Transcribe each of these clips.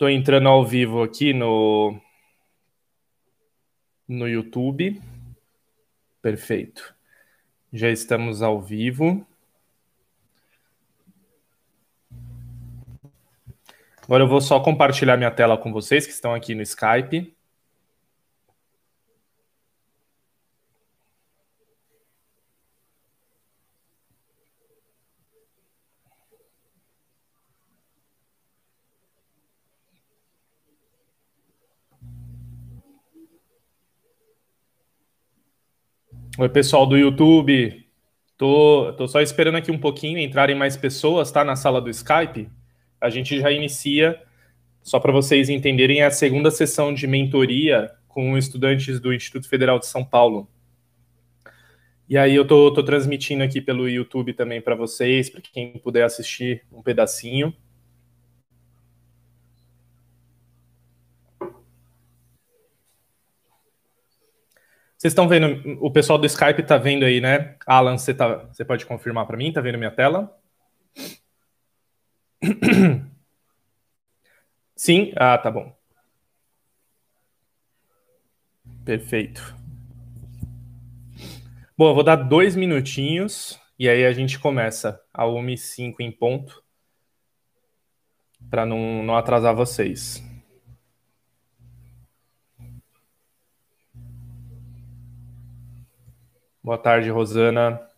Estou entrando ao vivo aqui no, no YouTube. Perfeito. Já estamos ao vivo. Agora eu vou só compartilhar minha tela com vocês que estão aqui no Skype. Oi, pessoal do YouTube. Tô, tô só esperando aqui um pouquinho entrarem mais pessoas, tá? Na sala do Skype. A gente já inicia, só para vocês entenderem, a segunda sessão de mentoria com estudantes do Instituto Federal de São Paulo. E aí eu tô, tô transmitindo aqui pelo YouTube também para vocês, para quem puder assistir um pedacinho. Vocês estão vendo, o pessoal do Skype está vendo aí, né? Alan, você, tá, pode confirmar para mim? Está vendo minha tela? Sim? Ah, tá bom. Perfeito. Bom, eu vou dar dois minutinhos e aí a gente começa a 1h05 em ponto para não, não atrasar vocês. Boa tarde, Rosana.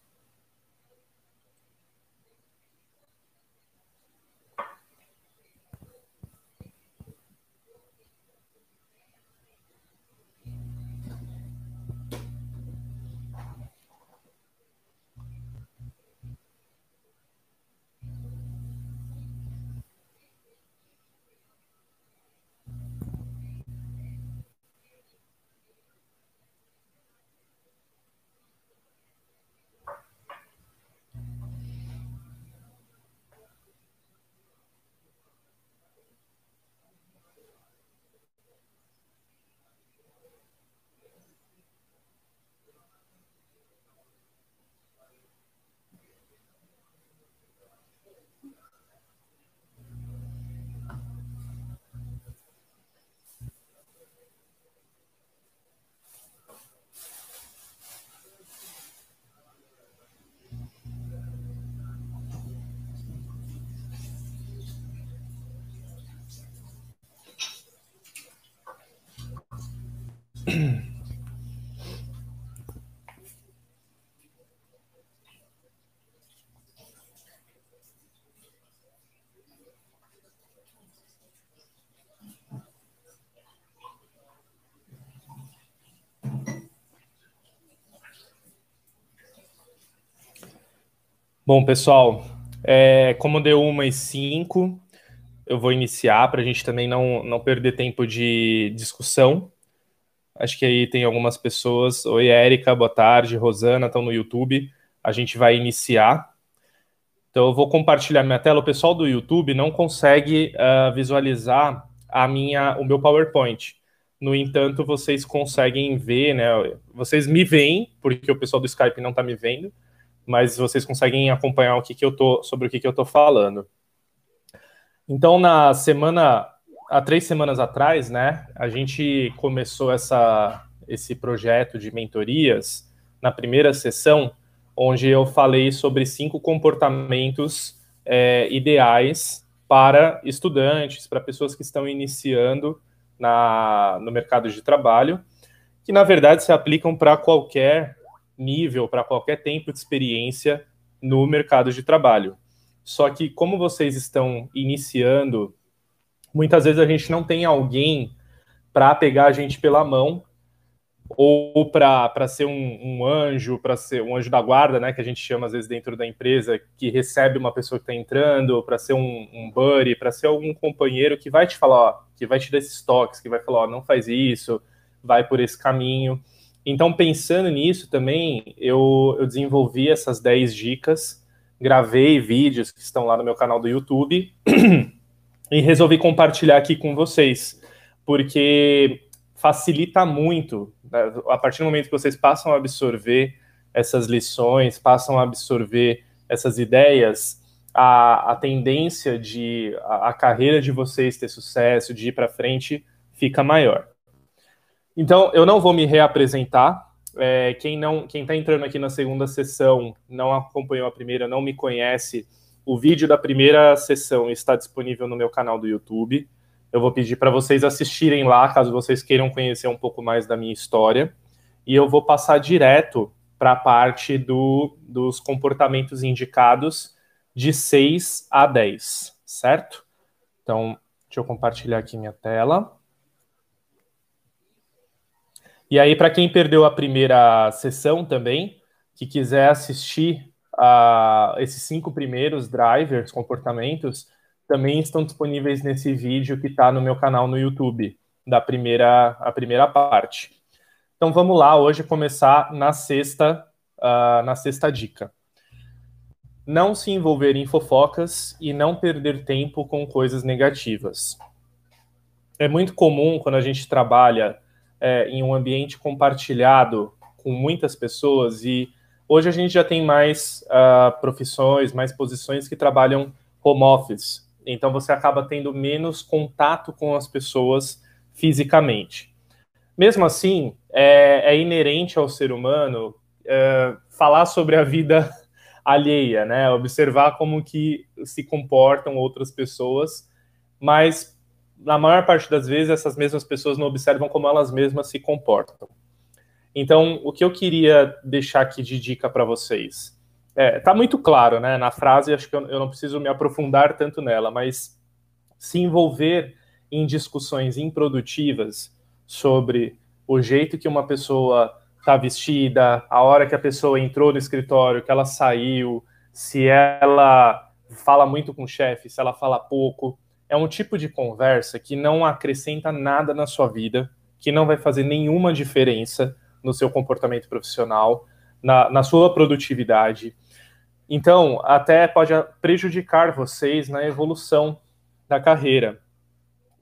Bom, pessoal, é, como deu uma e cinco, eu vou iniciar para a gente também não, não perder tempo de discussão. Acho que aí tem algumas pessoas. Oi, Érica, boa tarde. Rosana, estão no YouTube. A gente vai iniciar. Então, eu vou compartilhar minha tela. O pessoal do YouTube não consegue uh, visualizar a minha, o meu PowerPoint. No entanto, vocês conseguem ver, né? Vocês me veem, porque o pessoal do Skype não está me vendo mas vocês conseguem acompanhar o que, que eu tô sobre o que, que eu estou falando. Então, na semana, há três semanas atrás, né, a gente começou essa, esse projeto de mentorias na primeira sessão, onde eu falei sobre cinco comportamentos é, ideais para estudantes, para pessoas que estão iniciando na, no mercado de trabalho, que na verdade se aplicam para qualquer nível, para qualquer tempo de experiência no mercado de trabalho. Só que, como vocês estão iniciando, muitas vezes a gente não tem alguém para pegar a gente pela mão ou para ser um, um anjo, para ser um anjo da guarda, né, que a gente chama às vezes dentro da empresa, que recebe uma pessoa que está entrando, para ser um, um buddy, para ser algum companheiro que vai te falar, ó, que vai te dar esses toques, que vai falar, ó, não faz isso, vai por esse caminho. Então, pensando nisso também, eu, eu desenvolvi essas 10 dicas, gravei vídeos que estão lá no meu canal do YouTube e resolvi compartilhar aqui com vocês, porque facilita muito, né? a partir do momento que vocês passam a absorver essas lições, passam a absorver essas ideias, a, a tendência de a, a, carreira de vocês ter sucesso, de ir para frente, fica maior. Então, eu não vou me reapresentar. É, quem não, quem está entrando aqui na segunda sessão, não acompanhou a primeira, não me conhece, o vídeo da primeira sessão está disponível no meu canal do YouTube. Eu vou pedir para vocês assistirem lá, caso vocês queiram conhecer um pouco mais da minha história. E eu vou passar direto para a parte do, dos comportamentos indicados de 6 a 10, certo? Então, deixa eu compartilhar aqui minha tela. E aí, para quem perdeu a primeira sessão também, que quiser assistir a esses cinco primeiros drivers, comportamentos, também estão disponíveis nesse vídeo que está no meu canal no YouTube, da primeira, a primeira parte. Então vamos lá, hoje começar na sexta, uh, na sexta dica. Não se envolver em fofocas e não perder tempo com coisas negativas. É muito comum quando a gente trabalha é, em um ambiente compartilhado com muitas pessoas e hoje a gente já tem mais uh, profissões, mais posições que trabalham home office. Então você acaba tendo menos contato com as pessoas fisicamente. Mesmo assim, é, é inerente ao ser humano é, falar sobre a vida alheia, né? Observar como que se comportam outras pessoas, mas na maior parte das vezes, essas mesmas pessoas não observam como elas mesmas se comportam. Então, o que eu queria deixar aqui de dica para vocês? É, tá muito claro, né? Na frase, acho que eu, eu não preciso me aprofundar tanto nela, mas se envolver em discussões improdutivas sobre o jeito que uma pessoa está vestida, a hora que a pessoa entrou no escritório, que ela saiu, se ela fala muito com o chefe, se ela fala pouco, é um tipo de conversa que não acrescenta nada na sua vida, que não vai fazer nenhuma diferença no seu comportamento profissional, na, na sua produtividade. Então, até pode prejudicar vocês na evolução da carreira.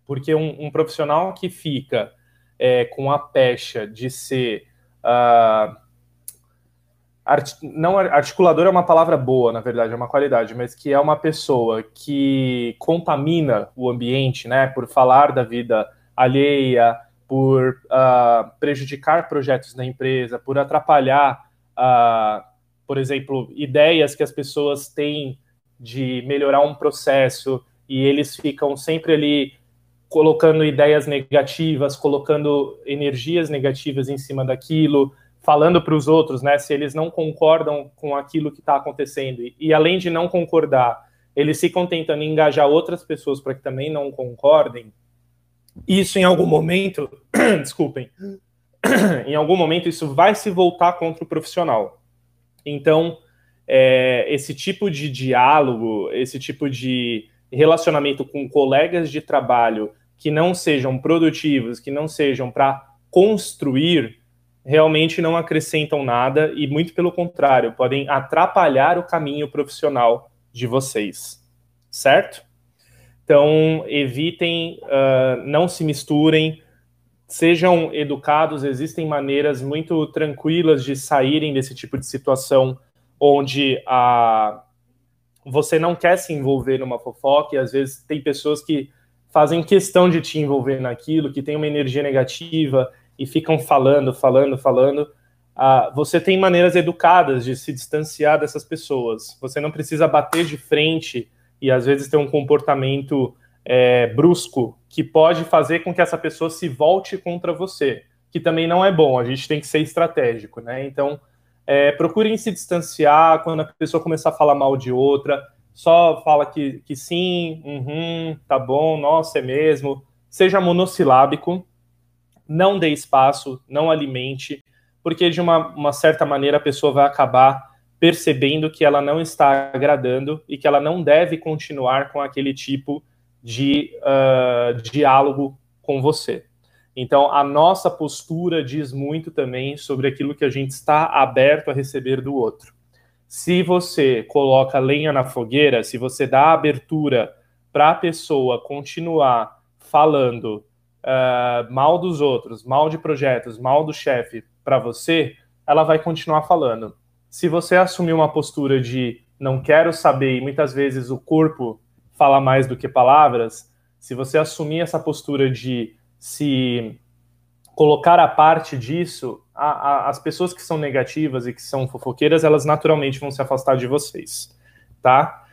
Porque um, um profissional que fica é, com a pecha de ser uh, art, não articulador é uma palavra boa, na verdade, é uma qualidade, mas que é uma pessoa que contamina o ambiente, né, por falar da vida alheia, por uh, prejudicar projetos da empresa, por atrapalhar, uh, por exemplo, ideias que as pessoas têm de melhorar um processo e eles ficam sempre ali colocando ideias negativas, colocando energias negativas em cima daquilo, falando para os outros, né, se eles não concordam com aquilo que está acontecendo. E, e, além de não concordar, eles ficam tentando engajar outras pessoas para que também não concordem. Isso em algum momento, desculpem, em algum momento isso vai se voltar contra o profissional. Então, é, esse tipo de diálogo, esse tipo de relacionamento com colegas de trabalho que não sejam produtivos, que não sejam para construir realmente não acrescentam nada e, muito pelo contrário, podem atrapalhar o caminho profissional de vocês, certo? Então, evitem, uh, não se misturem, sejam educados. Existem maneiras muito tranquilas de saírem desse tipo de situação onde a, você não quer se envolver numa fofoca e às vezes tem pessoas que fazem questão de te envolver naquilo, que tem uma energia negativa e ficam falando, falando, falando. Ah, você tem maneiras educadas de se distanciar dessas pessoas. Você não precisa bater de frente e às vezes ter um comportamento é, brusco que pode fazer com que essa pessoa se volte contra você, que também não é bom. A gente tem que ser estratégico, né? Então, é, procurem se distanciar quando a pessoa começar a falar mal de outra. Só fala que, que sim, uhum, tá bom, nossa, é mesmo. Seja monossilábico, não dê espaço, não alimente, porque de uma, uma certa maneira a pessoa vai acabar percebendo que ela não está agradando e que ela não deve continuar com aquele tipo de uh, diálogo com você. Então, a nossa postura diz muito também sobre aquilo que a gente está aberto a receber do outro. Se você coloca lenha na fogueira, se você dá abertura para a pessoa continuar falando uh, mal dos outros, mal de projetos, mal do chefe para você, ela vai continuar falando. Se você assumir uma postura de não quero saber, e muitas vezes o corpo fala mais do que palavras, se você assumir essa postura de se colocar a parte disso, a, a, as pessoas que são negativas e que são fofoqueiras, elas naturalmente vão se afastar de vocês, tá?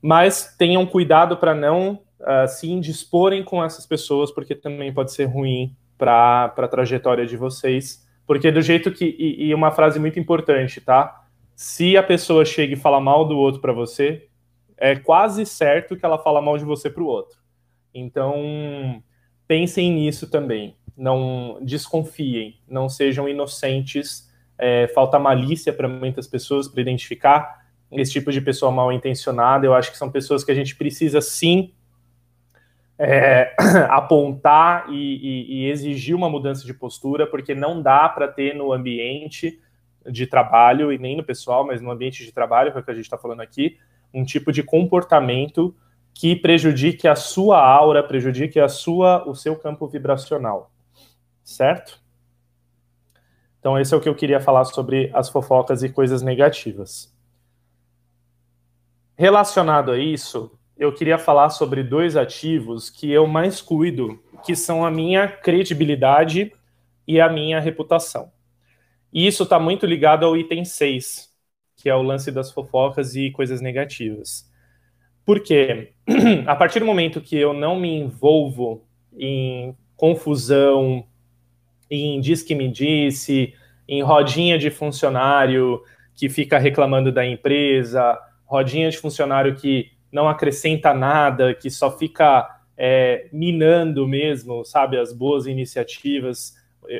Mas tenham cuidado para não uh, se indisporem com essas pessoas, porque também pode ser ruim para a trajetória de vocês. Porque do jeito que. E, e, uma frase muito importante, tá? Se a pessoa chega e fala mal do outro para você, é quase certo que ela fala mal de você para o outro. Então, pensem nisso também. Não desconfiem, não sejam inocentes. É, falta malícia para muitas pessoas para identificar esse tipo de pessoa mal intencionada. Eu acho que são pessoas que a gente precisa sim é, apontar e, e, e, exigir uma mudança de postura, porque não dá para ter no ambiente de trabalho, e nem no pessoal, mas no ambiente de trabalho, que é o que a gente está falando aqui, um tipo de comportamento que prejudique a sua aura, prejudique a sua, o seu campo vibracional. Certo? Então, esse é o que eu queria falar sobre as fofocas e coisas negativas. Relacionado a isso, eu queria falar sobre dois ativos que eu mais cuido, que são a minha credibilidade e a minha reputação. E isso está muito ligado ao item 6, que é o lance das fofocas e coisas negativas. Porque a partir do momento que eu não me envolvo em confusão, em diz que me disse, em rodinha de funcionário que fica reclamando da empresa, rodinha de funcionário que não acrescenta nada, que só fica é, minando mesmo, sabe, as boas iniciativas.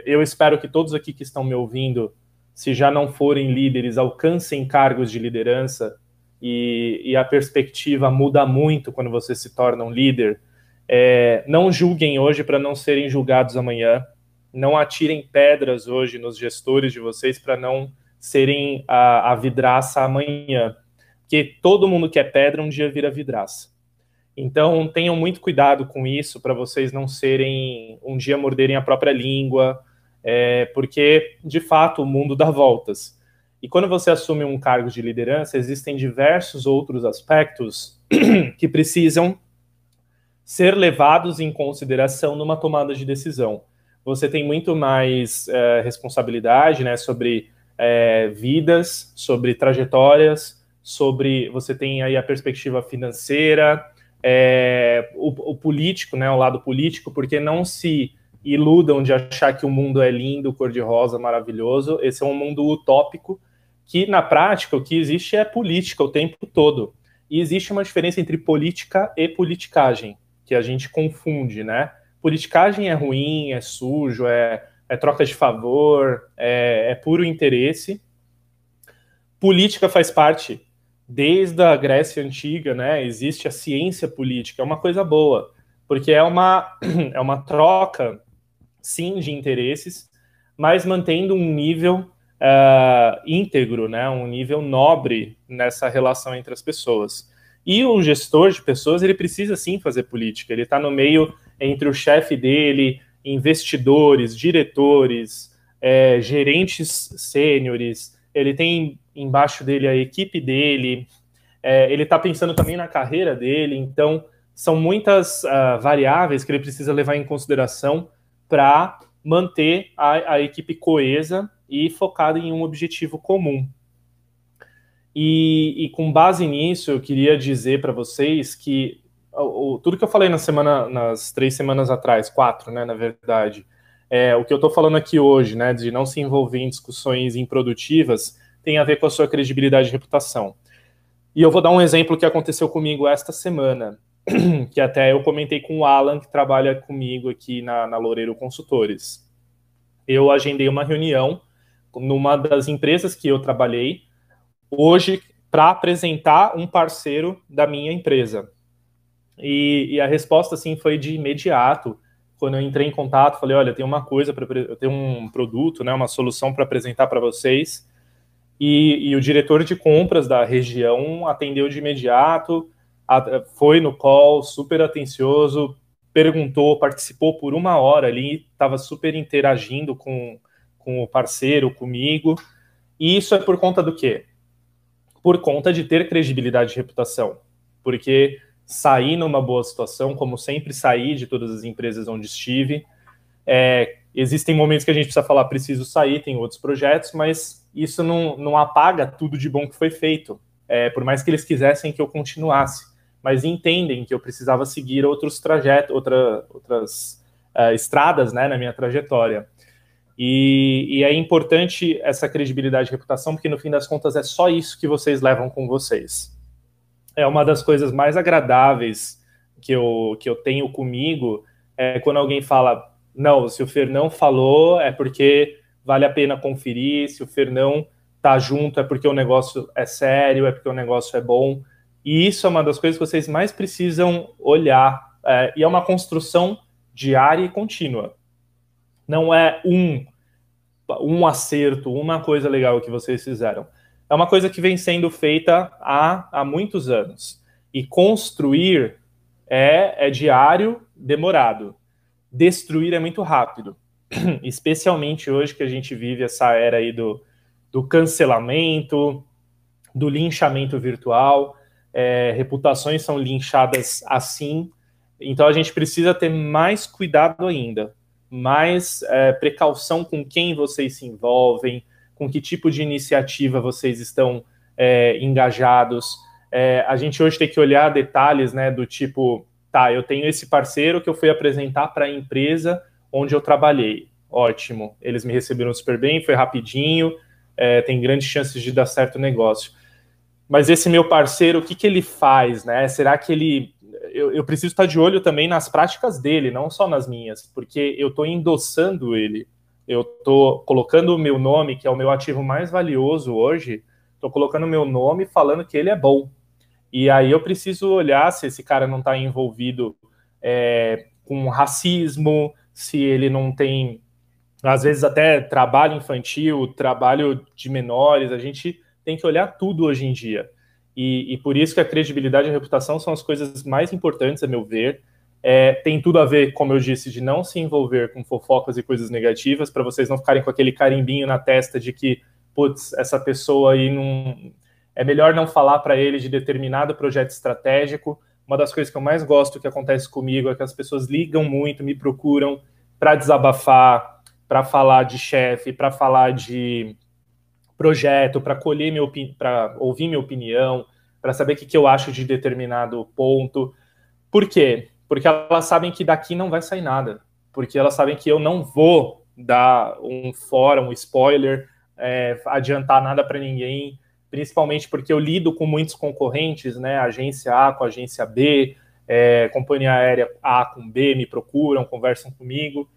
Eu espero que todos aqui que estão me ouvindo, se já não forem líderes, alcancem cargos de liderança e, e a perspectiva muda muito quando você se torna um líder. É, não julguem hoje para não serem julgados amanhã. Não atirem pedras hoje nos gestores de vocês para não serem a, a vidraça amanhã que todo mundo que é pedra um dia vira vidraça. Então tenham muito cuidado com isso para vocês não serem um dia morderem a própria língua, é, porque de fato o mundo dá voltas. E quando você assume um cargo de liderança, existem diversos outros aspectos que precisam ser levados em consideração numa tomada de decisão. Você tem muito mais é, responsabilidade né, sobre é, vidas, sobre trajetórias, sobre você tem aí a perspectiva financeira, é, o, o, político, né, o lado político, porque não se iludam de achar que o mundo é lindo, cor-de-rosa, maravilhoso. Esse é um mundo utópico que, na prática, o que existe é política o tempo todo. E existe uma diferença entre política e politicagem, que a gente confunde, né? Politicagem é ruim, é sujo, é, é troca de favor, é, é puro interesse. Política faz parte desde a Grécia Antiga, né, existe a ciência política, é uma coisa boa, porque é uma, é uma troca, sim, de interesses, mas mantendo um nível uh, íntegro, né, um nível nobre nessa relação entre as pessoas. E o gestor de pessoas, ele precisa sim fazer política, ele está no meio entre o chefe dele, investidores, diretores, é, gerentes sêniores, ele tem embaixo dele a equipe dele, é, ele está pensando também na carreira dele, então são muitas uh, variáveis que ele precisa levar em consideração para manter a, a, equipe coesa e focada em um objetivo comum. E, e com base nisso, eu queria dizer para vocês que o, o, tudo que eu falei na semana, nas três semanas atrás, quatro, né, na verdade, é, o que eu estou falando aqui hoje, né, de não se envolver em discussões improdutivas, tem a ver com a sua credibilidade e reputação. E eu vou dar um exemplo que aconteceu comigo esta semana, que até eu comentei com o Alan, que trabalha comigo aqui na, na Loureiro Consultores. Eu agendei uma reunião numa das empresas que eu trabalhei hoje para apresentar um parceiro da minha empresa. E, e, a resposta assim foi de imediato. Quando eu entrei em contato, falei: olha, tem uma coisa para eu tenho um produto, né, uma solução para apresentar para vocês. E, e, o diretor de compras da região atendeu de imediato, foi no call, super atencioso, perguntou, participou por uma hora ali, estava super interagindo com, com o parceiro, comigo. E isso é por conta do quê? por conta de ter credibilidade e reputação. Porque sair numa boa situação, como sempre saí de todas as empresas onde estive, é, existem momentos que a gente precisa falar preciso sair, tem outros projetos, mas isso não, não apaga tudo de bom que foi feito. É, por mais que eles quisessem que eu continuasse, mas entendem que eu precisava seguir outros trajetos, outra, outras uh, estradas né, na minha trajetória. E, e, é importante essa credibilidade e reputação, porque no fim das contas é só isso que vocês levam com vocês. É uma das coisas mais agradáveis que eu, que eu tenho comigo, é quando alguém fala, não, se o Fernão falou é porque vale a pena conferir, se o Fernão tá junto é porque o negócio é sério, é porque o negócio é bom. E isso é uma das coisas que vocês mais precisam olhar. É, e é uma construção diária e contínua. Não é um, um acerto, uma coisa legal que vocês fizeram. É uma coisa que vem sendo feita há, há muitos anos. E construir é, é diário, demorado destruir é muito rápido. Especialmente hoje que a gente vive essa era aí do, do cancelamento, do linchamento virtual. É, reputações são linchadas assim. Então a gente precisa ter mais cuidado ainda, mais é, precaução com quem vocês se envolvem, com que tipo de iniciativa vocês estão é, engajados. É, a gente hoje tem que olhar detalhes, né, do tipo tá, eu tenho esse parceiro que eu fui apresentar para a empresa onde eu trabalhei. Ótimo, eles me receberam super bem, foi rapidinho, é, tem grandes chances de dar certo o negócio. Mas esse meu parceiro, o que, que ele faz, né? Será que ele. Eu, eu preciso estar de olho também nas práticas dele, não só nas minhas, porque eu estou endossando ele. Eu estou colocando o meu nome, que é o meu ativo mais valioso hoje, estou colocando o meu nome falando que ele é bom, e aí eu preciso olhar se esse cara não está envolvido é, com racismo, se ele não tem, às vezes, até trabalho infantil, trabalho de menores. A gente tem que olhar tudo hoje em dia. E, e por isso que a credibilidade e a reputação são as coisas mais importantes, a meu ver. É, tem tudo a ver, como eu disse, de não se envolver com fofocas e coisas negativas, para vocês não ficarem com aquele carimbinho na testa de que, putz, essa pessoa aí não é melhor não falar para ele de determinado projeto estratégico. Uma das coisas que eu mais gosto que acontece comigo é que as pessoas ligam muito, me procuram para desabafar, para falar de chefe, para falar de projeto, para colher para ouvir minha opinião, para saber o que, que eu acho de determinado ponto. Por quê? Porque elas sabem que daqui não vai sair nada. Porque elas sabem que eu não vou dar um fora, um spoiler, é, adiantar nada para ninguém principalmente porque eu lido com muitos concorrentes, né? Agência A com agência B, é, companhia aérea A com B me procuram, conversam comigo,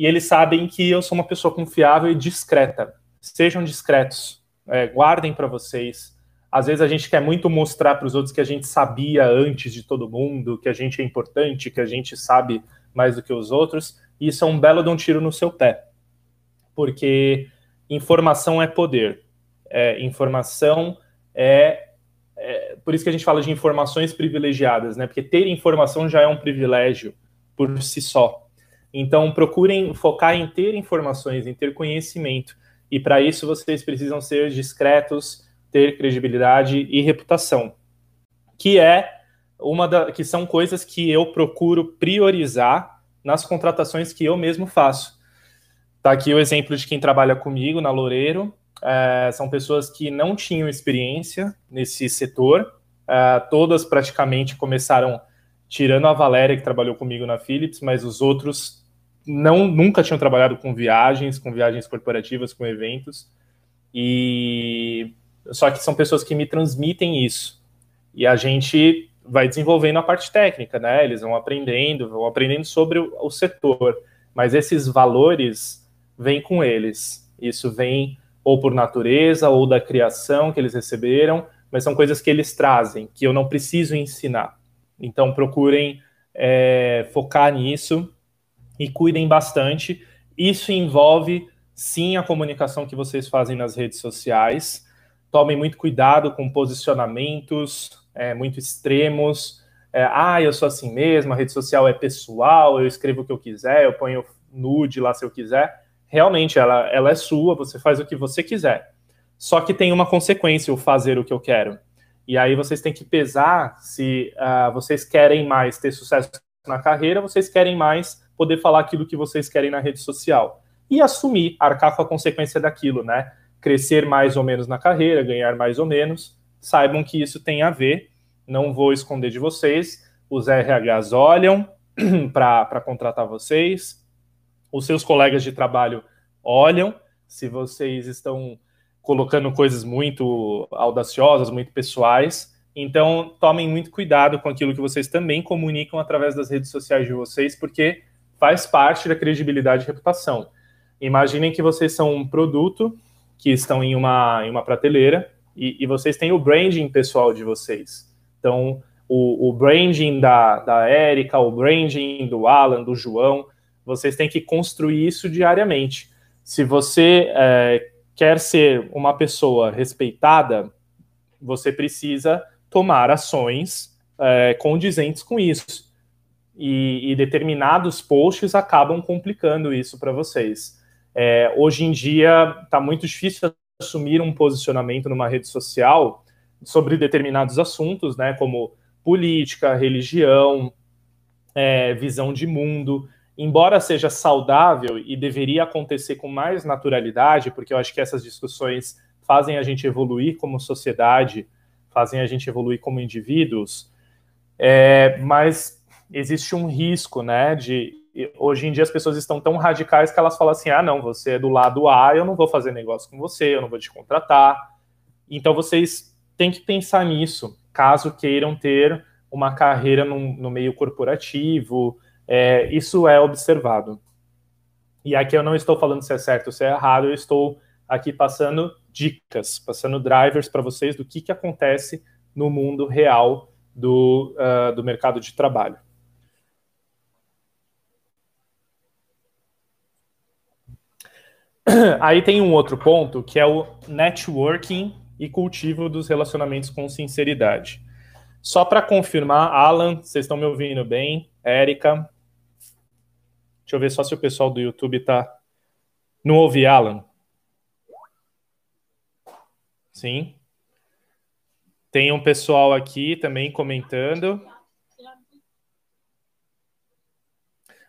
e eles sabem que eu sou uma pessoa confiável e discreta. Sejam discretos, é, guardem para vocês. Às vezes a gente quer muito mostrar para os outros que a gente sabia antes de todo mundo, que a gente é importante, que a gente sabe mais do que os outros, e isso é um belo de um tiro no seu pé. Porque informação é poder é, informação é, é, Por isso que a gente fala de informações privilegiadas, né? Porque ter informação já é um privilégio por si só. Então, procurem focar em ter informações, em ter conhecimento. E para isso vocês precisam ser discretos, ter credibilidade e reputação, que é uma da, que são coisas que eu procuro priorizar nas contratações que eu mesmo faço. Tá aqui o exemplo de quem trabalha comigo na Loureiro. É, são pessoas que não tinham experiência nesse setor. É, todas praticamente começaram, tirando a Valéria, que trabalhou comigo na Philips, mas os outros não nunca tinham trabalhado com viagens, com viagens corporativas, com eventos. E só que são pessoas que me transmitem isso. E a gente vai desenvolvendo a parte técnica, né? Eles vão aprendendo, vão aprendendo sobre o, o setor. Mas esses valores vêm com eles. Isso vem ou por natureza, ou da criação que eles receberam, mas são coisas que eles trazem, que eu não preciso ensinar. Então, procurem é, focar nisso e cuidem bastante. Isso envolve, sim, a comunicação que vocês fazem nas redes sociais. Tomem muito cuidado com posicionamentos é, muito extremos. É, ah, eu sou assim mesmo, a rede social é pessoal, eu escrevo o que eu quiser, eu ponho nude lá se eu quiser realmente ela, ela é sua, você faz o que você quiser. Só que tem uma consequência o fazer o que eu quero. E aí vocês têm que pesar se uh, vocês querem mais ter sucesso na carreira, vocês querem mais poder falar aquilo que vocês querem na rede social. E assumir, arcar com a consequência daquilo, né? Crescer mais ou menos na carreira, ganhar mais ou menos. Saibam que isso tem a ver, não vou esconder de vocês. Os RHs olham para contratar vocês, os seus colegas de trabalho olham se vocês estão colocando coisas muito audaciosas, muito pessoais. Então, tomem muito cuidado com aquilo que vocês também comunicam através das redes sociais de vocês, porque faz parte da credibilidade e reputação. Imaginem que vocês são um produto que estão em uma, em uma prateleira e, e vocês têm o branding pessoal de vocês. Então, o, o branding da, da Érica, o branding do Alan, do João, vocês têm que construir isso diariamente. Se você é, quer ser uma pessoa respeitada, você precisa tomar ações é, condizentes com isso. E, e, determinados posts acabam complicando isso para vocês. É, hoje em dia está muito difícil assumir um posicionamento numa rede social sobre determinados assuntos, né, como política, religião, é, visão de mundo embora seja saudável e deveria acontecer com mais naturalidade, porque eu acho que essas discussões fazem a gente evoluir como sociedade, fazem a gente evoluir como indivíduos, é, mas existe um risco, né, de hoje em dia as pessoas estão tão radicais que elas falam assim, ah, não, você é do lado A, eu não vou fazer negócio com você, eu não vou te contratar. Então vocês têm que pensar nisso, caso queiram ter uma carreira no, no meio corporativo, é, isso é observado. E aqui eu não estou falando se é certo ou se é errado, eu estou aqui passando dicas, passando drivers para vocês do que, que acontece no mundo real do, uh, do mercado de trabalho. Aí tem um outro ponto que é o networking e cultivo dos relacionamentos com sinceridade. Só para confirmar, Alan, vocês estão me ouvindo bem? Érica, Deixa eu ver só se o pessoal do YouTube tá. Não ouvi, Alan? Sim. Tem um pessoal aqui também comentando.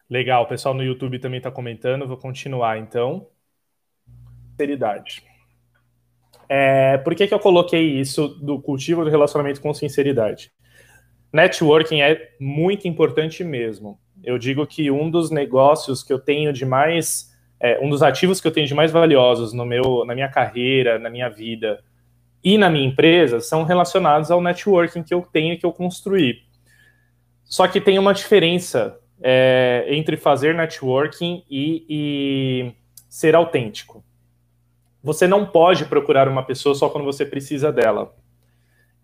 Legal, o pessoal no YouTube também está comentando. Vou continuar então. Sinceridade. É, por que, que eu coloquei isso do cultivo do relacionamento com sinceridade? Networking é muito importante mesmo eu digo que um dos negócios que eu tenho de mais, é, um dos ativos que eu tenho de mais valiosos no meu, na minha carreira, na minha vida e na minha empresa são relacionados ao networking que eu tenho e que eu construí. Só que tem uma diferença é, entre fazer networking e, e ser autêntico. Você não pode procurar uma pessoa só quando você precisa dela.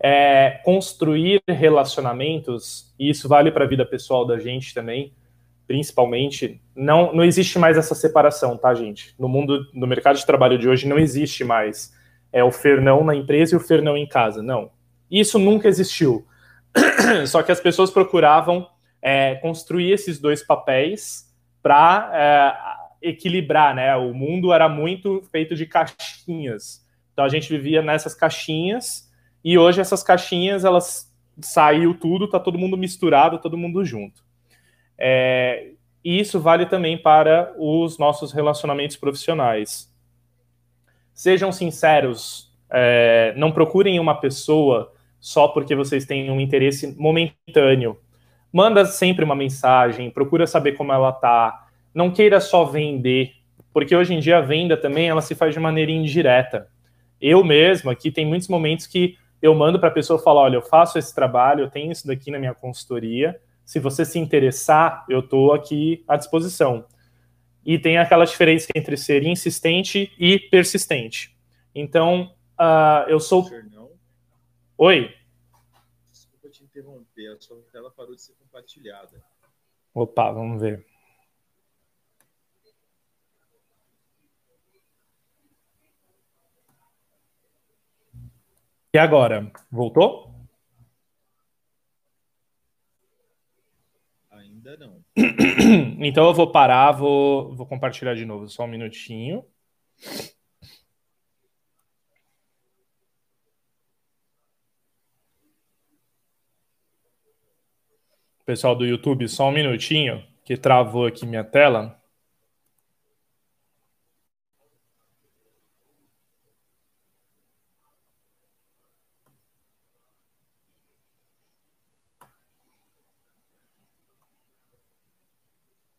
É, construir relacionamentos, e isso vale para a vida pessoal da gente também, principalmente, não, não existe mais essa separação, tá, gente? No mundo, no mercado de trabalho de hoje, não existe mais é, o Fernão na empresa e o Fernão em casa, não. Isso nunca existiu. Só que as pessoas procuravam é, construir esses dois papéis para é, equilibrar, né? O mundo era muito feito de caixinhas. Então a gente vivia nessas caixinhas e hoje essas caixinhas elas saiu tudo, tá todo mundo misturado, todo mundo junto. É, e isso vale também para os nossos relacionamentos profissionais. Sejam sinceros, é, não procurem uma pessoa só porque vocês têm um interesse momentâneo. Manda sempre uma mensagem, procura saber como ela tá. Não queira só vender, porque hoje em dia a venda também ela se faz de maneira indireta. Eu mesmo aqui tem muitos momentos que eu mando para a pessoa falar, olha, eu faço esse trabalho, eu tenho isso daqui na minha consultoria, se você se interessar, eu estou aqui à disposição. E tem aquela diferença entre ser insistente e persistente. Então, uh, eu sou. Oi? Desculpa te interromper, a sua tela parou de ser compartilhada. Opa, vamos ver. E agora? Voltou? Ainda não. Então eu vou parar, vou, vou compartilhar de novo, só um minutinho. Pessoal do YouTube, só um minutinho, que travou aqui minha tela.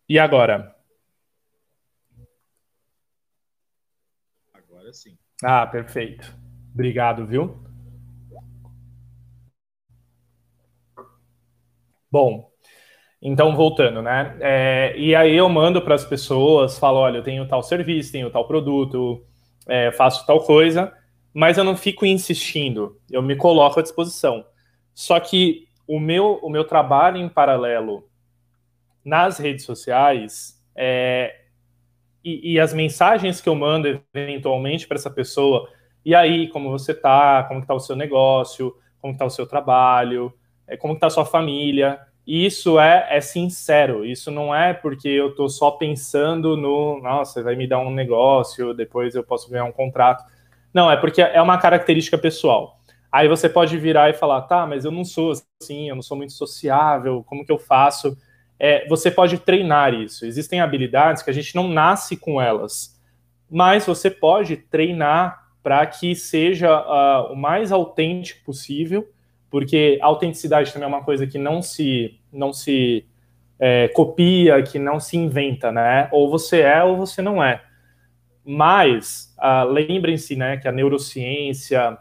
E agora? Agora sim. Ah, perfeito. Obrigado, viu? Bom, então voltando, né? É, e aí eu mando para as pessoas, falo, olha, eu tenho tal serviço, tenho tal produto, é, faço tal coisa, mas eu não fico insistindo, eu me coloco à disposição. Só que o meu, o meu trabalho em paralelo nas redes sociais é, e, e, as mensagens que eu mando eventualmente para essa pessoa, e aí, como você tá, como está o seu negócio, como está o seu trabalho, é, como está a sua família. E isso é, é sincero, isso não é porque eu estou só pensando no, nossa, vai me dar um negócio, depois eu posso ganhar um contrato. Não, é porque é uma característica pessoal. Aí você pode virar e falar, tá, mas eu não sou assim, eu não sou muito sociável, como que eu faço? É, você pode treinar isso. Existem habilidades que a gente não nasce com elas, mas você pode treinar para que seja uh, o mais autêntico possível porque a autenticidade também é uma coisa que não se não se é, copia, que não se inventa, né? Ou você é ou você não é. Mas uh, lembrem-se, né, que a neurociência,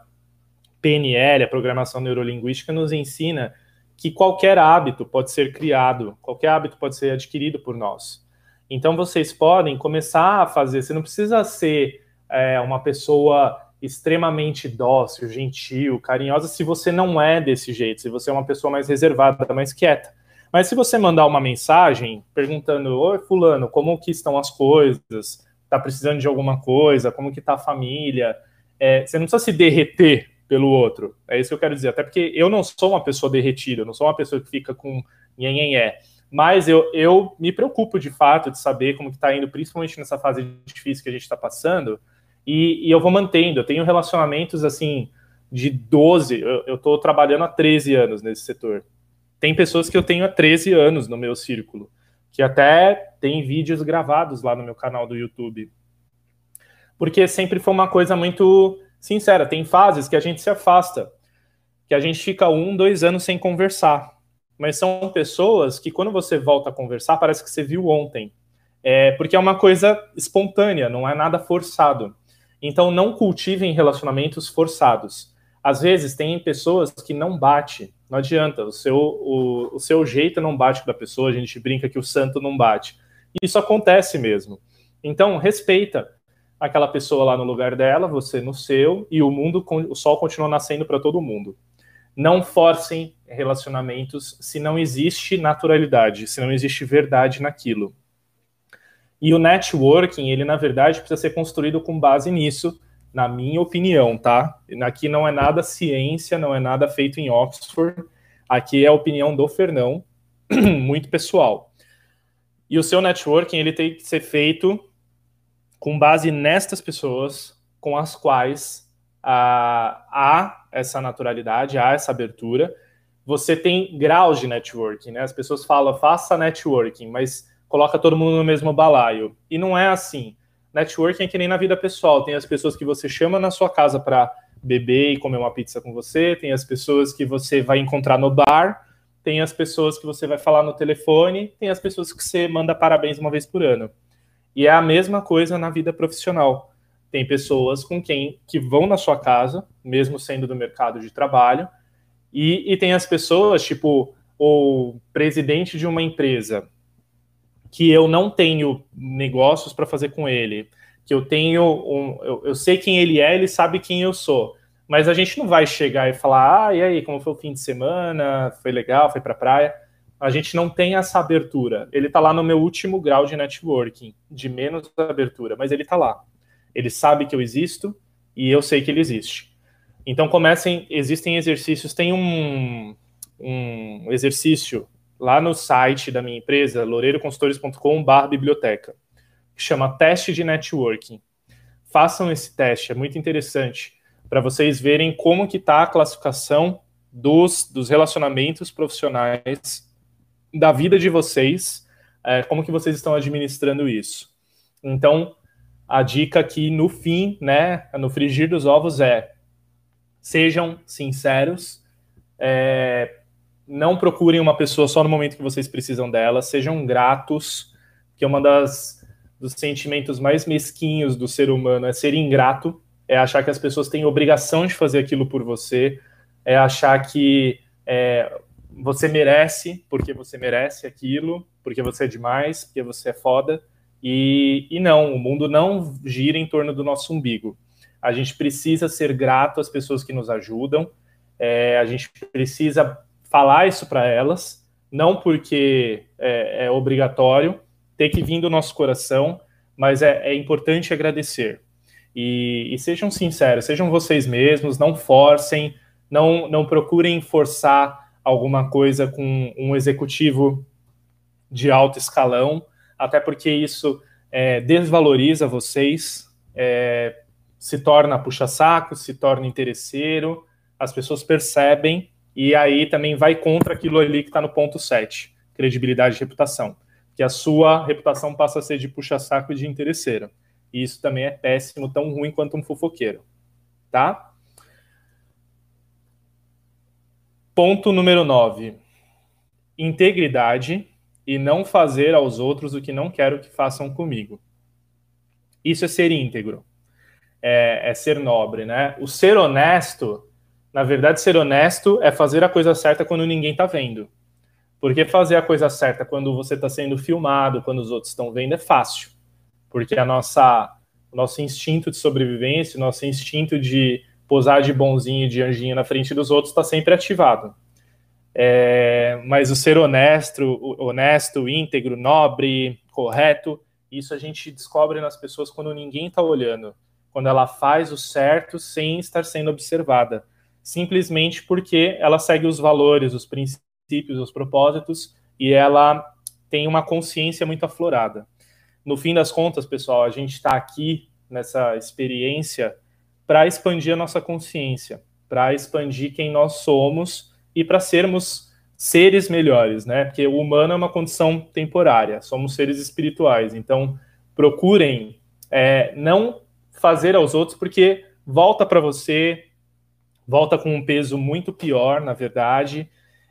PNL, a programação neurolinguística, nos ensina que qualquer hábito pode ser criado, qualquer hábito pode ser adquirido por nós. Então vocês podem começar a fazer. Você não precisa ser é, uma pessoa extremamente dócil, gentil, carinhosa, se você não é desse jeito, se você é uma pessoa mais reservada, mais quieta. Mas se você mandar uma mensagem perguntando, oi fulano, como que estão as coisas? Tá precisando de alguma coisa? Como que tá a família? É, você não precisa se derreter pelo outro. É isso que eu quero dizer. Até porque eu não sou uma pessoa derretida, eu não sou uma pessoa que fica com nhenhenhé. Mas eu, eu me preocupo de fato de saber como que está indo, principalmente nessa fase difícil que a gente está passando, e, e, eu vou mantendo. Eu tenho relacionamentos assim de 12, eu estou trabalhando há 13 anos nesse setor. Tem pessoas que eu tenho há 13 anos no meu círculo, que até tem vídeos gravados lá no meu canal do YouTube. Porque sempre foi uma coisa muito sincera. Tem fases que a gente se afasta, que a gente fica um, dois anos sem conversar. Mas são pessoas que, quando você volta a conversar, parece que você viu ontem. É, porque é uma coisa espontânea, não é nada forçado. Então, não cultivem relacionamentos forçados. Às vezes, tem pessoas que não bate, não adianta, o seu, o, o seu jeito não bate da pessoa, a gente brinca que o santo não bate. Isso acontece mesmo. Então, respeita aquela pessoa lá no lugar dela, você no seu, e o mundo, o sol continua nascendo para todo mundo. Não forcem relacionamentos se não existe naturalidade, se não existe verdade naquilo. E o networking, ele na verdade precisa ser construído com base nisso, na minha opinião, tá? Aqui não é nada ciência, não é nada feito em Oxford. Aqui é a opinião do Fernão, muito pessoal. E o seu networking, ele tem que ser feito com base nestas pessoas com as quais ah, há essa naturalidade, há essa abertura. Você tem graus de networking, né? As pessoas falam, faça networking, mas coloca todo mundo no mesmo balaio. E não é assim. Networking é que nem na vida pessoal. Tem as pessoas que você chama na sua casa para beber e comer uma pizza com você, tem as pessoas que você vai encontrar no bar, tem as pessoas que você vai falar no telefone, tem as pessoas que você manda parabéns uma vez por ano. E é a mesma coisa na vida profissional. Tem pessoas com quem que vão na sua casa, mesmo sendo do mercado de trabalho, e, e tem as pessoas, tipo, o presidente de uma empresa que eu não tenho negócios para fazer com ele, que eu tenho um, eu, eu, sei quem ele é, ele sabe quem eu sou. Mas a gente não vai chegar e falar, ah, e aí, como foi o fim de semana? Foi legal, foi para praia? A gente não tem essa abertura. Ele está lá no meu último grau de networking, de menos abertura, mas ele está lá. Ele sabe que eu existo e eu sei que ele existe. Então comecem, existem exercícios, tem um, um exercício lá no site da minha empresa, loureiroconsultores.com.br biblioteca, que chama Teste de Networking. Façam esse teste, é muito interessante, para vocês verem como que está a classificação dos, dos relacionamentos profissionais da vida de vocês, é, como que vocês estão administrando isso. Então, a dica aqui no fim, né, no frigir dos ovos é sejam sinceros, é, não procurem uma pessoa só no momento que vocês precisam dela, sejam gratos, que é uma das dos sentimentos mais mesquinhos do ser humano é ser ingrato, é achar que as pessoas têm obrigação de fazer aquilo por você, é achar que é, você merece porque você merece aquilo, porque você é demais, porque você é foda. E, e não, o mundo não gira em torno do nosso umbigo. A gente precisa ser grato às pessoas que nos ajudam, é, a gente precisa falar isso para elas, não porque é, é, obrigatório, ter que vir do nosso coração, mas é, é importante agradecer. E, e, sejam sinceros, sejam vocês mesmos, não forcem, não, não procurem forçar alguma coisa com um executivo de alto escalão, até porque isso é, desvaloriza vocês, é, se torna puxa-saco, se torna interesseiro, as pessoas percebem, e aí também vai contra aquilo ali que está no ponto 7, credibilidade e reputação, que a sua reputação passa a ser de puxa-saco e de interesseiro. E isso também é péssimo, tão ruim quanto um fofoqueiro, tá? Ponto número 9. Integridade e não fazer aos outros o que não quero que façam comigo. Isso é ser íntegro, é, é ser nobre, né? O ser honesto, na verdade, ser honesto é fazer a coisa certa quando ninguém está vendo. Porque fazer a coisa certa quando você está sendo filmado, quando os outros estão vendo, é fácil. Porque a nossa, o nosso instinto de sobrevivência, o nosso instinto de posar de bonzinho de anjinho na frente dos outros está sempre ativado. É, mas o ser honesto, honesto, íntegro, nobre, correto, isso a gente descobre nas pessoas quando ninguém está olhando, quando ela faz o certo sem estar sendo observada, simplesmente porque ela segue os valores, os princípios, os propósitos e ela tem uma consciência muito aflorada. No fim das contas, pessoal, a gente está aqui nessa experiência para expandir a nossa consciência, para expandir quem nós somos e para sermos seres melhores, né? Porque o humano é uma condição temporária, somos seres espirituais. Então, procurem é, não fazer aos outros, porque volta para você, volta com um peso muito pior, na verdade.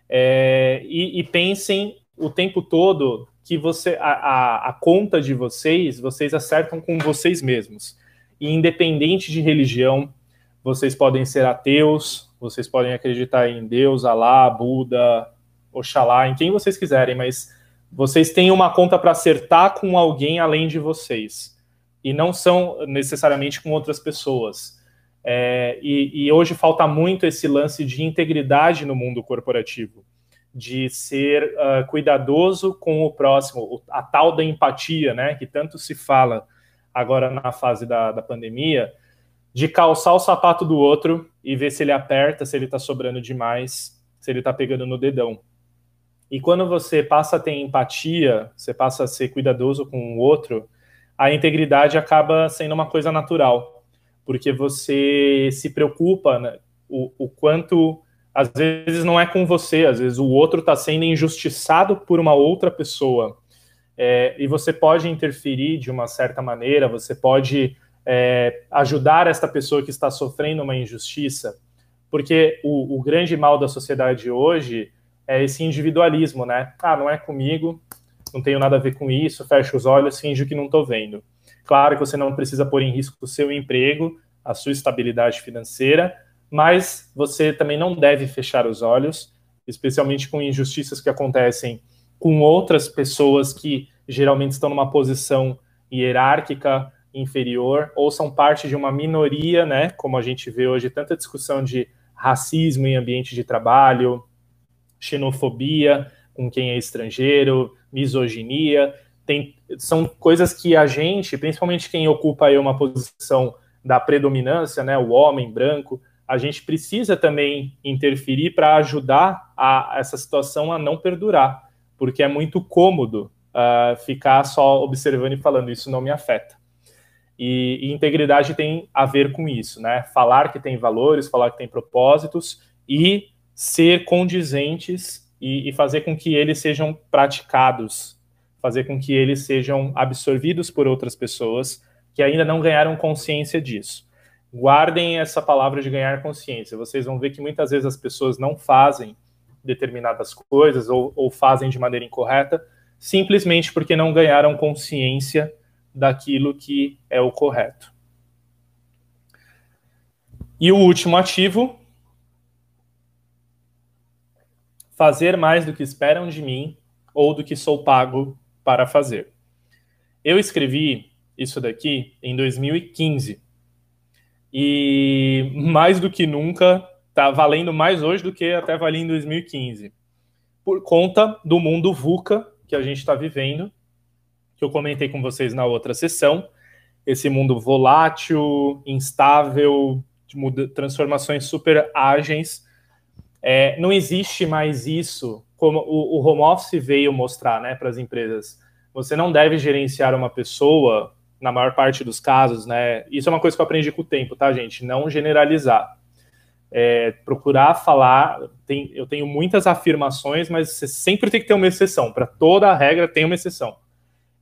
É, e, e, pensem o tempo todo que você a, a, a conta de vocês, vocês acertam com vocês mesmos e independente de religião, vocês podem ser ateus, vocês podem acreditar em Deus, Alá, Buda, Oxalá, em quem vocês quiserem, mas vocês têm uma conta para acertar com alguém além de vocês. E não são necessariamente com outras pessoas. É, e, e, hoje falta muito esse lance de integridade no mundo corporativo, de ser uh, cuidadoso com o próximo, a tal da empatia, né, que tanto se fala agora na fase da, da pandemia, de calçar o sapato do outro e ver se ele aperta, se ele está sobrando demais, se ele está pegando no dedão. E quando você passa a ter empatia, você passa a ser cuidadoso com o outro, a integridade acaba sendo uma coisa natural, porque você se preocupa né, o, o quanto às vezes não é com você, às vezes o outro está sendo injustiçado por uma outra pessoa. É, e você pode interferir de uma certa maneira, você pode é, ajudar esta pessoa que está sofrendo uma injustiça, porque o, o, grande mal da sociedade hoje é esse individualismo, né? Ah, não é comigo, não tenho nada a ver com isso, fecho os olhos, finjo que não estou vendo. Claro que você não precisa pôr em risco o seu emprego, a sua estabilidade financeira, mas você também não deve fechar os olhos, especialmente com injustiças que acontecem com outras pessoas que geralmente estão numa posição hierárquica inferior ou são parte de uma minoria, né? Como a gente vê hoje tanta discussão de racismo em ambiente de trabalho, xenofobia com quem é estrangeiro, misoginia, tem, são coisas que a gente, principalmente quem ocupa aí uma posição da predominância, né, o homem branco, a gente precisa também interferir para ajudar a, essa situação a não perdurar porque é muito cômodo uh, ficar só observando e falando isso não me afeta. E, e, integridade tem a ver com isso, né? Falar que tem valores, falar que tem propósitos e ser condizentes e, e fazer com que eles sejam praticados, fazer com que eles sejam absorvidos por outras pessoas que ainda não ganharam consciência disso. Guardem essa palavra de ganhar consciência. Vocês vão ver que muitas vezes as pessoas não fazem determinadas coisas ou, ou fazem de maneira incorreta simplesmente porque não ganharam consciência daquilo que é o correto. E o último ativo, fazer mais do que esperam de mim ou do que sou pago para fazer. Eu escrevi isso daqui em 2015 e mais do que nunca está valendo mais hoje do que até valia em 2015 por conta do mundo VUCA que a gente está vivendo, que eu comentei com vocês na outra sessão, esse mundo volátil, instável, de transformações super ágeis. É, não existe mais isso, como o, o home office veio mostrar né, para as empresas. Você não deve gerenciar uma pessoa, na maior parte dos casos, né? Isso é uma coisa que eu aprendi com o tempo, tá, gente? Não generalizar é, procurar falar. Tem, eu tenho muitas afirmações, mas você sempre tem que ter uma exceção. Para toda a regra tem uma exceção.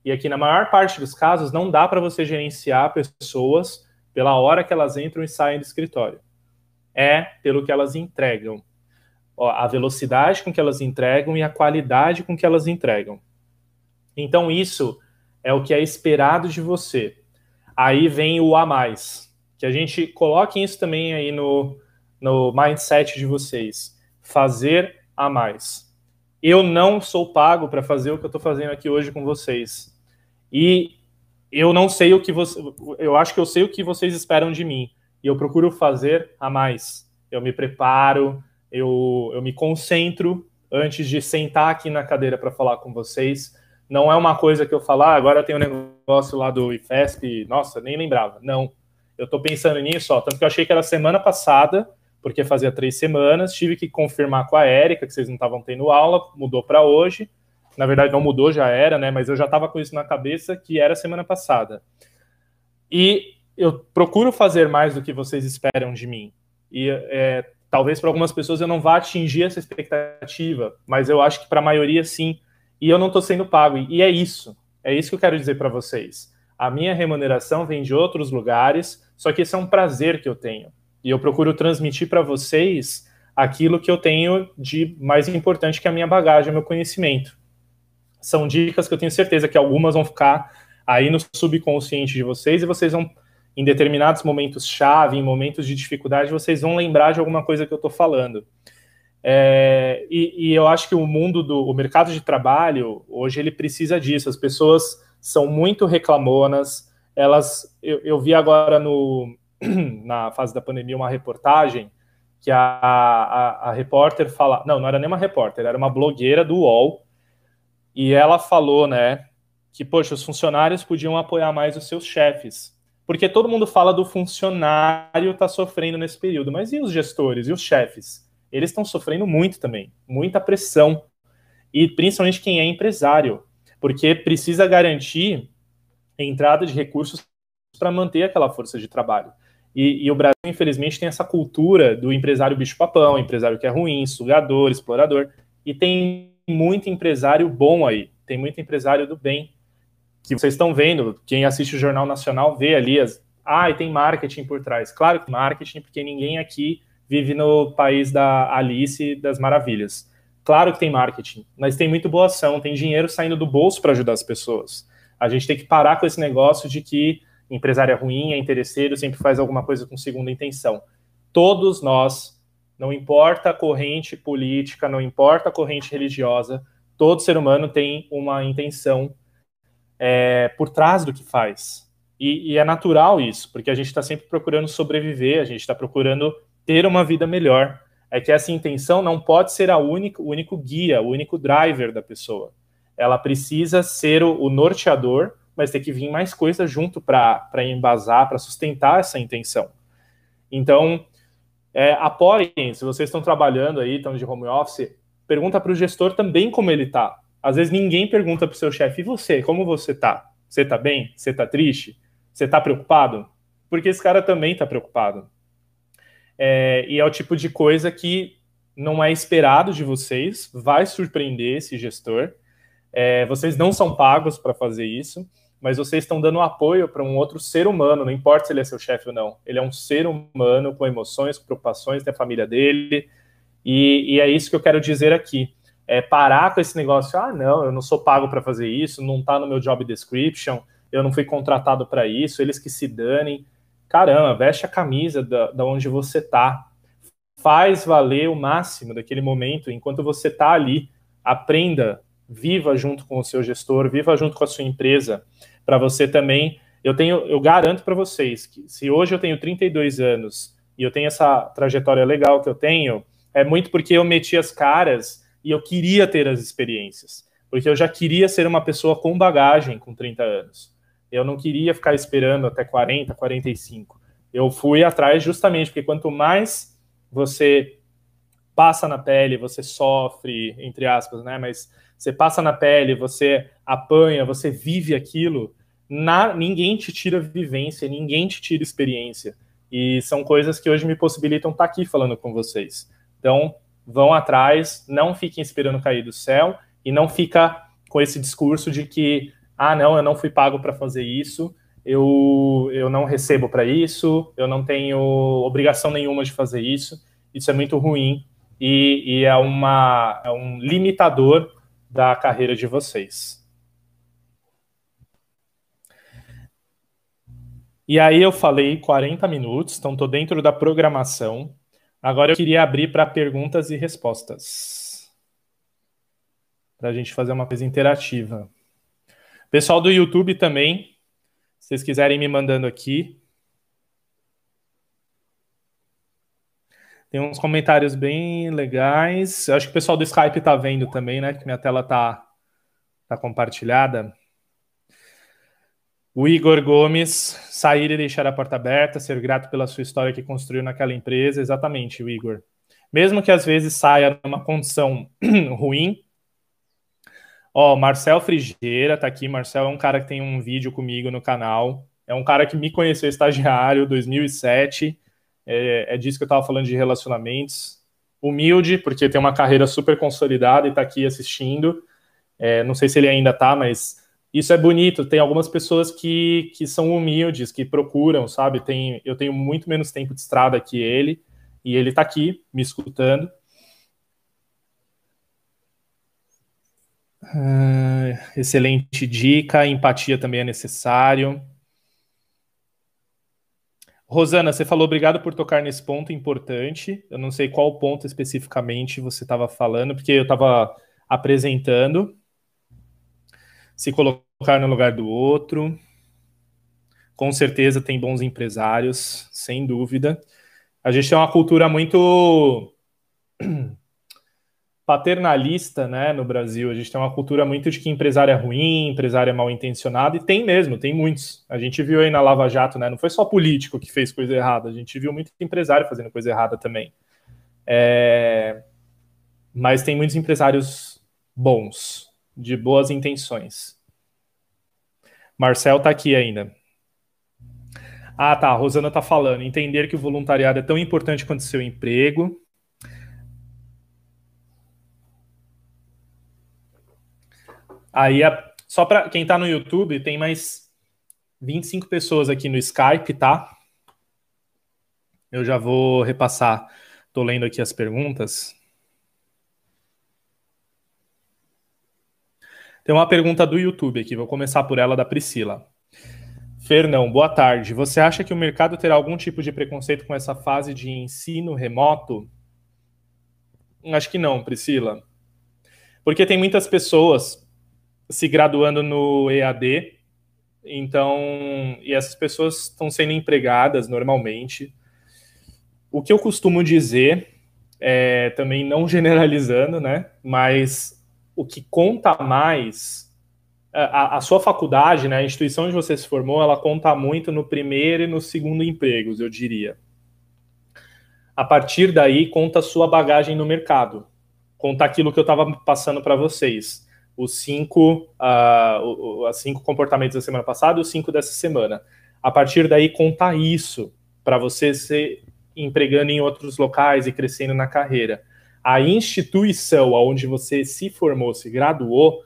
E aqui, na maior parte dos casos, não dá para você gerenciar pessoas pela hora que elas entram e saem do escritório. É pelo que elas entregam. Ó, a velocidade com que elas entregam e a qualidade com que elas entregam. Então, isso é o que é esperado de você. Aí vem o a mais. Que a gente coloque isso também aí no, no mindset de vocês. Fazer a mais. Eu não sou pago para fazer o que eu estou fazendo aqui hoje com vocês. E eu não sei o que você. Eu acho que eu sei o que vocês esperam de mim. E eu procuro fazer a mais. Eu me preparo, eu, eu me concentro antes de sentar aqui na cadeira para falar com vocês. Não é uma coisa que eu falar, ah, agora tem um negócio lá do IFESP, nossa, nem lembrava. Não. Eu estou pensando nisso, ó, tanto que eu achei que era semana passada, porque fazia três semanas, tive que confirmar com a Érica que vocês não estavam tendo aula, mudou para hoje. Na verdade, não mudou, já era, né? Mas eu já estava com isso na cabeça que era semana passada. E eu procuro fazer mais do que vocês esperam de mim. E é, talvez para algumas pessoas eu não vá atingir essa expectativa, mas eu acho que para a maioria sim. E eu não estou sendo pago. E é isso. É isso que eu quero dizer para vocês. A minha remuneração vem de outros lugares, só que esse é um prazer que eu tenho. E eu procuro transmitir para vocês aquilo que eu tenho de mais importante que a minha bagagem, meu conhecimento. São dicas que eu tenho certeza que algumas vão ficar aí no subconsciente de vocês e vocês vão, em determinados momentos chave, em momentos de dificuldade, vocês vão lembrar de alguma coisa que eu estou falando. É, e, e, eu acho que o mundo do o mercado de trabalho hoje ele precisa disso. As pessoas são muito reclamonas. Elas, eu, eu vi agora no na fase da pandemia, uma reportagem que a, a, a, repórter fala. Não, não era nem uma repórter, era uma blogueira do UOL. E ela falou, né, que, poxa, os funcionários podiam apoiar mais os seus chefes. Porque todo mundo fala do funcionário tá sofrendo nesse período, mas e os gestores e os chefes? Eles estão sofrendo muito também, muita pressão. E principalmente quem é empresário, porque precisa garantir entrada de recursos para manter aquela força de trabalho. E, e, o Brasil, infelizmente, tem essa cultura do empresário bicho-papão, empresário que é ruim, sugador, explorador. E tem muito empresário bom aí, tem muito empresário do bem. Que vocês estão vendo, quem assiste o Jornal Nacional vê ali as. Ah, e tem marketing por trás. Claro que marketing, porque ninguém aqui vive no país da Alice das maravilhas. Claro que tem marketing, mas tem muito boa ação, tem dinheiro saindo do bolso para ajudar as pessoas. A gente tem que parar com esse negócio de que empresário é ruim, é interesseiro, sempre faz alguma coisa com segunda intenção. Todos nós, não importa a corrente política, não importa a corrente religiosa, todo ser humano tem uma intenção é, por trás do que faz. E, e é natural isso, porque a gente está sempre procurando sobreviver, a gente está procurando ter uma vida melhor. É que essa intenção não pode ser a única, o único guia, o único driver da pessoa. Ela precisa ser o, o norteador mas tem que vir mais coisa junto para embasar, para sustentar essa intenção. Então, é, apoiem, se vocês estão trabalhando aí, estão de home office, pergunta para o gestor também como ele está. Às vezes ninguém pergunta para o seu chefe, e você, como você está? Você está bem? Você está triste? Você está preocupado? Porque esse cara também está preocupado. É, e é o tipo de coisa que não é esperado de vocês, vai surpreender esse gestor. É, vocês não são pagos para fazer isso, mas vocês estão dando apoio para um outro ser humano, não importa se ele é seu chefe ou não. Ele é um ser humano com emoções, com preocupações, tem a família dele, e, e é isso que eu quero dizer aqui. É parar com esse negócio, ah, não, eu não sou pago para fazer isso, não está no meu job description, eu não fui contratado para isso, eles que se danem. Caramba, veste a camisa da, da onde você está faz valer o máximo daquele momento enquanto você está ali. Aprenda, viva junto com o seu gestor, viva junto com a sua empresa, para você também. Eu tenho, eu garanto para vocês que se hoje eu tenho 32 anos e eu tenho essa trajetória legal que eu tenho, é muito porque eu meti as caras e eu queria ter as experiências, porque eu já queria ser uma pessoa com bagagem com 30 anos. Eu não queria ficar esperando até 40, 45. Eu fui atrás justamente porque quanto mais você passa na pele, você sofre, entre aspas, né? Mas você passa na pele, você apanha, você vive aquilo, na, ninguém te tira vivência, ninguém te tira experiência. E são coisas que hoje me possibilitam estar aqui falando com vocês. Então, vão atrás, não fiquem esperando cair do céu e não fica com esse discurso de que, ah, não, eu não fui pago para fazer isso, eu, eu não recebo para isso, eu não tenho obrigação nenhuma de fazer isso. Isso é muito ruim e, e é, uma, é um limitador da carreira de vocês. E aí eu falei 40 minutos, então estou dentro da programação. Agora eu queria abrir para perguntas e respostas. Para a gente fazer uma coisa interativa. Pessoal do YouTube também, se vocês quiserem me mandando aqui. Tem uns comentários bem legais. Eu acho que o pessoal do Skype está vendo também, né? Que minha tela está tá compartilhada. O Igor Gomes, sair e deixar a porta aberta, ser grato pela sua história que construiu naquela empresa. Exatamente, o Igor. Mesmo que às vezes saia numa condição ruim, Ó, Marcel Frigeira tá aqui. Marcel é um cara que tem um vídeo comigo no canal. É um cara que me conheceu estagiário 2007. É, é disso que eu tava falando de relacionamentos. Humilde, porque tem uma carreira super consolidada e tá aqui assistindo. É, não sei se ele ainda tá, mas isso é bonito. Tem algumas pessoas que, que são humildes, que procuram, sabe? Tem, eu tenho muito menos tempo de estrada que ele, e ele tá aqui me escutando. Uh, excelente dica, empatia também é necessário. Rosana, você falou obrigado por tocar nesse ponto importante. Eu não sei qual ponto especificamente você estava falando, porque eu estava apresentando. Se colocar no lugar do outro. Com certeza tem bons empresários, sem dúvida. A gente tem uma cultura muito paternalista, né, no Brasil. A gente tem uma cultura muito de que empresário é ruim, empresário é mal intencionado, e tem mesmo, tem muitos. A gente viu aí na Lava Jato, né, não foi só político que fez coisa errada, a gente viu muito empresário fazendo coisa errada também. É... Mas tem muitos empresários bons, de boas intenções. Marcel tá aqui ainda. Ah, tá, a Rosana tá falando. Entender que o voluntariado é tão importante quanto seu emprego. Aí, só para quem está no YouTube, tem mais 25 pessoas aqui no Skype, tá? Eu já vou repassar. Estou lendo aqui as perguntas. Tem uma pergunta do YouTube aqui, vou começar por ela, da Priscila. Fernão, boa tarde. Você acha que o mercado terá algum tipo de preconceito com essa fase de ensino remoto? Acho que não, Priscila. Porque tem muitas pessoas se graduando no EAD. Então, e essas pessoas estão sendo empregadas normalmente. O que eu costumo dizer, é, também não generalizando, né? Mas o que conta mais, a, a, sua faculdade, né, a instituição onde você se formou, ela conta muito no primeiro e no segundo empregos, eu diria. A partir daí, conta a sua bagagem no mercado. Conta aquilo que eu estava passando para vocês os cinco, uh, os cinco comportamentos da semana passada e os cinco dessa semana. A partir daí, contar isso para você se empregando em outros locais e crescendo na carreira. A instituição onde você se formou, se graduou,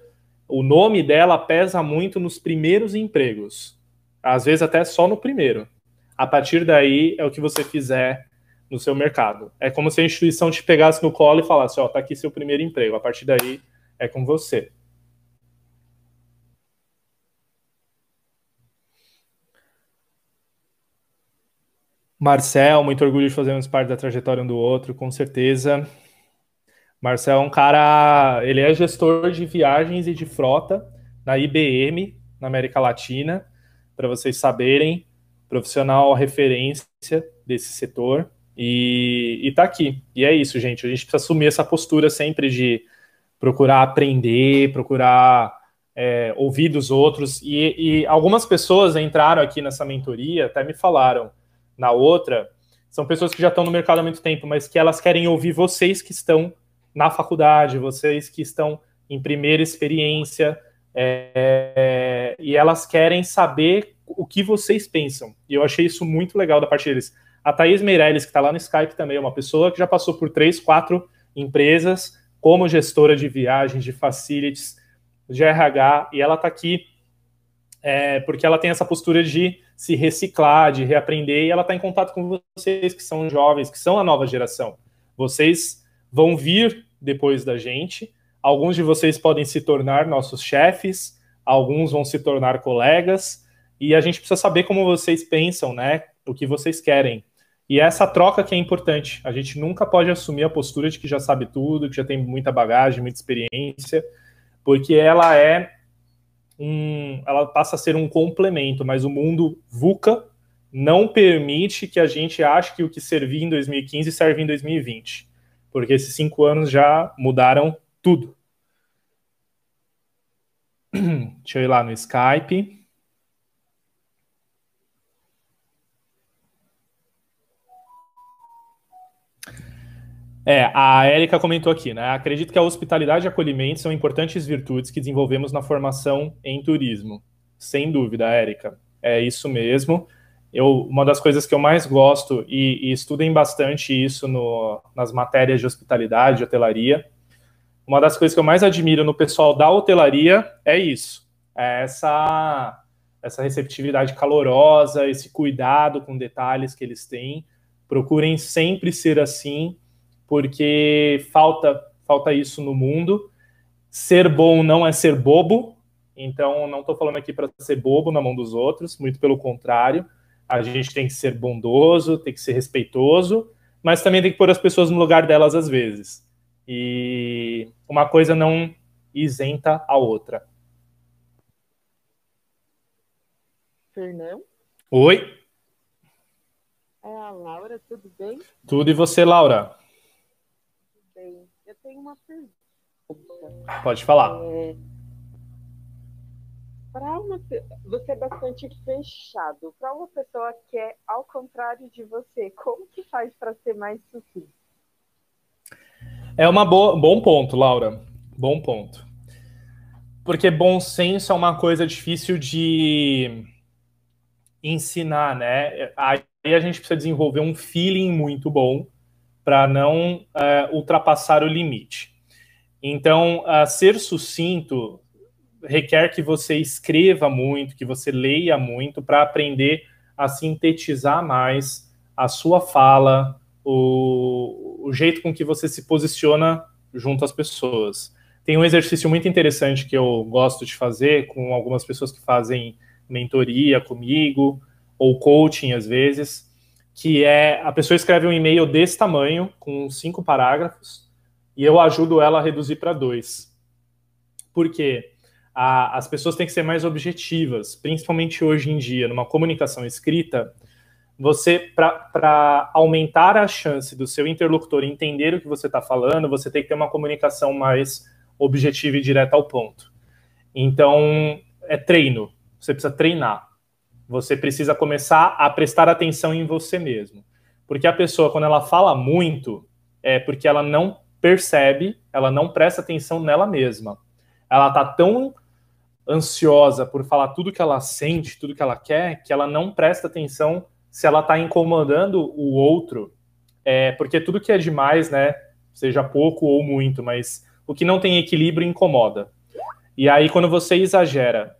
o nome dela pesa muito nos primeiros empregos. Às vezes até só no primeiro. A partir daí é o que você fizer no seu mercado. É como se a instituição te pegasse no colo e falasse, ó, tá aqui seu primeiro emprego. A partir daí é com você. Marcel, muito orgulho de fazermos parte da trajetória um do outro, com certeza. Marcel é um cara, ele é gestor de viagens e de frota na IBM, na América Latina, para vocês saberem, profissional referência desse setor e, e tá aqui. E é isso, gente. A gente precisa assumir essa postura sempre de procurar aprender, procurar é, ouvir dos outros. E, e algumas pessoas entraram aqui nessa mentoria, até me falaram na outra, são pessoas que já estão no mercado há muito tempo, mas que elas querem ouvir vocês que estão na faculdade, vocês que estão em primeira experiência, é, e elas querem saber o que vocês pensam. E eu achei isso muito legal da parte deles. A Thaís Meirelles, que está lá no Skype também, é uma pessoa que já passou por três, quatro empresas como gestora de viagens, de facilities, de RH, e ela está aqui é, porque ela tem essa postura de se reciclar, de reaprender, e ela está em contato com vocês que são jovens, que são a nova geração. Vocês vão vir depois da gente, alguns de vocês podem se tornar nossos chefes, alguns vão se tornar colegas, e a gente precisa saber como vocês pensam, né? O que vocês querem. E é essa troca que é importante. A gente nunca pode assumir a postura de que já sabe tudo, que já tem muita bagagem, muita experiência, porque ela é um, ela passa a ser um complemento, mas o mundo VUCA não permite que a gente ache que o que servia em 2015 serve em 2020, porque esses cinco anos já mudaram tudo. Deixa eu ir lá no Skype. É, a Érica comentou aqui, né? Acredito que a hospitalidade e acolhimento são importantes virtudes que desenvolvemos na formação em turismo. Sem dúvida, Érica. É isso mesmo. Eu, uma das coisas que eu mais gosto, e, e estudem bastante isso no, nas matérias de hospitalidade, de hotelaria, uma das coisas que eu mais admiro no pessoal da hotelaria é isso. É essa, essa receptividade calorosa, esse cuidado com detalhes que eles têm. Procurem sempre ser assim porque falta falta isso no mundo. Ser bom não é ser bobo, então não estou falando aqui para ser bobo na mão dos outros, muito pelo contrário. A gente tem que ser bondoso, tem que ser respeitoso, mas também tem que pôr as pessoas no lugar delas às vezes. E uma coisa não isenta a outra. Fernão? Oi. É a Laura, tudo bem? Tudo e você, Laura? Eu tenho uma pergunta. Pode falar. É, para uma, você é bastante fechado. Para uma pessoa que é ao contrário de você, como que faz para ser mais sucinto? É um bom ponto, Laura. Bom ponto. Porque bom senso é uma coisa difícil de ensinar, né? Aí a gente precisa desenvolver um feeling muito bom para não uh, ultrapassar o limite. Então, uh, ser sucinto requer que você escreva muito, que você leia muito para aprender a sintetizar mais a sua fala, o, o jeito com que você se posiciona junto às pessoas. Tem um exercício muito interessante que eu gosto de fazer com algumas pessoas que fazem mentoria comigo ou coaching às vezes, que é a pessoa escreve um e-mail desse tamanho, com cinco parágrafos, e eu ajudo ela a reduzir para dois. Por quê? A, as pessoas têm que ser mais objetivas, principalmente hoje em dia, numa comunicação escrita, você, para aumentar a chance do seu interlocutor entender o que você está falando, você tem que ter uma comunicação mais objetiva e direta ao ponto. Então, é treino. Você precisa treinar. Você precisa começar a prestar atenção em você mesmo. Porque a pessoa, quando ela fala muito, é porque ela não percebe, ela não presta atenção nela mesma. Ela tá tão ansiosa por falar tudo que ela sente, tudo que ela quer, que ela não presta atenção se ela tá incomodando o outro. É, porque tudo que é demais, né, seja pouco ou muito, mas o que não tem equilíbrio incomoda. E aí, quando você exagera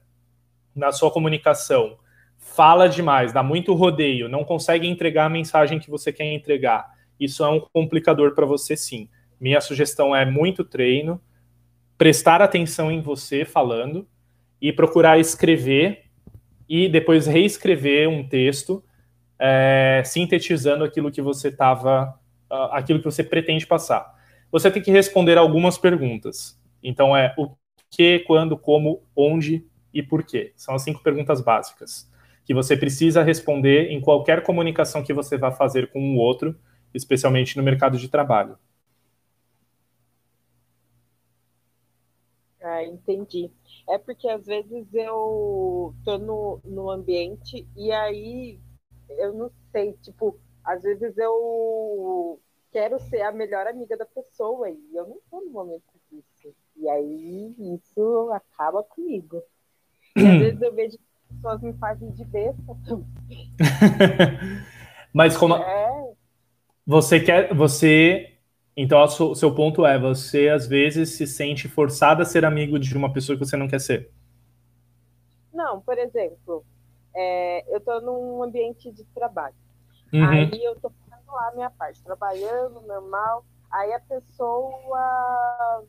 na sua comunicação, fala demais, dá muito rodeio, não consegue entregar a mensagem que você quer entregar, isso é um complicador para você sim. Minha sugestão é muito treino, prestar atenção em você falando e procurar escrever e depois reescrever um texto é, sintetizando aquilo que você estava, aquilo que você pretende passar. Você tem que responder algumas perguntas. Então é o que, quando, como, onde e por quê. São as cinco perguntas básicas que você precisa responder em qualquer comunicação que você vá fazer com o um outro, especialmente no mercado de trabalho. Ah, entendi. É porque às vezes eu tô no, no ambiente e aí eu não sei, tipo, às vezes eu quero ser a melhor amiga da pessoa e eu não tô no momento disso. E aí isso acaba comigo. E às vezes eu vejo que pessoas me fazem de besta. Mas como é... você quer, você então, o seu ponto é: você às vezes se sente forçada a ser amigo de uma pessoa que você não quer ser. Não, por exemplo, é, eu estou num ambiente de trabalho. Uhum. Aí eu estou fazendo lá a minha parte, trabalhando normal. Aí a pessoa.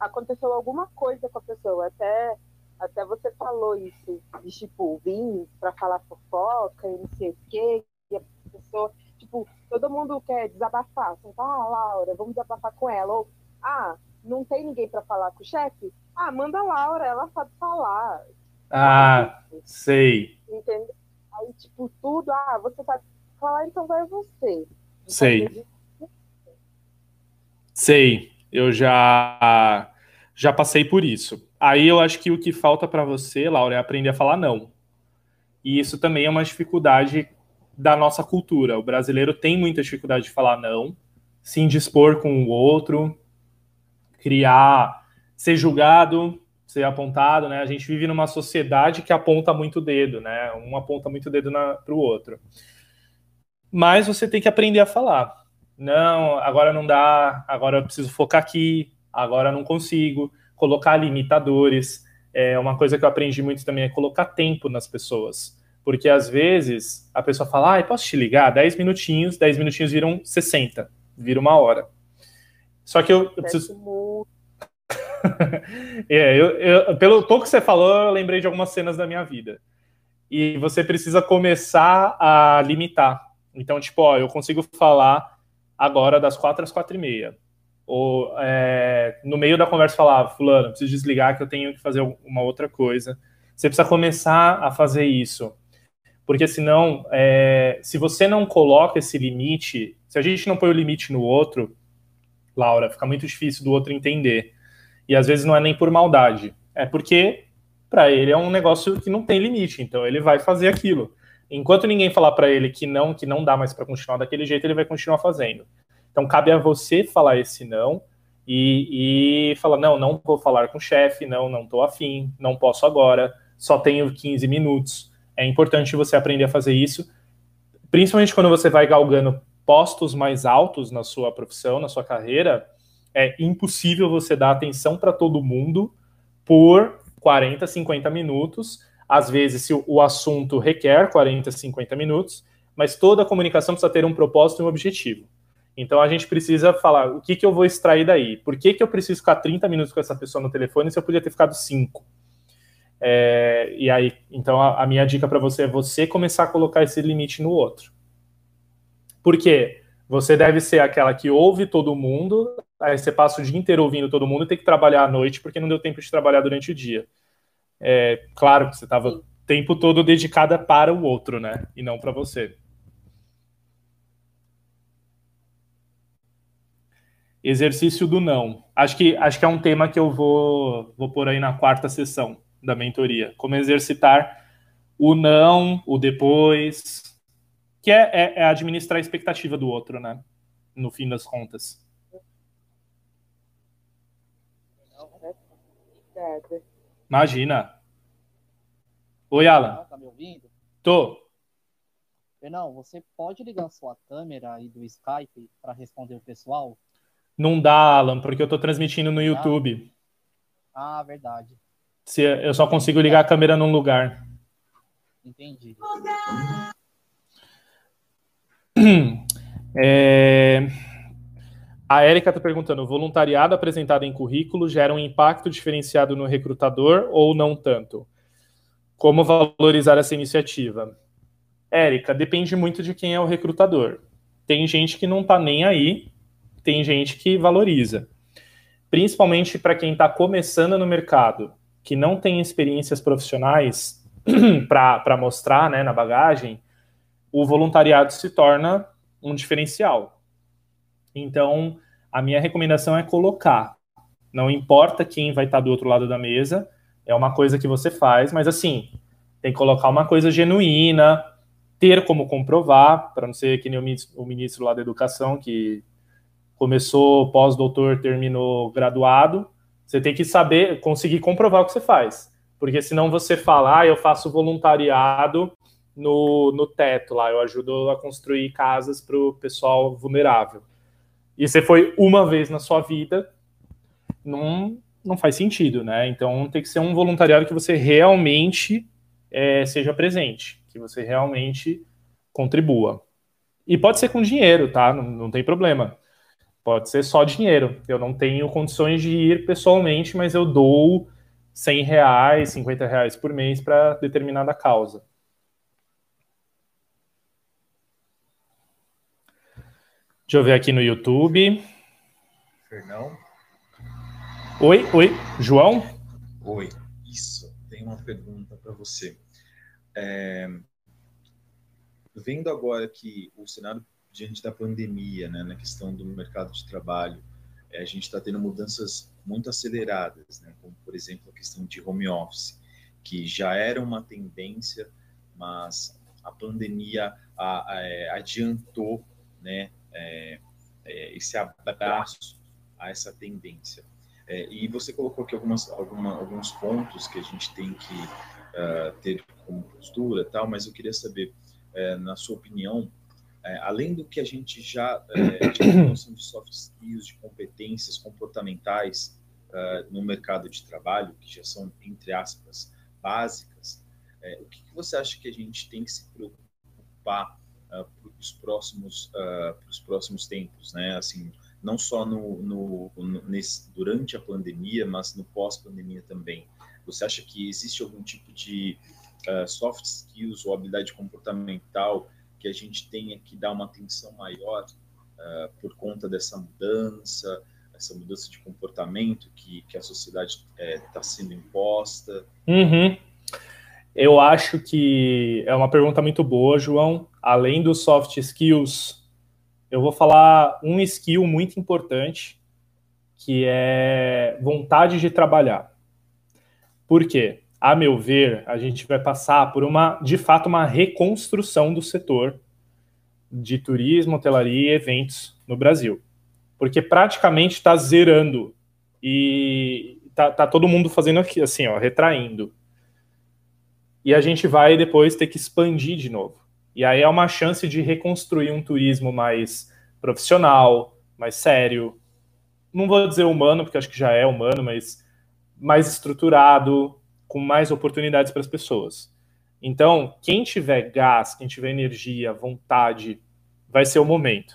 Aconteceu alguma coisa com a pessoa. Até, até você falou isso, de tipo, vir para falar fofoca e não sei o quê. E a pessoa tipo, todo mundo quer desabafar. Assim, ah, Laura, vamos desabafar com ela. Ou, ah, não tem ninguém para falar com o chefe? Ah, manda a Laura, ela sabe falar. Ah, sei. Entendeu? Aí, tipo, tudo, ah, você sabe falar, então vai você. Sei. Sei. Eu já já passei por isso. Aí eu acho que o que falta para você, Laura, é aprender a falar não. E isso também é uma dificuldade da nossa cultura. O brasileiro tem muita dificuldade de falar não, se indispor com o outro, criar, ser julgado, ser apontado, né? A gente vive numa sociedade que aponta muito o dedo, né? Um aponta muito o dedo para o outro. Mas você tem que aprender a falar. Não, agora não dá, agora eu preciso focar aqui, agora não consigo. Colocar limitadores. É uma coisa que eu aprendi muito também é colocar tempo nas pessoas. Porque às vezes a pessoa fala, ah, posso te ligar? 10 minutinhos, 10 minutinhos viram 60, vira uma hora. Só que eu, eu preciso. é, eu, eu, pelo pouco que você falou, eu lembrei de algumas cenas da minha vida. E você precisa começar a limitar. Então, tipo, ó, eu consigo falar agora das quatro às quatro e meia. Ou é, no meio da conversa falar, fulano, preciso desligar que eu tenho que fazer uma outra coisa. Você precisa começar a fazer isso porque senão, é, se você não coloca esse limite, se a gente não põe o limite no outro, Laura, fica muito difícil do outro entender. E às vezes não é nem por maldade, é porque para ele é um negócio que não tem limite, então ele vai fazer aquilo. Enquanto ninguém falar para ele que não, que não dá mais para continuar daquele jeito, ele vai continuar fazendo. Então cabe a você falar esse não e, e falar não, não vou falar com o chefe, não, não tô afim, não posso agora, só tenho 15 minutos. É importante você aprender a fazer isso, principalmente quando você vai galgando postos mais altos na sua profissão, na sua carreira. É impossível você dar atenção para todo mundo por 40, 50 minutos. Às vezes, se o assunto requer 40, 50 minutos, mas toda a comunicação precisa ter um propósito e um objetivo. Então a gente precisa falar o que, que eu vou extrair daí. Por que, que eu preciso ficar 30 minutos com essa pessoa no telefone se eu podia ter ficado 5? É, e aí, então a, a minha dica para você é você começar a colocar esse limite no outro. Por quê? Você deve ser aquela que ouve todo mundo, aí você passa o dia inteiro ouvindo todo mundo e tem que trabalhar à noite porque não deu tempo de trabalhar durante o dia. É, claro que você estava o tempo todo dedicada para o outro, né? E não para você. Exercício do não. Acho que, acho que é um tema que eu vou, vou pôr aí na quarta sessão da mentoria. Como exercitar o não, o depois, que é, é, é administrar a expectativa do outro, né? No fim das contas. Imagina. Oi, Alan. Tá me ouvindo? Tô. Não, você pode ligar sua câmera aí do Skype para responder o pessoal? Não dá, Alan, porque eu estou transmitindo no YouTube. Ah, verdade. Se eu só consigo ligar a câmera num lugar. Entendi. É... A Érica está perguntando: voluntariado apresentado em currículo gera um impacto diferenciado no recrutador ou não tanto? Como valorizar essa iniciativa? Érica, depende muito de quem é o recrutador. Tem gente que não está nem aí, tem gente que valoriza. Principalmente para quem está começando no mercado, que não tem experiências profissionais para mostrar né, na bagagem, o voluntariado se torna um diferencial. Então, a minha recomendação é colocar. Não importa quem vai estar do outro lado da mesa, é uma coisa que você faz, mas assim, tem que colocar uma coisa genuína, ter como comprovar, para não ser que nem o ministro lá da educação, que começou pós-doutor, terminou graduado, você tem que saber, conseguir comprovar o que você faz. Porque senão você fala, ah, eu faço voluntariado no, no teto lá, eu ajudo a construir casas para o pessoal vulnerável. E você foi uma vez na sua vida, não, não faz sentido, né? Então tem que ser um voluntariado que você realmente é, seja presente, que você realmente contribua. E pode ser com dinheiro, tá? Não, não tem problema. Pode ser só dinheiro. Eu não tenho condições de ir pessoalmente, mas eu dou 100 reais, 50 reais por mês para determinada causa. Deixa eu ver aqui no YouTube. Fernão. Oi, oi, João? Oi, isso. Tem uma pergunta para você. É... Vendo agora que o cenário diante da pandemia, né, na questão do mercado de trabalho, é, a gente está tendo mudanças muito aceleradas, né, como por exemplo a questão de home office, que já era uma tendência, mas a pandemia a, a, é, adiantou, né, é, é, esse abraço a essa tendência. É, e você colocou aqui algumas, alguma, alguns pontos que a gente tem que uh, ter como postura, tal, mas eu queria saber, é, na sua opinião, é, além do que a gente já tinha noção de soft skills, de competências comportamentais uh, no mercado de trabalho, que já são, entre aspas, básicas, o que, que você acha que a gente tem que se preocupar uh, para os próximos, uh, próximos tempos, né? Assim, não só no, no, no nesse, durante a pandemia, mas no pós-pandemia também. Você acha que existe algum tipo de uh, soft skills ou habilidade comportamental que a gente tenha que dar uma atenção maior uh, por conta dessa mudança, essa mudança de comportamento que, que a sociedade está é, sendo imposta? Uhum. Eu acho que é uma pergunta muito boa, João. Além dos soft skills, eu vou falar um skill muito importante, que é vontade de trabalhar. Por quê? A meu ver, a gente vai passar por uma, de fato, uma reconstrução do setor de turismo, hotelaria e eventos no Brasil. Porque praticamente está zerando e tá, tá todo mundo fazendo aqui, assim, ó, retraindo e a gente vai depois ter que expandir de novo. E aí é uma chance de reconstruir um turismo mais profissional, mais sério. Não vou dizer humano, porque acho que já é humano, mas mais estruturado, com mais oportunidades para as pessoas. Então, quem tiver gás, quem tiver energia, vontade, vai ser o momento.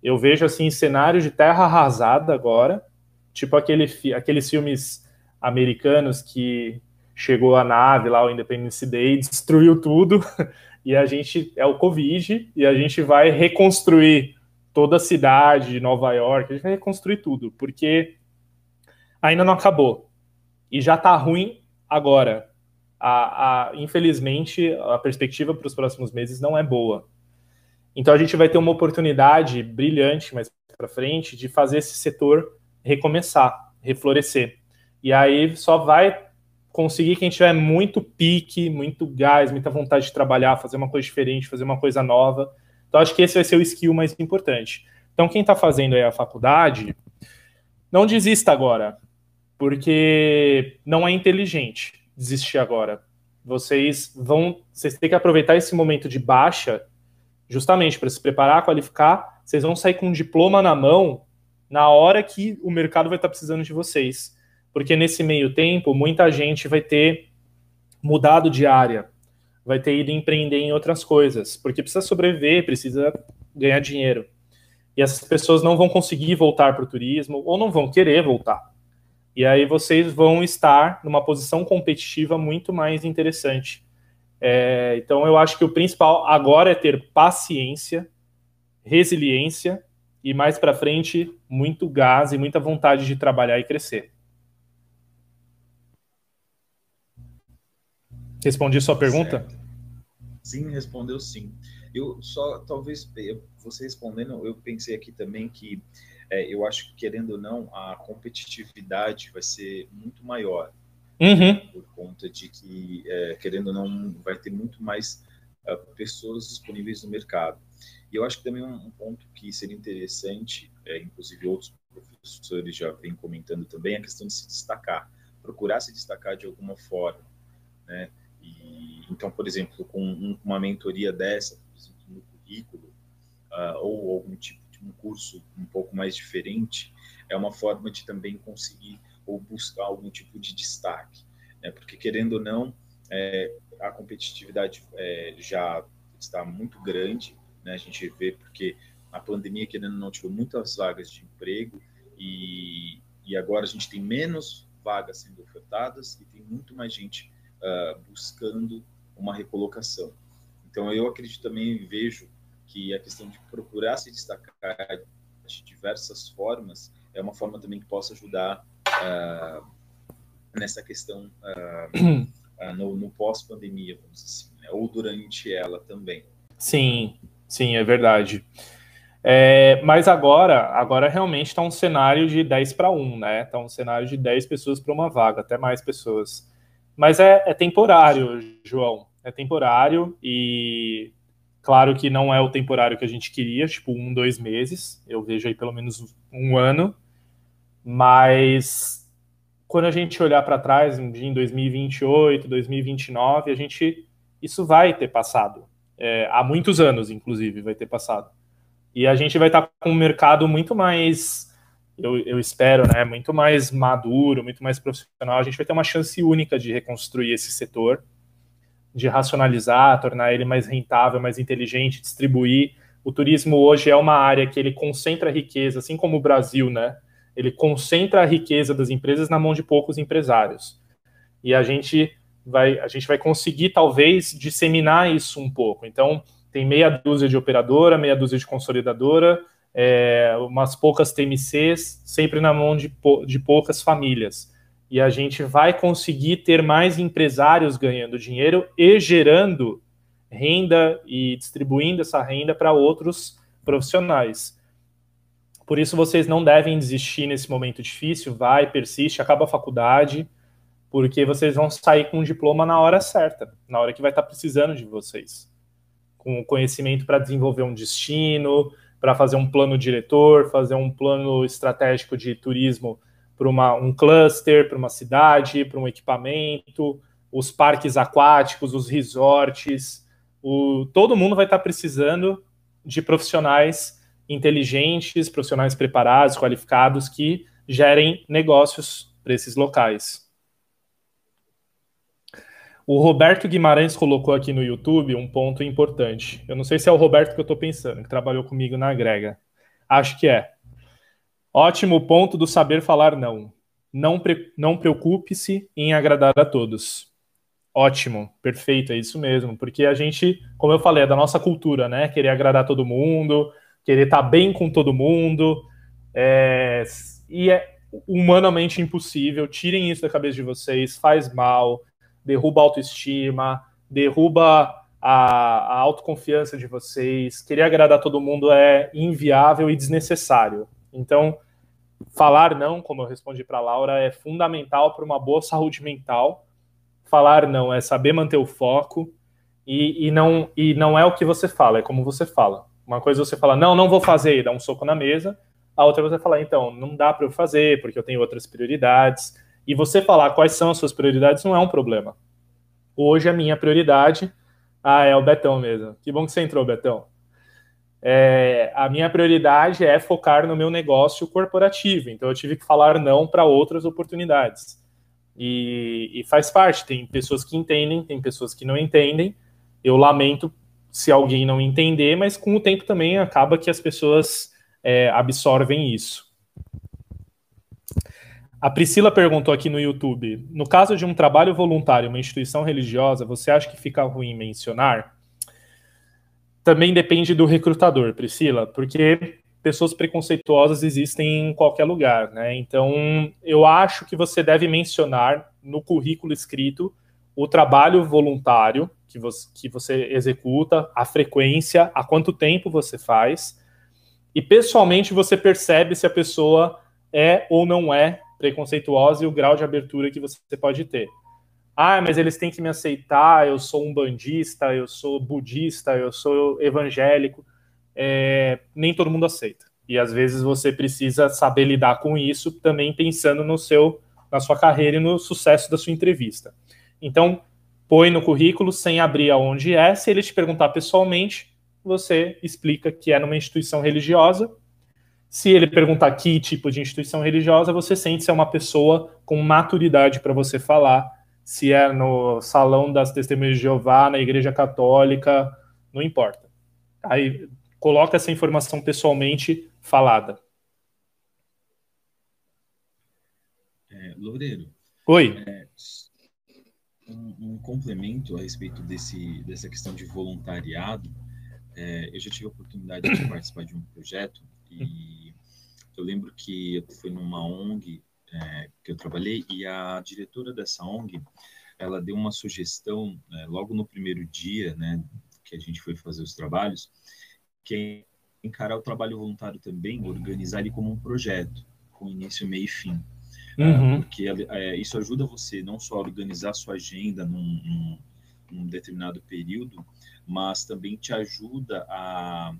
Eu vejo assim cenário de terra arrasada agora, tipo aquele, aqueles filmes americanos que chegou a nave lá, o Independence Day, destruiu tudo, e a gente é o Covid, e a gente vai reconstruir toda a cidade de Nova York, a gente vai reconstruir tudo, porque ainda não acabou. E já tá ruim agora. A, a, infelizmente, a perspectiva para os próximos meses não é boa. Então a gente vai ter uma oportunidade brilhante mais para frente de fazer esse setor recomeçar, reflorescer. E aí só vai conseguir quem tiver muito pique, muito gás, muita vontade de trabalhar, fazer uma coisa diferente, fazer uma coisa nova. Então, acho que esse vai ser o skill mais importante. Então, quem está fazendo aí a faculdade, não desista agora, porque não é inteligente desistir agora. Vocês vão, vocês têm que aproveitar esse momento de baixa, justamente para se preparar, qualificar. Vocês vão sair com um diploma na mão na hora que o mercado vai estar precisando de vocês. Porque nesse meio tempo, muita gente vai ter mudado de área, vai ter ido empreender em outras coisas, porque precisa sobreviver, precisa ganhar dinheiro. E essas pessoas não vão conseguir voltar para o turismo ou não vão querer voltar. E aí vocês vão estar numa posição competitiva muito mais interessante. É, então eu acho que o principal agora é ter paciência, resiliência e mais para frente muito gás e muita vontade de trabalhar e crescer. Respondi sua pergunta? Certo. Sim, respondeu sim. Eu só, talvez, você respondendo, eu pensei aqui também que é, eu acho que, querendo ou não, a competitividade vai ser muito maior. Uhum. Por conta de que, é, querendo ou não, vai ter muito mais uh, pessoas disponíveis no mercado. E eu acho que também um, um ponto que seria interessante, é, inclusive outros professores já vêm comentando também, é a questão de se destacar, procurar se destacar de alguma forma, né? E, então, por exemplo, com um, uma mentoria dessa, currículo, uh, ou algum tipo de um curso um pouco mais diferente, é uma forma de também conseguir ou buscar algum tipo de destaque, né? Porque querendo ou não, é, a competitividade é, já está muito grande, né? A gente vê porque a pandemia querendo ou não tirou muitas vagas de emprego e, e agora a gente tem menos vagas sendo ofertadas e tem muito mais gente uh, buscando uma recolocação. Então, eu acredito também vejo que a questão de procurar se destacar de diversas formas é uma forma também que possa ajudar uh, nessa questão uh, no, no pós-pandemia, vamos dizer assim, né? ou durante ela também. Sim, sim, é verdade. É, mas agora, agora realmente está um cenário de 10 para 1, né? Está um cenário de 10 pessoas para uma vaga, até mais pessoas. Mas é, é temporário, João. É temporário e claro que não é o temporário que a gente queria, tipo um, dois meses. Eu vejo aí pelo menos um ano. Mas quando a gente olhar para trás, em 2028, 2029, a gente isso vai ter passado. É, há muitos anos, inclusive, vai ter passado. E a gente vai estar com um mercado muito mais eu, eu espero, né, muito mais maduro, muito mais profissional, a gente vai ter uma chance única de reconstruir esse setor, de racionalizar, tornar ele mais rentável, mais inteligente, distribuir. O turismo hoje é uma área que ele concentra a riqueza, assim como o Brasil, né? Ele concentra a riqueza das empresas na mão de poucos empresários. E a gente vai, a gente vai conseguir talvez disseminar isso um pouco. Então, tem meia dúzia de operadora, meia dúzia de consolidadora, é, umas poucas TMCs, sempre na mão de, de poucas famílias. E a gente vai conseguir ter mais empresários ganhando dinheiro e gerando renda e distribuindo essa renda para outros profissionais. Por isso, vocês não devem desistir nesse momento difícil. Vai, persiste, acaba a faculdade, porque vocês vão sair com um diploma na hora certa, na hora que vai estar precisando de vocês. Com conhecimento para desenvolver um destino, para fazer um plano diretor, fazer um plano estratégico de turismo para um cluster, para uma cidade, para um equipamento, os parques aquáticos, os resorts, o, todo mundo vai estar precisando de profissionais inteligentes, profissionais preparados, qualificados, que gerem negócios para esses locais. O Roberto Guimarães colocou aqui no YouTube um ponto importante. Eu não sei se é o Roberto que eu estou pensando, que trabalhou comigo na Grega. Acho que é. Ótimo ponto do saber falar não. Não, pre não preocupe-se em agradar a todos. Ótimo, perfeito, é isso mesmo. Porque a gente, como eu falei, é da nossa cultura, né? Querer agradar todo mundo, querer estar tá bem com todo mundo. É... E é humanamente impossível. Tirem isso da cabeça de vocês, faz mal derruba a autoestima, derruba a, a autoconfiança de vocês. Querer agradar todo mundo é inviável e desnecessário. Então, falar não, como eu respondi para Laura, é fundamental para uma boa saúde mental. Falar não é saber manter o foco e, e, não, e não é o que você fala, é como você fala. Uma coisa é você fala, não, não vou fazer e dá um soco na mesa. A outra é você falar, então, não dá para eu fazer porque eu tenho outras prioridades. E você falar quais são as suas prioridades não é um problema. Hoje a minha prioridade ah, é o Betão mesmo. Que bom que você entrou, Betão. É, a minha prioridade é focar no meu negócio corporativo. Então, eu tive que falar não para outras oportunidades. E, e, faz parte. Tem pessoas que entendem, tem pessoas que não entendem. Eu lamento se alguém não entender, mas com o tempo também acaba que as pessoas é, absorvem isso. A Priscila perguntou aqui no YouTube: no caso de um trabalho voluntário, uma instituição religiosa, você acha que fica ruim mencionar? Também depende do recrutador, Priscila, porque pessoas preconceituosas existem em qualquer lugar, né? Então, eu acho que você deve mencionar no currículo escrito o trabalho voluntário que você, que você executa, a frequência, há quanto tempo você faz, e pessoalmente você percebe se a pessoa é ou não é preconceituosa e o grau de abertura que você pode ter. Ah, mas eles têm que me aceitar, eu sou um bandista, eu sou budista, eu sou evangélico. É, nem todo mundo aceita. E às vezes você precisa saber lidar com isso, também pensando no seu, na sua carreira e no sucesso da sua entrevista. Então, põe no currículo sem abrir aonde é. Se ele te perguntar pessoalmente, você explica que é numa instituição religiosa se ele perguntar que tipo de instituição religiosa, você sente se é uma pessoa com maturidade para você falar, se é no salão das testemunhas de Jeová, na igreja católica, não importa. Aí coloca essa informação pessoalmente falada. É, Loureiro. Oi. É, um, um, complemento a respeito desse, dessa questão de voluntariado. É, eu já tive a oportunidade de participar de um projeto e eu lembro que eu fui numa ONG é, que eu trabalhei e a diretora dessa ONG, ela deu uma sugestão né, logo no primeiro dia, né, que a gente foi fazer os trabalhos, que é encarar o trabalho voluntário também, organizar ele como um projeto, com início, meio e fim. É, uhum. É, porque é, isso ajuda você não só a organizar a sua agenda num, num, num determinado período, mas também te ajuda a,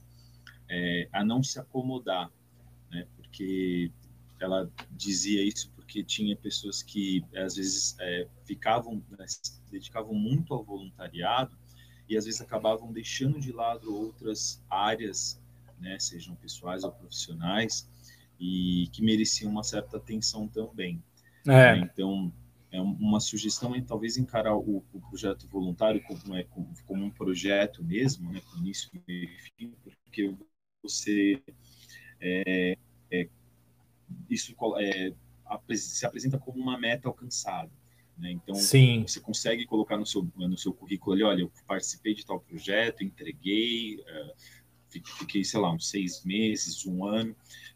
é, a não se acomodar porque ela dizia isso porque tinha pessoas que às vezes é, ficavam né, se dedicavam muito ao voluntariado e às vezes acabavam deixando de lado outras áreas, né, sejam pessoais ou profissionais, e que mereciam uma certa atenção também. É. Né? Então, é uma sugestão é talvez encarar o, o projeto voluntário como, é, como, como, um projeto mesmo, né, com início e fim, porque você é, é, isso é, se apresenta como uma meta alcançada. Né? Então, Sim. você consegue colocar no seu, no seu currículo ali, olha, eu participei de tal projeto, entreguei, uh, fiquei, sei lá, uns seis meses, um ano,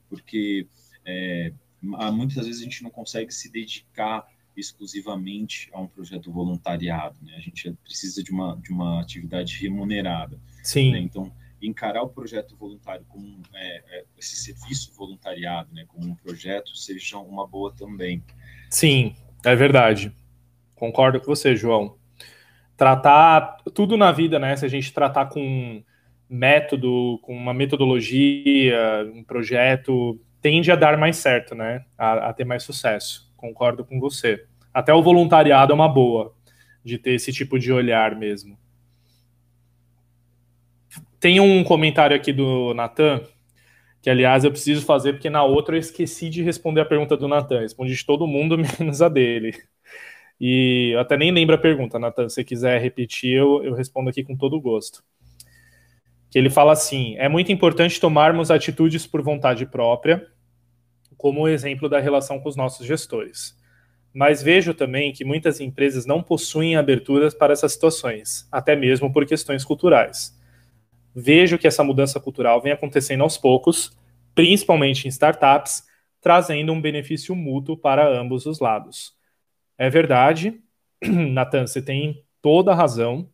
porque é, muitas vezes a gente não consegue se dedicar exclusivamente a um projeto voluntariado, né? A gente precisa de uma, de uma atividade remunerada. Sim. Né? Então, encarar o projeto voluntário como é, é, esse serviço voluntariado, né, como um projeto, seja uma boa também. Sim, é verdade. Concordo com você, João. Tratar tudo na vida, né? Se a gente tratar com método, com uma metodologia, um projeto, tende a dar mais certo, né? A, a ter mais sucesso. Concordo com você. Até o voluntariado é uma boa de ter esse tipo de olhar mesmo. Tem um comentário aqui do Natan, que aliás eu preciso fazer porque na outra eu esqueci de responder a pergunta do Natan. Respondi de todo mundo menos a dele. E eu até nem lembro a pergunta, Natan. Se você quiser repetir, eu, eu respondo aqui com todo gosto. Que ele fala assim: é muito importante tomarmos atitudes por vontade própria, como o exemplo da relação com os nossos gestores. Mas vejo também que muitas empresas não possuem aberturas para essas situações, até mesmo por questões culturais vejo que essa mudança cultural vem acontecendo aos poucos, principalmente em startups, trazendo um benefício mútuo para ambos os lados. É verdade, Natan, você tem toda a razão.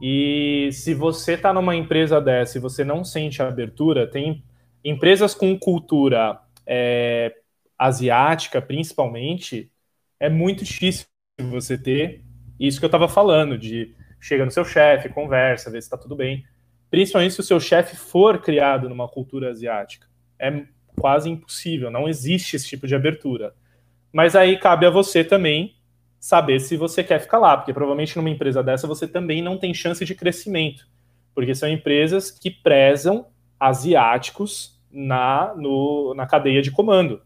E se você está numa empresa dessa e você não sente a abertura, tem empresas com cultura é, asiática, principalmente, é muito difícil você ter isso que eu estava falando, de chega no seu chefe, conversa, vê se está tudo bem principalmente se o seu chefe for criado numa cultura asiática. É quase impossível, não existe esse tipo de abertura. Mas aí cabe a você também saber se você quer ficar lá, porque provavelmente numa empresa dessa você também não tem chance de crescimento, porque são empresas que prezam asiáticos na, no, na cadeia de comando.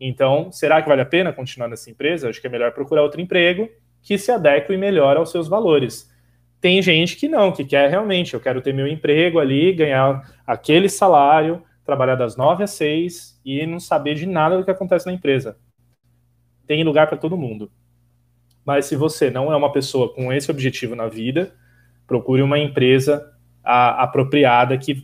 Então, será que vale a pena continuar nessa empresa? Acho que é melhor procurar outro emprego que se adeque melhor aos seus valores. Tem gente que não, que quer realmente, eu quero ter meu emprego ali, ganhar aquele salário, trabalhar das nove às seis e não saber de nada do que acontece na empresa. Tem lugar para todo mundo. Mas se você não é uma pessoa com esse objetivo na vida, procure uma empresa a, apropriada que.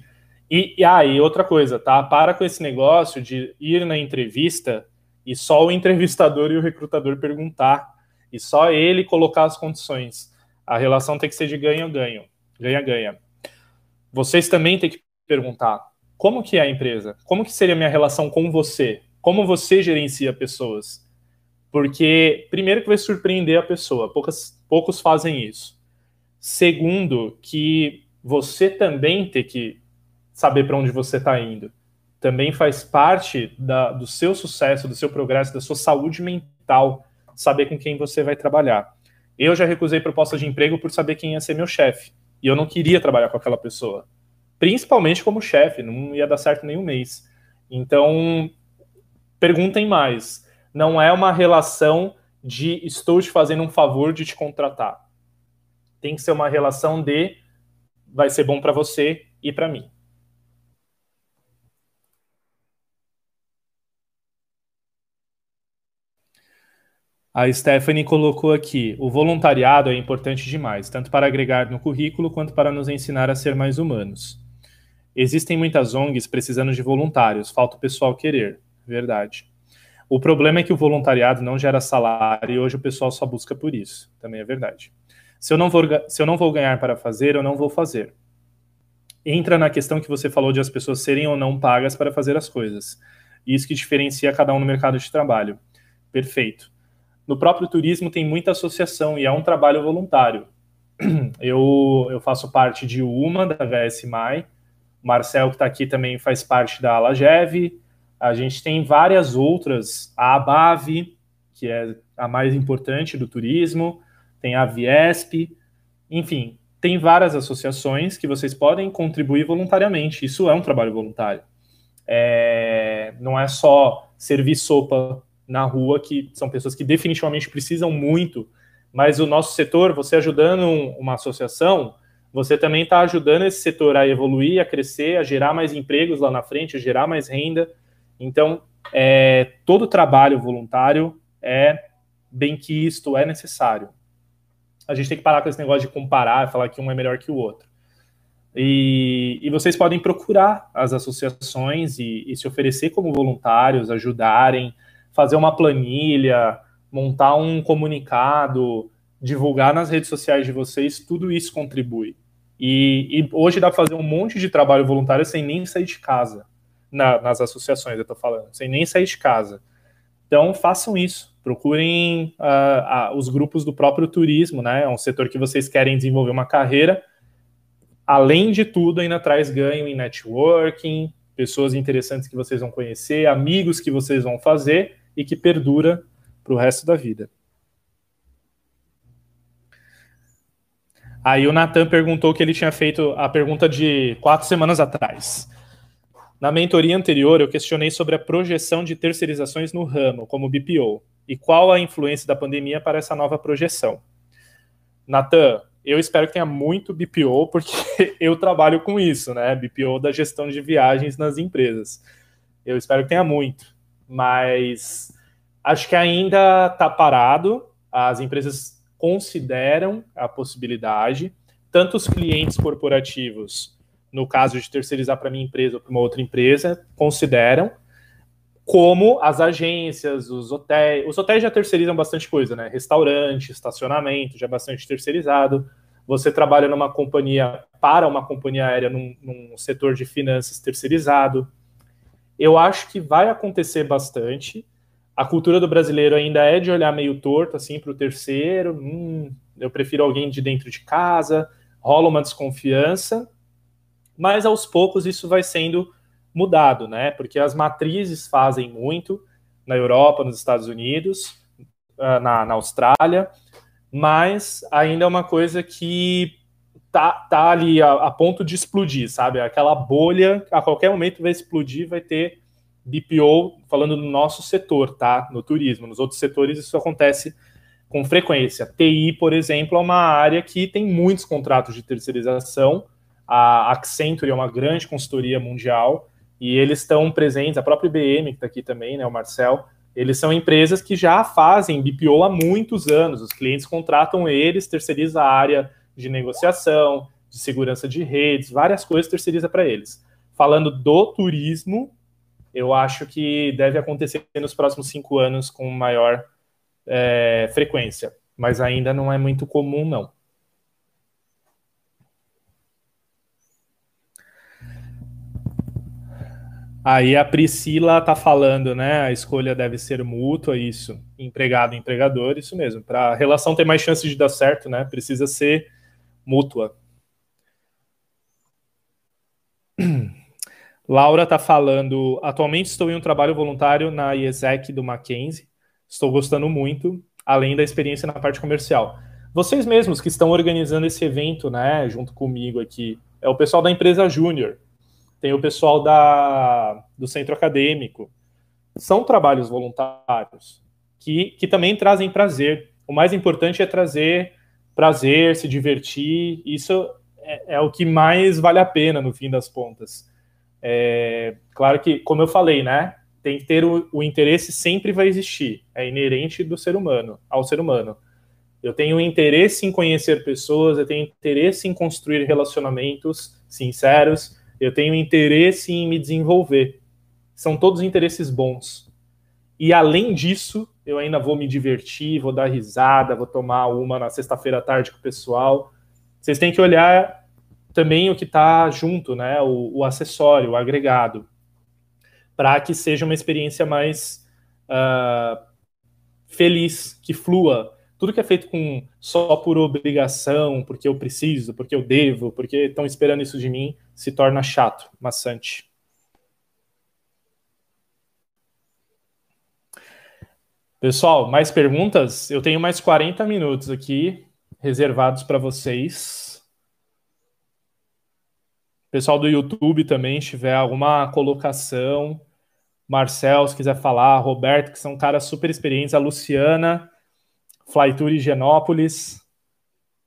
E, e, ah, outra coisa, tá? Para com esse negócio de ir na entrevista e só o entrevistador e o recrutador perguntar e só ele colocar as condições. A relação tem que ser de ganho-ganho, ganha-ganha. Vocês também têm que perguntar como que é a empresa, como que seria a minha relação com você, como você gerencia pessoas, porque primeiro que vai surpreender a pessoa, poucas, poucos fazem isso. Segundo, que você também tem que saber para onde você está indo. Também faz parte da, do seu sucesso, do seu progresso, da sua saúde mental, saber com quem você vai trabalhar. Eu já recusei proposta de emprego por saber quem ia ser meu chefe. E eu não queria trabalhar com aquela pessoa. Principalmente como chefe, não ia dar certo nenhum mês. Então, perguntem mais. Não é uma relação de estou te fazendo um favor de te contratar. Tem que ser uma relação de vai ser bom para você e para mim. A Stephanie colocou aqui: o voluntariado é importante demais, tanto para agregar no currículo quanto para nos ensinar a ser mais humanos. Existem muitas ONGs precisando de voluntários, falta o pessoal querer. Verdade. O problema é que o voluntariado não gera salário e hoje o pessoal só busca por isso. Também é verdade. Se eu não vou, se eu não vou ganhar para fazer, eu não vou fazer. Entra na questão que você falou de as pessoas serem ou não pagas para fazer as coisas. Isso que diferencia cada um no mercado de trabalho. Perfeito no próprio turismo tem muita associação e é um trabalho voluntário. Eu, eu faço parte de uma, da VSMAI, o Marcel, que está aqui, também faz parte da Alagev, a gente tem várias outras, a ABAV, que é a mais importante do turismo, tem a Viesp, enfim, tem várias associações que vocês podem contribuir voluntariamente. Isso é um trabalho voluntário. É, não é só servir sopa na rua que são pessoas que definitivamente precisam muito, mas o nosso setor, você ajudando uma associação, você também está ajudando esse setor a evoluir, a crescer, a gerar mais empregos lá na frente, a gerar mais renda. Então, é, todo trabalho voluntário é bem que isto é necessário. A gente tem que parar com esse negócio de comparar, falar que um é melhor que o outro. E, e vocês podem procurar as associações e, e se oferecer como voluntários, ajudarem, fazer uma planilha, montar um comunicado, divulgar nas redes sociais de vocês, tudo isso contribui. E, e hoje dá para fazer um monte de trabalho voluntário sem nem sair de casa, na, nas associações, eu estou falando, sem nem sair de casa. Então, façam isso. Procurem uh, uh, os grupos do próprio turismo, né? É um setor que vocês querem desenvolver uma carreira. Além de tudo, ainda traz ganho em networking, pessoas interessantes que vocês vão conhecer, amigos que vocês vão fazer e que perdura para o resto da vida. Aí o Natan perguntou que ele tinha feito a pergunta de quatro semanas atrás. Na mentoria anterior, eu questionei sobre a projeção de terceirizações no ramo, como BPO, e qual a influência da pandemia para essa nova projeção. Natan, eu espero que tenha muito BPO, porque eu trabalho com isso, né? BPO da gestão de viagens nas empresas. Eu espero que tenha muito mas acho que ainda está parado. As empresas consideram a possibilidade, tanto os clientes corporativos, no caso de terceirizar para minha empresa ou para uma outra empresa, consideram, como as agências, os hotéis. Os hotéis já terceirizam bastante coisa, né? Restaurante, estacionamento, já bastante terceirizado. Você trabalha numa companhia, para uma companhia aérea, num, num setor de finanças terceirizado eu acho que vai acontecer bastante. A cultura do brasileiro ainda é de olhar meio torto assim para o terceiro. Hum, eu prefiro alguém de dentro de casa. Rola uma desconfiança, mas aos poucos isso vai sendo mudado, né? Porque as matrizes fazem muito na Europa, nos Estados Unidos, ah, na, na Austrália, mas ainda é uma coisa que tá, tá ali a, a, ponto de explodir, sabe? Aquela bolha, a qualquer momento vai explodir, vai ter BPO, falando no nosso setor, tá? No turismo. Nos outros setores isso acontece com frequência. TI, por exemplo, é uma área que tem muitos contratos de terceirização. A Accenture é uma grande consultoria mundial e eles estão presentes, a própria IBM, que está aqui também, né, o Marcel, eles são empresas que já fazem BPO há muitos anos. Os clientes contratam eles, terceiriza a área de negociação, de segurança de redes, várias coisas terceiriza para eles. Falando do turismo, eu acho que deve acontecer nos próximos cinco anos com maior é, frequência, mas ainda não é muito comum, não. Aí a Priscila tá falando, né? A escolha deve ser mútua, isso. Empregado, empregador, isso mesmo. Para a relação ter mais chances de dar certo, né? Precisa ser mútua. Laura tá falando. Atualmente estou em um trabalho voluntário na IESEC do Mackenzie. Estou gostando muito, além da experiência na parte comercial. Vocês mesmos que estão organizando esse evento, né? Junto comigo aqui, é o pessoal da empresa Júnior tem o pessoal da, do centro acadêmico. São trabalhos voluntários que, que também trazem prazer. O mais importante é trazer prazer, se divertir. Isso é, é o que mais vale a pena no fim das contas. É, claro que, como eu falei, né? Tem que ter o, o interesse sempre vai existir. É inerente do ser humano, ao ser humano. Eu tenho interesse em conhecer pessoas, eu tenho interesse em construir relacionamentos sinceros, eu tenho interesse em me desenvolver. São todos interesses bons. E além disso, eu ainda vou me divertir, vou dar risada, vou tomar uma na sexta-feira à tarde com o pessoal. Vocês têm que olhar também o que está junto, né? O, o, acessório, o agregado, para que seja uma experiência mais uh, feliz, que flua, tudo que é feito com só por obrigação, porque eu preciso, porque eu devo, porque estão esperando isso de mim, se torna chato, maçante. Pessoal, mais perguntas? Eu tenho mais 40 minutos aqui reservados para vocês. Pessoal do YouTube também, tiver alguma colocação. Marcel, se quiser falar. Roberto, que são caras super experientes. A Luciana Flytour Higienópolis,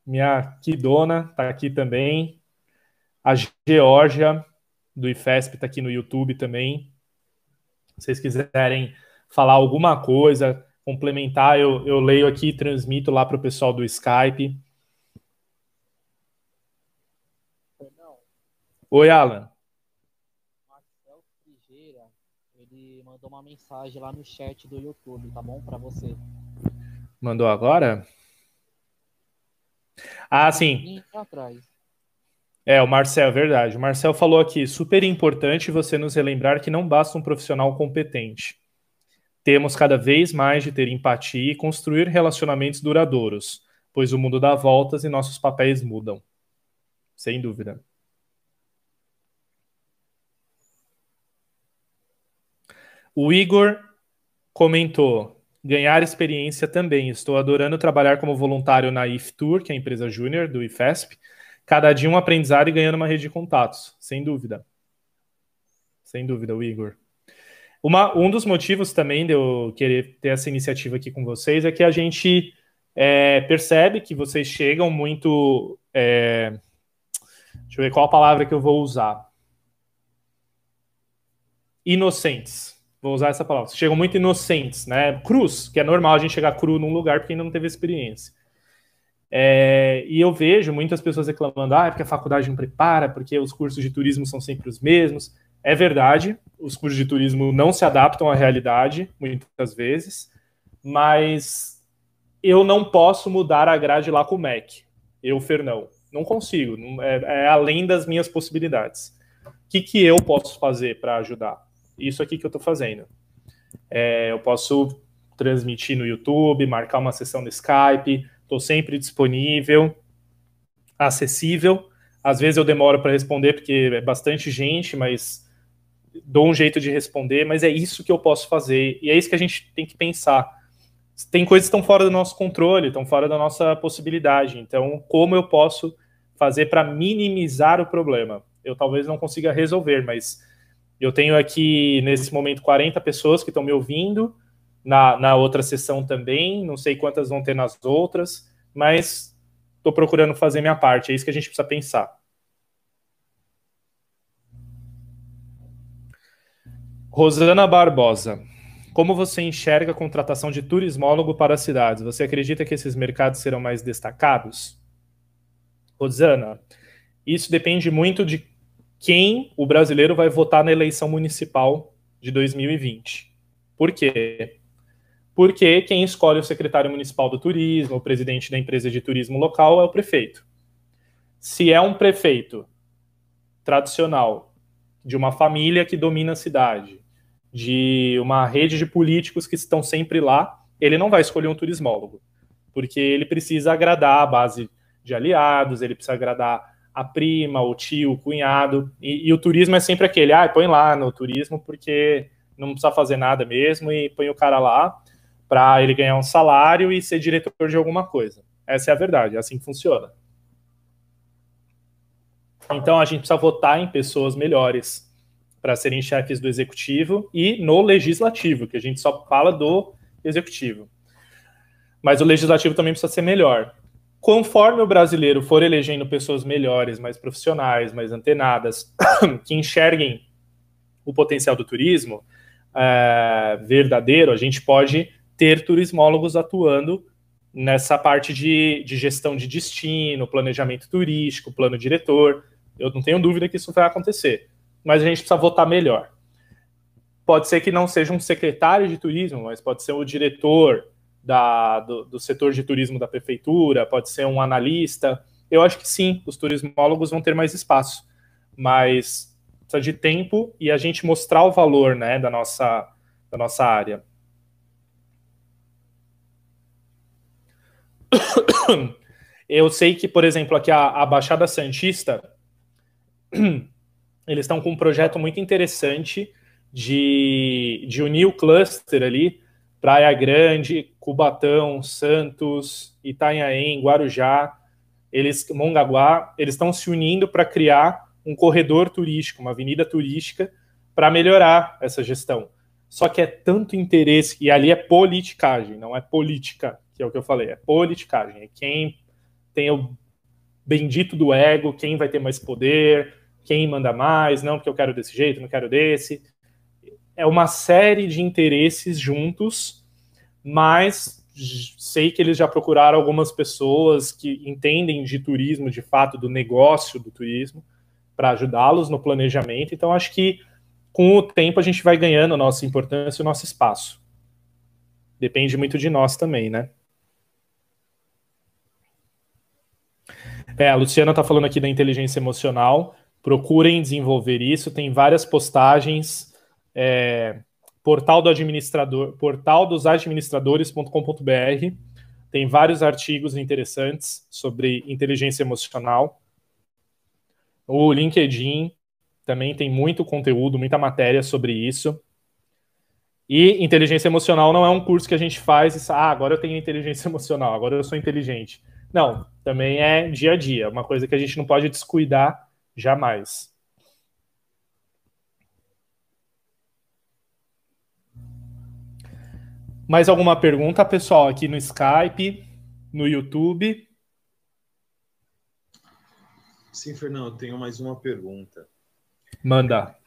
minha quidona está aqui também. A Georgia, do IFESP, está aqui no YouTube também. Se vocês quiserem falar alguma coisa, complementar, eu, eu leio aqui e transmito lá para o pessoal do Skype. Oi, Alan. Marcel Frigeira, ele mandou uma mensagem lá no chat do YouTube, tá bom? Para você. Mandou agora? Ah, sim. É, o Marcel, é verdade. O Marcel falou aqui: super importante você nos relembrar que não basta um profissional competente. Temos cada vez mais de ter empatia e construir relacionamentos duradouros, pois o mundo dá voltas e nossos papéis mudam. Sem dúvida. O Igor comentou: ganhar experiência também. Estou adorando trabalhar como voluntário na IFTour, que é a empresa júnior do IFESP. Cada dia um aprendizado e ganhando uma rede de contatos, sem dúvida. Sem dúvida, o Igor. Uma, um dos motivos também de eu querer ter essa iniciativa aqui com vocês é que a gente é, percebe que vocês chegam muito. É, deixa eu ver qual a palavra que eu vou usar. Inocentes Vou usar essa palavra. Chegam muito inocentes, né? Cruz, que é normal a gente chegar cru num lugar porque ainda não teve experiência. É, e eu vejo muitas pessoas reclamando, ah, é porque a faculdade não prepara, porque os cursos de turismo são sempre os mesmos. É verdade, os cursos de turismo não se adaptam à realidade, muitas vezes, mas eu não posso mudar a grade lá com o MEC. Eu, Fernão, não consigo, é, é além das minhas possibilidades. O que, que eu posso fazer para ajudar? isso aqui que eu estou fazendo. É, eu posso transmitir no YouTube, marcar uma sessão no Skype, estou sempre disponível, acessível. Às vezes eu demoro para responder porque é bastante gente, mas dou um jeito de responder, mas é isso que eu posso fazer e é isso que a gente tem que pensar. Tem coisas que estão fora do nosso controle, estão fora da nossa possibilidade. Então, como eu posso fazer para minimizar o problema. Eu talvez não consiga resolver, mas eu tenho aqui, nesse momento, 40 pessoas que estão me ouvindo, na, na outra sessão também, não sei quantas vão ter nas outras, mas estou procurando fazer minha parte, é isso que a gente precisa pensar. Rosana Barbosa. Como você enxerga a contratação de turismólogo para as cidades? Você acredita que esses mercados serão mais destacados? Rosana, isso depende muito de quem o brasileiro vai votar na eleição municipal de 2020. Por quê? Porque quem escolhe o secretário municipal do turismo, o presidente da empresa de turismo local é o prefeito. Se é um prefeito tradicional de uma família que domina a cidade, de uma rede de políticos que estão sempre lá, ele não vai escolher um turismólogo, porque ele precisa agradar a base de aliados, ele precisa agradar a prima, o tio, o cunhado, e, e o turismo é sempre aquele, ah, põe lá no turismo porque não precisa fazer nada mesmo e põe o cara lá para ele ganhar um salário e ser diretor de alguma coisa. Essa é a verdade, é assim que funciona. Então a gente precisa votar em pessoas melhores para serem chefes do executivo e no legislativo, que a gente só fala do executivo. Mas o legislativo também precisa ser melhor. Conforme o brasileiro for elegendo pessoas melhores, mais profissionais, mais antenadas, que enxerguem o potencial do turismo é, verdadeiro, a gente pode ter turismólogos atuando nessa parte de, de gestão de destino, planejamento turístico, plano diretor. Eu não tenho dúvida que isso vai acontecer mas a gente precisa votar melhor. Pode ser que não seja um secretário de turismo, mas pode ser o diretor da, do, do setor de turismo da prefeitura, pode ser um analista. Eu acho que sim, os turismólogos vão ter mais espaço, mas precisa de tempo e a gente mostrar o valor né, da, nossa, da nossa área. Eu sei que, por exemplo, aqui a, a Baixada Santista eles estão com um projeto muito interessante de, de unir o cluster ali, Praia Grande, Cubatão, Santos, Itanhaém, Guarujá, eles, Mongaguá, eles estão se unindo para criar um corredor turístico, uma avenida turística, para melhorar essa gestão. Só que é tanto interesse, e ali é politicagem, não é política, que é o que eu falei, é politicagem. É quem tem o bendito do ego, quem vai ter mais poder, quem manda mais, não, porque eu quero desse jeito, não quero desse. É uma série de interesses juntos, mas sei que eles já procuraram algumas pessoas que entendem de turismo, de fato, do negócio do turismo, para ajudá-los no planejamento. Então, acho que com o tempo a gente vai ganhando a nossa importância e o nosso espaço. Depende muito de nós também, né? É, a Luciana está falando aqui da inteligência emocional procurem desenvolver isso. Tem várias postagens. É, portal do administrador, portal dos administradores.com.br. Tem vários artigos interessantes sobre inteligência emocional. O LinkedIn também tem muito conteúdo, muita matéria sobre isso. E inteligência emocional não é um curso que a gente faz e ah, agora eu tenho inteligência emocional, agora eu sou inteligente. Não, também é dia a dia, uma coisa que a gente não pode descuidar Jamais. Mais alguma pergunta, pessoal, aqui no Skype, no YouTube? Sim, Fernando, tenho mais uma pergunta. Manda.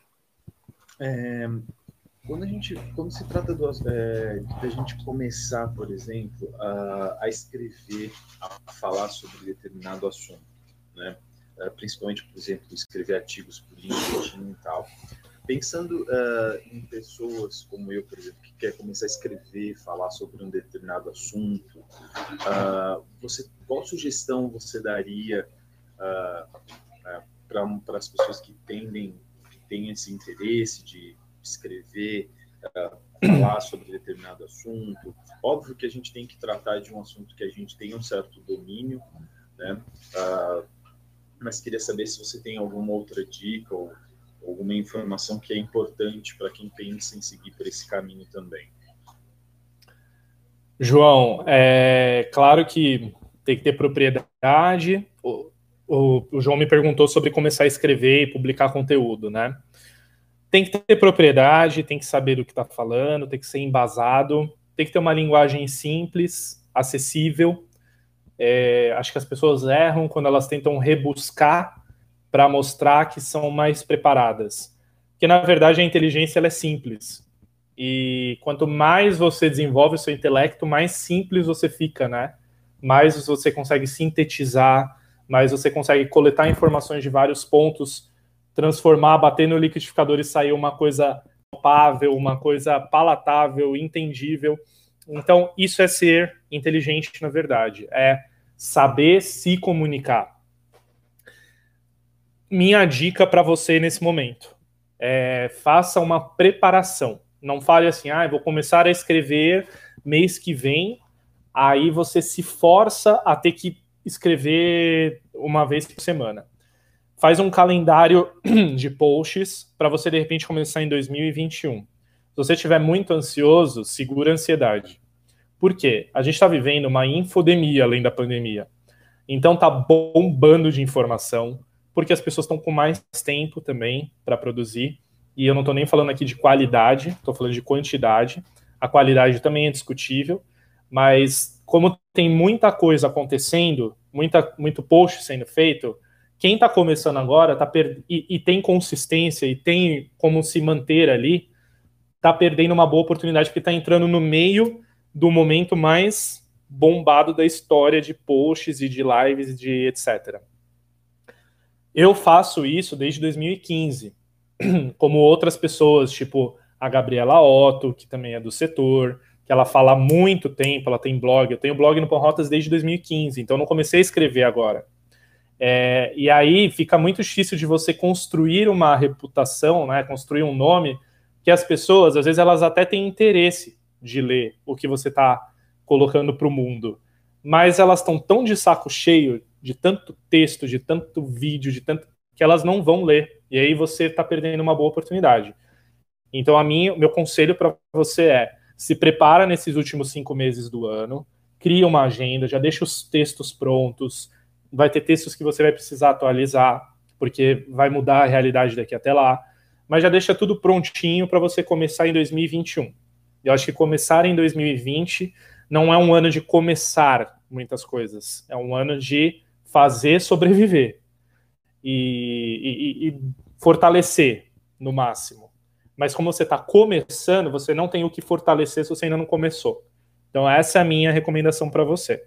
É, quando a gente, quando se trata do, é, de a gente começar, por exemplo, a, a escrever, a falar sobre determinado assunto, né? Eh, principalmente, por exemplo, escrever artigos políticos e tal. Pensando uh, em pessoas como eu, por exemplo, que quer começar a escrever, falar sobre um determinado assunto, uh, você, qual sugestão você daria para as pessoas que tendem, que têm esse interesse de escrever, falar sobre determinado assunto? Óbvio que a gente tem que tratar de um assunto que a gente tem um certo domínio, né? Mas queria saber se você tem alguma outra dica ou alguma informação que é importante para quem pensa em seguir por esse caminho também. João, é claro que tem que ter propriedade. O, o, o João me perguntou sobre começar a escrever e publicar conteúdo, né? Tem que ter propriedade, tem que saber do que está falando, tem que ser embasado, tem que ter uma linguagem simples, acessível. É, acho que as pessoas erram quando elas tentam rebuscar para mostrar que são mais preparadas. Porque, na verdade, a inteligência é simples. E quanto mais você desenvolve o seu intelecto, mais simples você fica, né? Mais você consegue sintetizar, mais você consegue coletar informações de vários pontos, transformar, bater no liquidificador e sair uma coisa palpável, uma coisa palatável, entendível. Então, isso é ser inteligente, na verdade. É saber se comunicar. Minha dica para você nesse momento é faça uma preparação. Não fale assim, ah, vou começar a escrever mês que vem. Aí você se força a ter que escrever uma vez por semana. Faz um calendário de posts para você de repente começar em 2021. Se você estiver muito ansioso, segura a ansiedade. Por quê? A gente está vivendo uma infodemia além da pandemia. Então tá bombando de informação, porque as pessoas estão com mais tempo também para produzir. E eu não estou nem falando aqui de qualidade, estou falando de quantidade. A qualidade também é discutível, mas como tem muita coisa acontecendo, muita, muito post sendo feito, quem está começando agora tá per... e, e, tem consistência e tem como se manter ali, está perdendo uma boa oportunidade, porque está entrando no meio do momento mais bombado da história de posts e de lives de etc. Eu faço isso desde 2015, como outras pessoas, tipo a Gabriela Otto, que também é do setor, que ela fala há muito tempo, ela tem blog. Eu tenho blog no Pão Rotas desde 2015, então não comecei a escrever agora. É, e aí fica muito difícil de você construir uma reputação, né, construir um nome, que as pessoas, às vezes, elas até têm interesse de ler o que você está colocando para o mundo, mas elas estão tão de saco cheio de tanto texto, de tanto vídeo, de tanto que elas não vão ler. E aí você está perdendo uma boa oportunidade. Então, a mim, meu conselho para você é se prepara nesses últimos cinco meses do ano, cria uma agenda, já deixa os textos prontos. Vai ter textos que você vai precisar atualizar, porque vai mudar a realidade daqui até lá. Mas já deixa tudo prontinho para você começar em 2021. Eu acho que começar em 2020 não é um ano de começar muitas coisas, é um ano de fazer sobreviver e, e, e fortalecer no máximo. Mas como você está começando, você não tem o que fortalecer se você ainda não começou. Então, essa é a minha recomendação para você.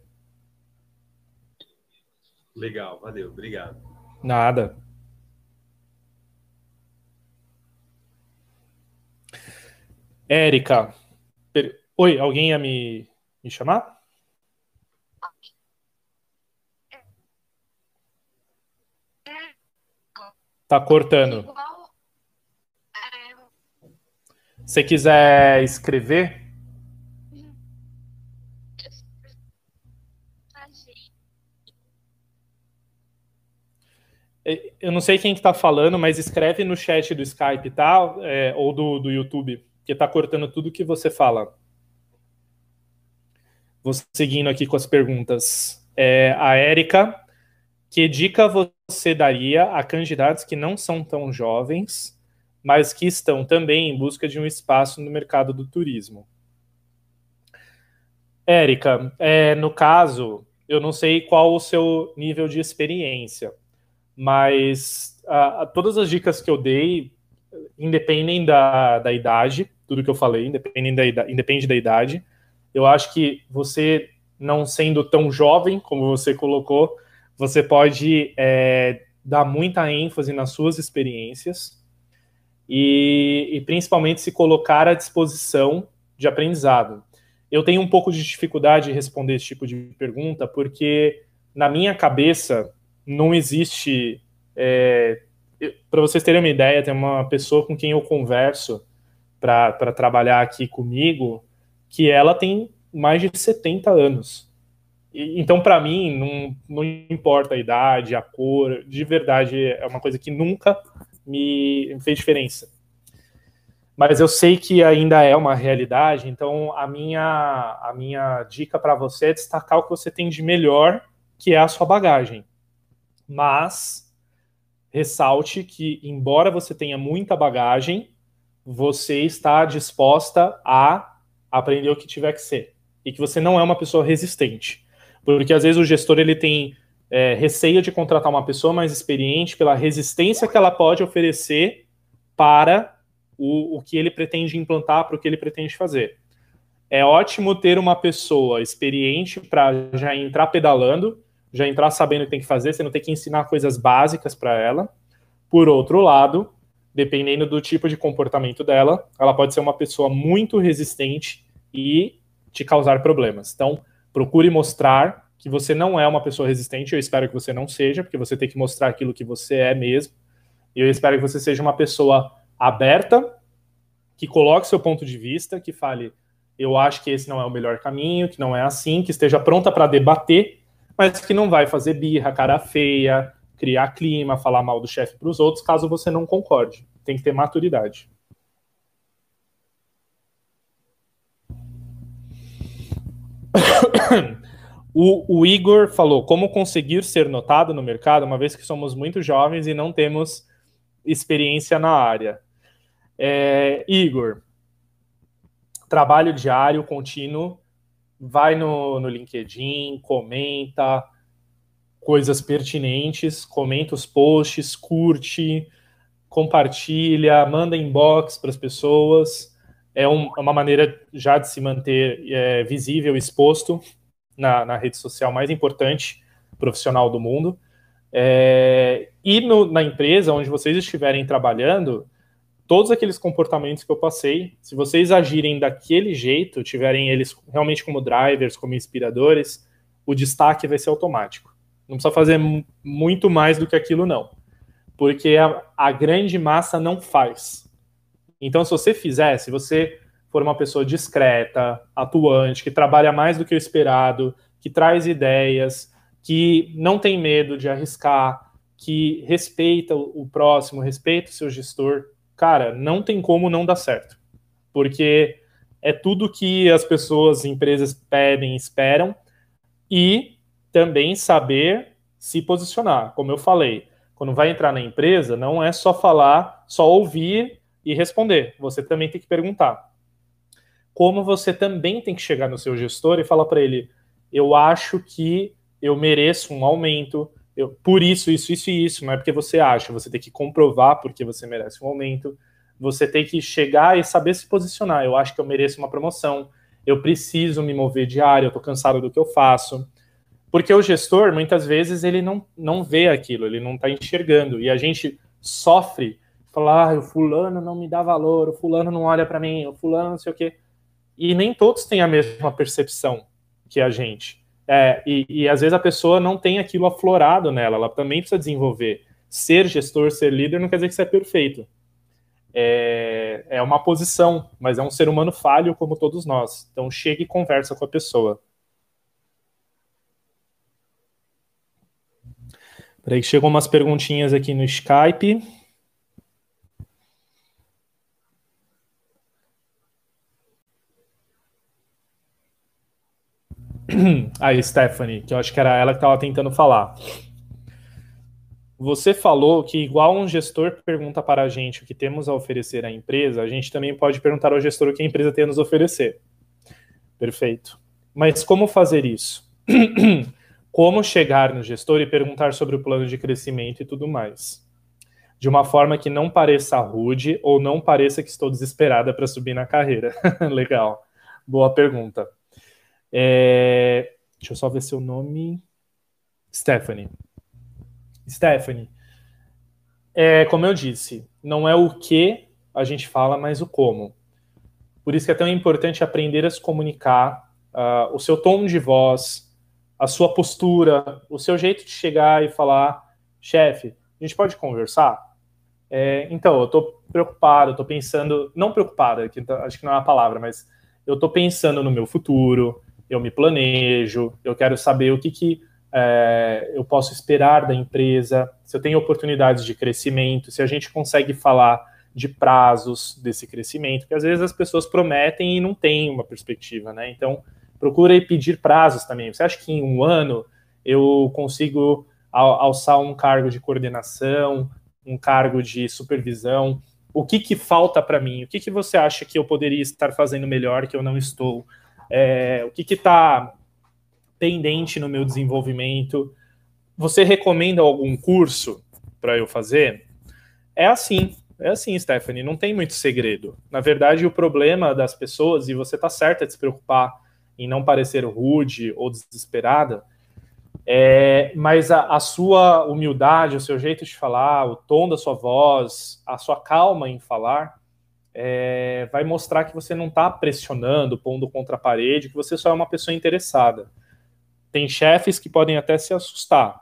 Legal, valeu, obrigado. Nada. Érica. Oi, alguém ia me, me chamar? Tá cortando. Se quiser escrever. É, eu não sei quem está tá falando, mas escreve no chat do Skype, tá? É, ou do, do YouTube, que está cortando tudo que você fala. Vou seguindo aqui com as perguntas. É, a Érica, que dica você daria a candidatos que não são tão jovens mas que estão também em busca de um espaço no mercado do turismo. Érica, é, no caso, eu não sei qual o seu nível de experiência, mas a, a, todas as dicas que eu dei independem da, da idade, tudo que eu falei, independem da, independe da idade. Eu acho que você, não sendo tão jovem como você colocou, você pode é, dar muita ênfase nas suas experiências, e, e principalmente se colocar à disposição de aprendizado. Eu tenho um pouco de dificuldade de responder esse tipo de pergunta, porque na minha cabeça não existe. É, para vocês terem uma ideia, tem uma pessoa com quem eu converso para trabalhar aqui comigo, que ela tem mais de 70 anos. E, então, para mim, não, não importa a idade, a cor, de verdade, é uma coisa que nunca me fez diferença. Mas eu sei que ainda é uma realidade, então a minha, a minha dica para você é destacar o que você tem de melhor, que é a sua bagagem. Mas ressalte que, embora você tenha muita bagagem, você está disposta a aprender o que tiver que ser. E que você não é uma pessoa resistente. Porque às vezes o gestor ele tem é, receio de contratar uma pessoa mais experiente pela resistência que ela pode oferecer para o, o que ele pretende implantar, para o que ele pretende fazer. É ótimo ter uma pessoa experiente para já entrar pedalando, já entrar sabendo o que tem que fazer, você não tem que ensinar coisas básicas para ela. Por outro lado, dependendo do tipo de comportamento dela, ela pode ser uma pessoa muito resistente e te causar problemas. Então, procure mostrar que você não é uma pessoa resistente. Eu espero que você não seja, porque você tem que mostrar aquilo que você é mesmo. Eu espero que você seja uma pessoa aberta, que coloque seu ponto de vista, que fale, eu acho que esse não é o melhor caminho, que não é assim, que esteja pronta para debater, mas que não vai fazer birra, cara feia, criar clima, falar mal do chefe para os outros, caso você não concorde. Tem que ter maturidade. O, o, Igor falou como conseguir ser notado no mercado, uma vez que somos muito jovens e não temos experiência na área. É, Igor, trabalho diário, contínuo, vai no, no LinkedIn, comenta coisas pertinentes, comenta os posts, curte, compartilha, manda inbox para as pessoas. É um, é uma maneira já de se manter é, visível, exposto na, na, rede social mais importante profissional do mundo. É, e no, na empresa onde vocês estiverem trabalhando, todos aqueles comportamentos que eu passei, se vocês agirem daquele jeito, tiverem eles realmente como drivers, como inspiradores, o destaque vai ser automático. Não precisa fazer muito mais do que aquilo, não. Porque a, a grande massa não faz. Então, se você fizer, se você for uma pessoa discreta, atuante, que trabalha mais do que o esperado, que traz ideias, que não tem medo de arriscar, que respeita o próximo, respeita o seu gestor, cara, não tem como não dar certo. Porque é tudo que as pessoas, empresas pedem, esperam, e também saber se posicionar. Como eu falei, quando vai entrar na empresa, não é só falar, só ouvir e responder. Você também tem que perguntar. Como você também tem que chegar no seu gestor e falar para ele: eu acho que eu mereço um aumento, eu, por isso, isso, isso e isso, não é porque você acha, você tem que comprovar porque você merece um aumento, você tem que chegar e saber se posicionar. Eu acho que eu mereço uma promoção, eu preciso me mover de área, eu tô cansado do que eu faço. Porque o gestor, muitas vezes, ele não, não vê aquilo, ele não está enxergando. E a gente sofre, falar, ah, o fulano não me dá valor, o fulano não olha para mim, o fulano não sei o quê. E nem todos têm a mesma percepção que a gente. É, e, e às vezes a pessoa não tem aquilo aflorado nela, ela também precisa desenvolver. Ser gestor, ser líder, não quer dizer que você é perfeito. É, é uma posição, mas é um ser humano falho como todos nós. Então chega e conversa com a pessoa. Peraí, chegou umas perguntinhas aqui no Skype. a Stephanie, que eu acho que era ela que estava tentando falar. Você falou que, igual um gestor pergunta para a gente o que temos a oferecer à empresa, a gente também pode perguntar ao gestor o que a empresa tem a nos oferecer. Perfeito. Mas como fazer isso? como chegar no gestor e perguntar sobre o plano de crescimento e tudo mais? De uma forma que não pareça rude ou não pareça que estou desesperada para subir na carreira. Legal. Boa pergunta. É, deixa eu só ver seu nome. Stephanie. Stephanie. É, como eu disse, não é o que a gente fala, mas o como. Por isso que é tão importante aprender a se comunicar, uh, o seu tom de voz, a sua postura, o seu jeito de chegar e falar, chefe, a gente pode conversar? É, então, eu estou preocupado, estou pensando, não preocupada, que tá, acho que não é a palavra, mas eu estou pensando no meu futuro, eu me planejo, eu quero saber o que, que é, eu posso esperar da empresa, se eu tenho oportunidades de crescimento, se a gente consegue falar de prazos desse crescimento, porque às vezes as pessoas prometem e não têm uma perspectiva, né? Então, procure pedir prazos também. Você acha que em um ano eu consigo alçar um cargo de coordenação, um cargo de supervisão? O que, que falta para mim? O que, que você acha que eu poderia estar fazendo melhor que eu não estou? É, o que está pendente no meu desenvolvimento? Você recomenda algum curso para eu fazer? É assim, é assim, Stephanie, não tem muito segredo. Na verdade, o problema das pessoas, e você está certa de se preocupar em não parecer rude ou desesperada, é, mas a, a, sua humildade, o seu jeito de falar, o tom da sua voz, a sua calma em falar, é, vai mostrar que você não está pressionando, pondo contra a parede, que você só é uma pessoa interessada. Tem chefes que podem até se assustar.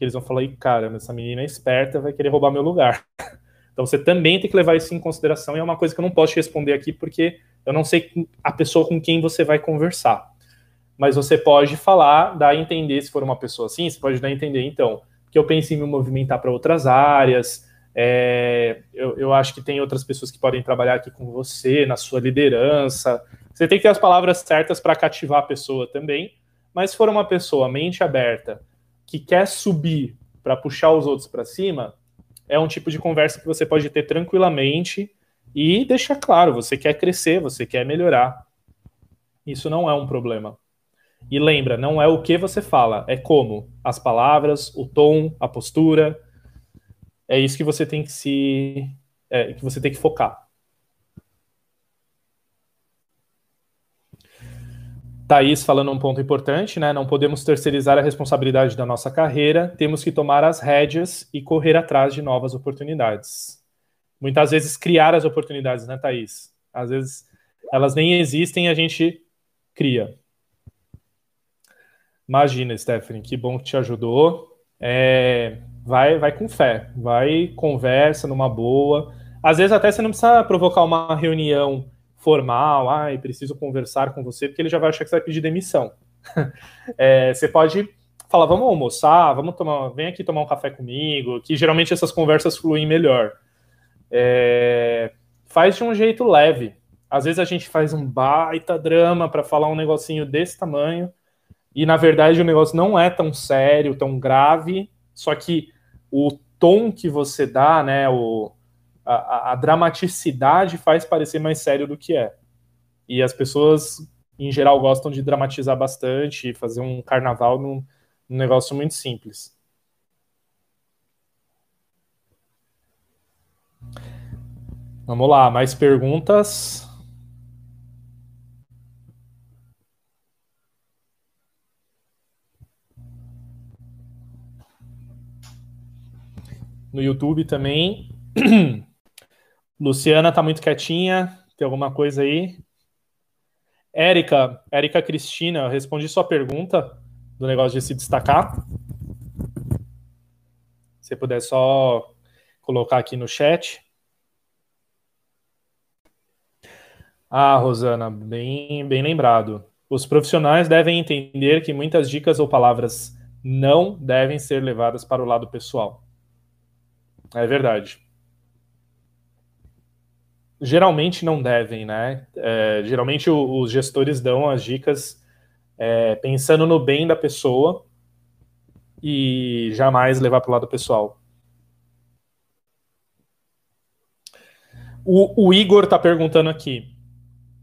Eles vão falar, cara, essa menina é esperta, vai querer roubar meu lugar. Então você também tem que levar isso em consideração e é uma coisa que eu não posso te responder aqui porque eu não sei a pessoa com quem você vai conversar mas você pode falar, dar a entender, se for uma pessoa assim, você pode dar a entender, então, que eu penso em me movimentar para outras áreas, é, eu, eu, acho que tem outras pessoas que podem trabalhar aqui com você, na sua liderança. Você tem que ter as palavras certas para cativar a pessoa também, mas se for uma pessoa mente aberta, que quer subir para puxar os outros para cima, é um tipo de conversa que você pode ter tranquilamente e deixar claro, você quer crescer, você quer melhorar. Isso não é um problema. E lembra, não é o que você fala, é como. As palavras, o tom, a postura. É isso que você tem que se. É, que você tem que focar. Thaís falando um ponto importante, né? Não podemos terceirizar a responsabilidade da nossa carreira, temos que tomar as rédeas e correr atrás de novas oportunidades. Muitas vezes criar as oportunidades, né, Thaís? Às vezes elas nem existem e a gente cria. Imagina, Stephanie, que bom que te ajudou. É, vai, vai com fé, vai conversa numa boa. Às vezes até você não precisa provocar uma reunião formal, ai, preciso conversar com você, porque ele já vai achar que você vai pedir demissão. é, você pode falar, vamos almoçar, vamos tomar, vem aqui tomar um café comigo, que geralmente essas conversas fluem melhor. É, faz de um jeito leve. Às vezes a gente faz um baita drama para falar um negocinho desse tamanho, e na verdade o negócio não é tão sério, tão grave, só que o tom que você dá, né, o, a, a dramaticidade faz parecer mais sério do que é. E as pessoas, em geral, gostam de dramatizar bastante, fazer um carnaval num, num negócio muito simples. Vamos lá, mais perguntas? no YouTube também. Luciana tá muito quietinha. Tem alguma coisa aí? Érica, Érica Cristina, eu respondi sua pergunta do negócio de se destacar. Se puder só colocar aqui no chat. Ah, Rosana, bem, bem lembrado. Os profissionais devem entender que muitas dicas ou palavras não devem ser levadas para o lado pessoal. É verdade. Geralmente não devem, né? É, geralmente o, os gestores dão as dicas é, pensando no bem da pessoa e jamais levar para o lado pessoal. O, o Igor está perguntando aqui: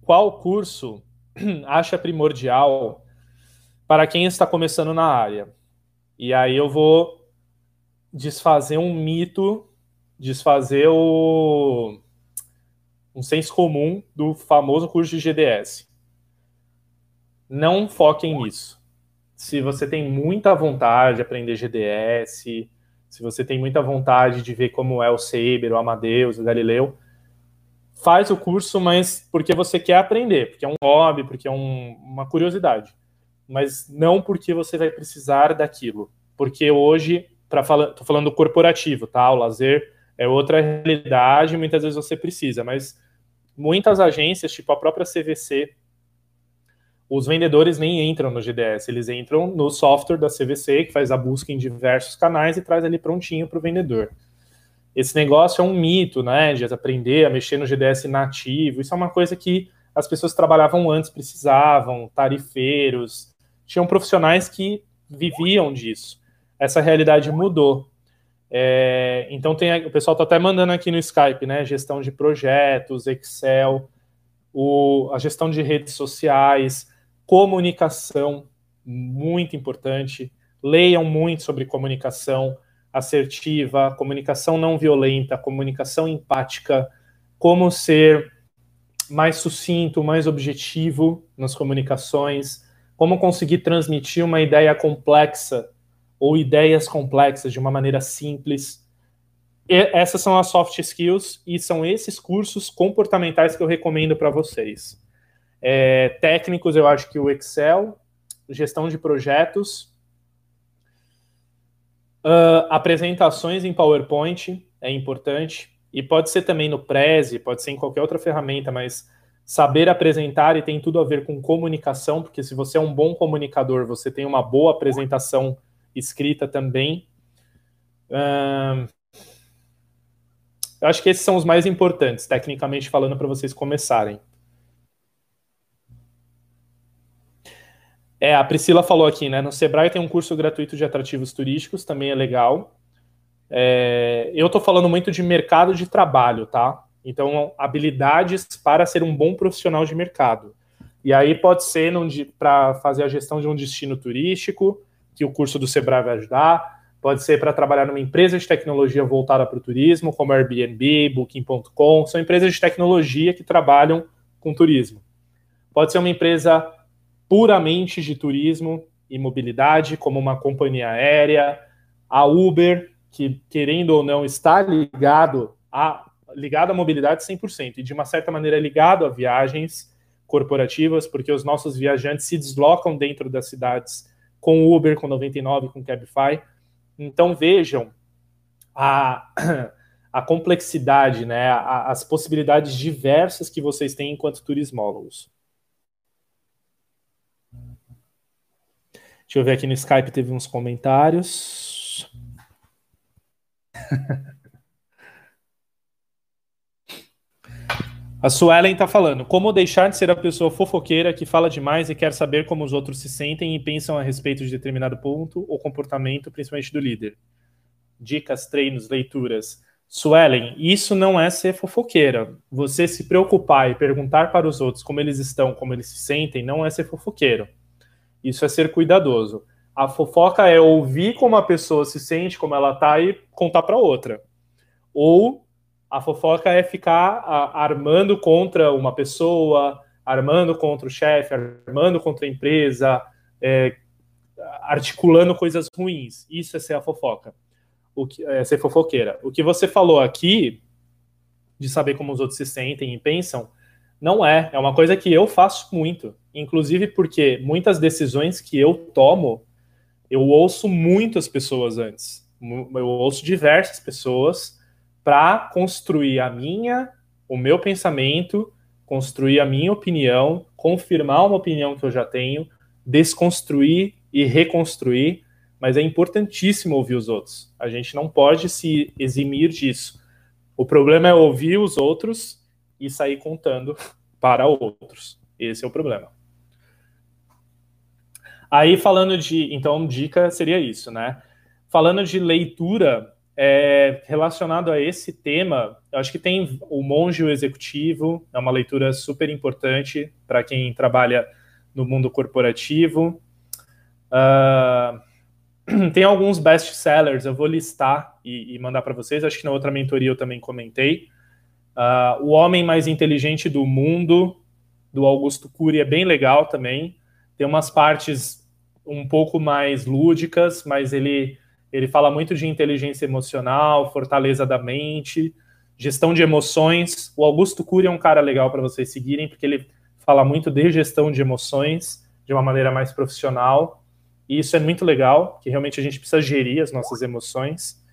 qual curso acha primordial para quem está começando na área? E aí eu vou desfazer um mito, desfazer o um senso comum do famoso curso de GDS. Não foquem nisso. Se você tem muita vontade de aprender GDS, se você tem muita vontade de ver como é o Saber, o Amadeus, o Galileu, faz o curso, mas porque você quer aprender, porque é um hobby, porque é um, uma curiosidade. Mas não porque você vai precisar daquilo. Porque hoje para falando corporativo, tá? O lazer é outra realidade, muitas vezes você precisa, mas muitas agências, tipo a própria CVC, os vendedores nem entram no GDS, eles entram no software da CVC, que faz a busca em diversos canais e traz ali prontinho para o vendedor. Esse negócio é um mito, né? De aprender a mexer no GDS nativo. Isso é uma coisa que as pessoas que trabalhavam antes precisavam, tarifeiros, tinham profissionais que viviam disso. essa realidade mudou. É, então tem o pessoal está até mandando aqui no Skype, né? Gestão de projetos, Excel, o, a gestão de redes sociais, comunicação, muito importante. Leiam muito sobre comunicação assertiva, comunicação não violenta, comunicação empática, como ser mais sucinto, mais objetivo nas comunicações, como conseguir transmitir uma ideia complexa ou ideias complexas de uma maneira simples. E essas são as soft skills e são esses cursos comportamentais que eu recomendo para vocês. É, técnicos, eu acho que o Excel, gestão de projetos, uh, apresentações em PowerPoint é importante e pode ser também no Prezi, pode ser em qualquer outra ferramenta, mas saber apresentar e tem tudo a ver com comunicação, porque se você é um bom comunicador, você tem uma boa apresentação escrita também. Uh, eu acho que esses são os mais importantes, tecnicamente falando, para vocês começarem. É, a Priscila falou aqui, né? No Sebrae tem um curso gratuito de atrativos turísticos, também é legal. É, eu estou falando muito de mercado de trabalho, tá? Então, habilidades para ser um bom profissional de mercado. E aí pode ser para fazer a gestão de um destino turístico, que o curso do Sebrae vai ajudar. Pode ser para trabalhar numa empresa de tecnologia voltada para o turismo, como Airbnb, Booking.com. São empresas de tecnologia que trabalham com turismo. Pode ser uma empresa puramente de turismo e mobilidade, como uma companhia aérea, a Uber, que querendo ou não está ligado a ligado à mobilidade 100% e de uma certa maneira ligado a viagens corporativas, porque os nossos viajantes se deslocam dentro das cidades com Uber, com 99, com Cabify. Então vejam a, a complexidade, né, as possibilidades diversas que vocês têm enquanto turismólogos. Deixa eu ver aqui no Skype, teve uns comentários. A Suelen está falando, como deixar de ser a pessoa fofoqueira que fala demais e quer saber como os outros se sentem e pensam a respeito de determinado ponto ou comportamento, principalmente do líder. Dicas, treinos, leituras. Suelen, isso não é ser fofoqueira. Você se preocupar e perguntar para os outros como eles estão, como eles se sentem, não é ser fofoqueiro. Isso é ser cuidadoso. A fofoca é ouvir como a pessoa se sente, como ela tá e contar para outra. Ou a fofoca é ficar armando contra uma pessoa, armando contra o chefe, armando contra a empresa, é, articulando coisas ruins. Isso é ser a fofoca. O que é ser fofoqueira. O que você falou aqui de saber como os outros se sentem e pensam, não é. É uma coisa que eu faço muito inclusive porque muitas decisões que eu tomo, eu ouço muitas pessoas antes. Eu ouço diversas pessoas para construir a minha, o meu pensamento, construir a minha opinião, confirmar uma opinião que eu já tenho, desconstruir e reconstruir, mas é importantíssimo ouvir os outros. A gente não pode se eximir disso. O problema é ouvir os outros e sair contando para outros. Esse é o problema. Aí falando de, então, dica seria isso, né? Falando de leitura é, relacionado a esse tema, eu acho que tem o Monge o Executivo, é uma leitura super importante para quem trabalha no mundo corporativo. Uh, tem alguns best-sellers, eu vou listar e, e mandar para vocês. Acho que na outra mentoria eu também comentei. Uh, o Homem Mais Inteligente do Mundo, do Augusto Cury, é bem legal também. Tem umas partes um pouco mais lúdicas, mas ele, ele fala muito de inteligência emocional, fortaleza da mente, gestão de emoções. O Augusto Cury é um cara legal para vocês seguirem, porque ele fala muito de gestão de emoções de uma maneira mais profissional. E isso é muito legal, que realmente a gente precisa gerir as nossas emoções.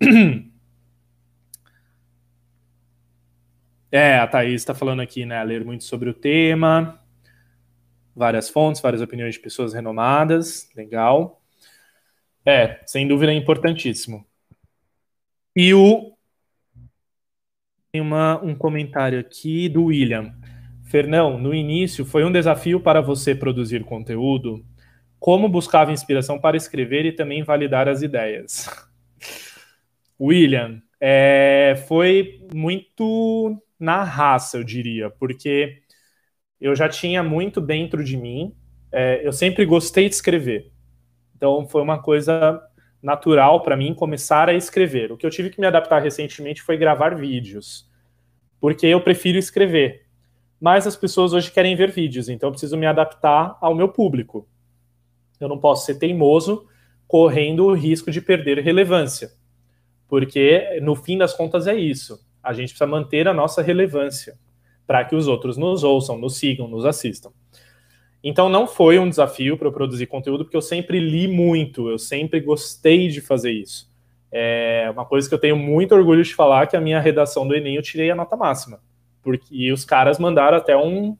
É, a Thaís está falando aqui, né? Ler muito sobre o tema várias fontes, várias opiniões de pessoas renomadas, legal. É, sem dúvida é importantíssimo. E o tem uma, um comentário aqui do William. Fernão, no início foi um desafio para você produzir conteúdo. como buscava inspiração para escrever e também validar as ideias. William, é, foi muito na raça, eu diria, porque eu já tinha muito dentro de mim, é, eu sempre gostei de escrever. Então foi uma coisa natural para mim começar a escrever. O que eu tive que me adaptar recentemente foi gravar vídeos, porque eu prefiro escrever. Mas as pessoas hoje querem ver vídeos, então eu preciso me adaptar ao meu público. Eu não posso ser teimoso correndo o risco de perder relevância. Porque no fim das contas é isso. A gente precisa manter a nossa relevância para que os outros nos ouçam, nos sigam, nos assistam. Então não foi um desafio para eu produzir conteúdo, porque eu sempre li muito, eu sempre gostei de fazer isso. É uma coisa que eu tenho muito orgulho de falar que a minha redação do Enem eu tirei a nota máxima. Porque, e os caras mandaram até um,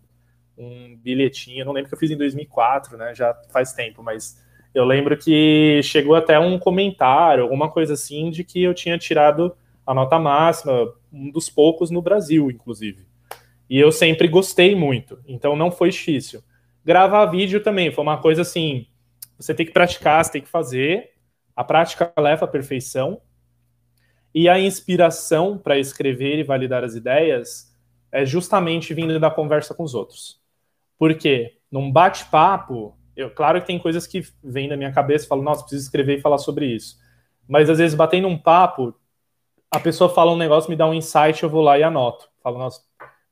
um bilhetinho, não lembro que eu fiz em 2004, né? Já faz tempo, mas eu lembro que chegou até um comentário, alguma coisa assim, de que eu tinha tirado a nota máxima, um dos poucos no Brasil, inclusive. E eu sempre gostei muito, então não foi difícil. Gravar vídeo também foi uma coisa assim, você tem que praticar, você tem que fazer, a prática leva à perfeição, e a inspiração para escrever e validar as ideias é justamente vindo da conversa com os outros. Porque num bate-papo, eu, claro que tem coisas que vêm na minha cabeça falo, nossa, preciso escrever e falar sobre isso. Mas às vezes, batendo um papo, a pessoa fala um negócio, me dá um insight, eu vou lá e anoto. Falo, nossa,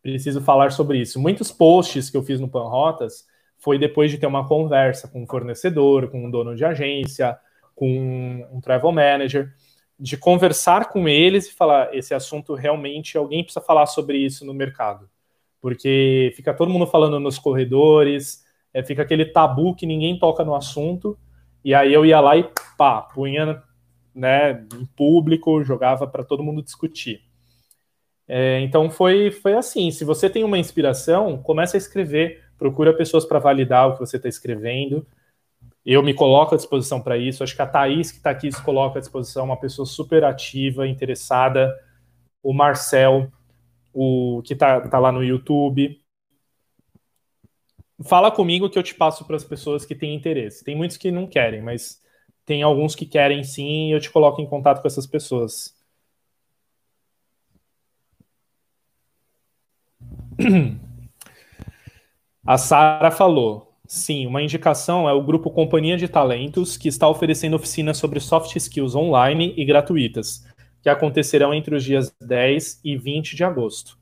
preciso falar sobre isso. Muitos posts que eu fiz no Panrotas foi depois de ter uma conversa com um fornecedor, com um dono de agência, com um travel manager, de conversar com eles e falar: esse assunto realmente alguém precisa falar sobre isso no mercado. Porque fica todo mundo falando nos corredores, é, fica aquele tabu que ninguém toca no assunto, e aí eu ia lá e pá, punha né, em público, jogava para todo mundo discutir. É, então foi, foi assim: se você tem uma inspiração, começa a escrever, procura pessoas para validar o que você está escrevendo. Eu me coloco à disposição para isso. Acho que a Thaís, que está aqui, se coloca à disposição, uma pessoa super ativa, interessada. O Marcel, o que está tá lá no YouTube fala comigo que eu te passo para as pessoas que têm interesse. Tem muitos que não querem, mas tem alguns que querem sim e eu te coloco em contato com essas pessoas. A Sara falou: sim, uma indicação é o grupo Companhia de Talentos, que está oferecendo oficinas sobre soft skills online e gratuitas, que acontecerão entre os dias 10 e 20 de agosto.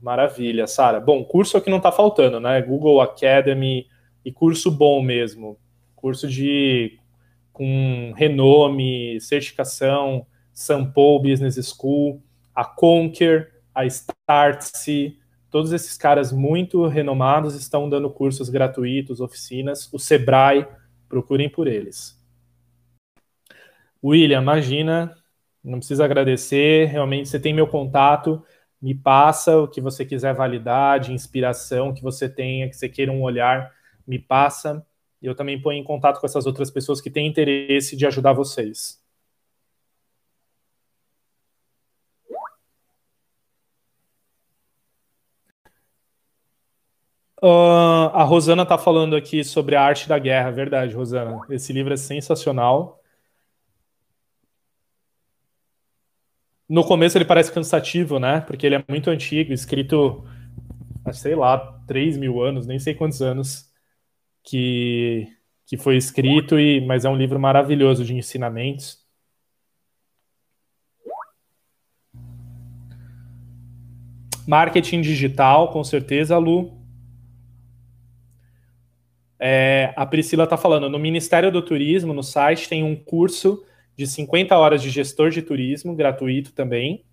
Maravilha, Sara. Bom, curso é o que não está faltando, né? Google Academy e curso bom mesmo. Curso de com renome, certificação, Sample Business School, a Conquer, a Startse, todos esses caras muito renomados estão dando cursos gratuitos, oficinas. O Sebrae, procurem por eles. William, imagina, não precisa agradecer, realmente você tem meu contato me passa o que você quiser validar, de inspiração que você tenha, que você queira um olhar, me passa. E eu também ponho em contato com essas outras pessoas que têm interesse de ajudar vocês. Uh, a Rosana está falando aqui sobre a arte da guerra, verdade, Rosana. Esse livro é sensacional. No começo ele parece cansativo, né? Porque ele é muito antigo, escrito, sei lá, 3 mil anos, nem sei quantos anos que, que foi escrito, e, mas é um livro maravilhoso de ensinamentos. Marketing digital, com certeza, Lu. É, a Priscila está falando, no Ministério do Turismo, no site, tem um curso de 50 horas de gestor de turismo, gratuito também.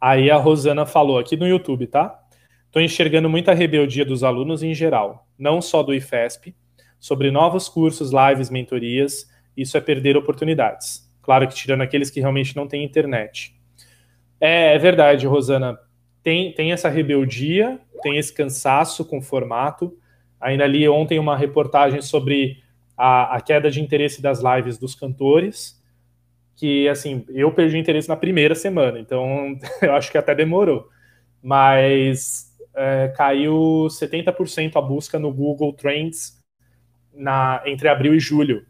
Aí a Rosana falou aqui no YouTube, tá? Estou enxergando muita rebeldia dos alunos em geral, não só do IFESP, sobre novos cursos, lives, mentorias. Isso é perder oportunidades. Claro que tirando aqueles que realmente não têm internet. É, é verdade, Rosana. Tem, tem essa rebeldia, tem esse cansaço com o formato. Ainda li ontem uma reportagem sobre a, a queda de interesse das lives dos cantores, que, assim, eu perdi interesse na primeira semana, então eu acho que até demorou. Mas é, caiu 70% a busca no Google Trends na, entre abril e julho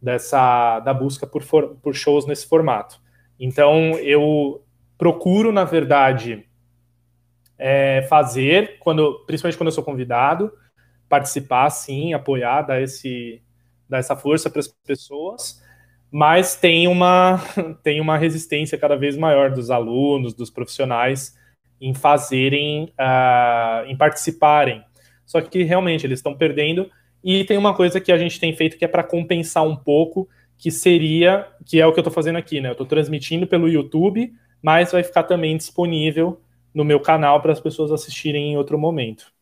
dessa da busca por, for, por shows nesse formato. Então eu procuro, na verdade, é, fazer, quando, principalmente quando eu sou convidado, participar, sim, apoiar, dar, esse, dar essa força para as pessoas, mas tem uma, tem uma resistência cada vez maior dos alunos, dos profissionais, em fazerem, uh, em participarem. Só que realmente eles estão perdendo. E tem uma coisa que a gente tem feito que é para compensar um pouco, que seria, que é o que eu estou fazendo aqui, né? Eu estou transmitindo pelo YouTube, mas vai ficar também disponível no meu canal para as pessoas assistirem em outro momento.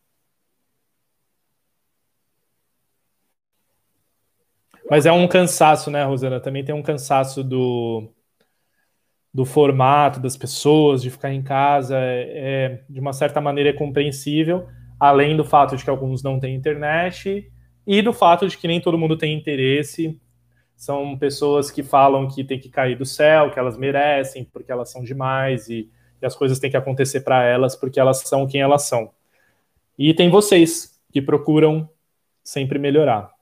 Mas é um cansaço, né, Rosana? Também tem um cansaço do, do formato das pessoas, de ficar em casa. É, é, de uma certa maneira é compreensível, além do fato de que alguns não têm internet e do fato de que nem todo mundo tem interesse. São pessoas que falam que tem que cair do céu, que elas merecem, porque elas são demais e, as coisas têm que acontecer para elas porque elas são quem elas são. E tem vocês que procuram sempre melhorar.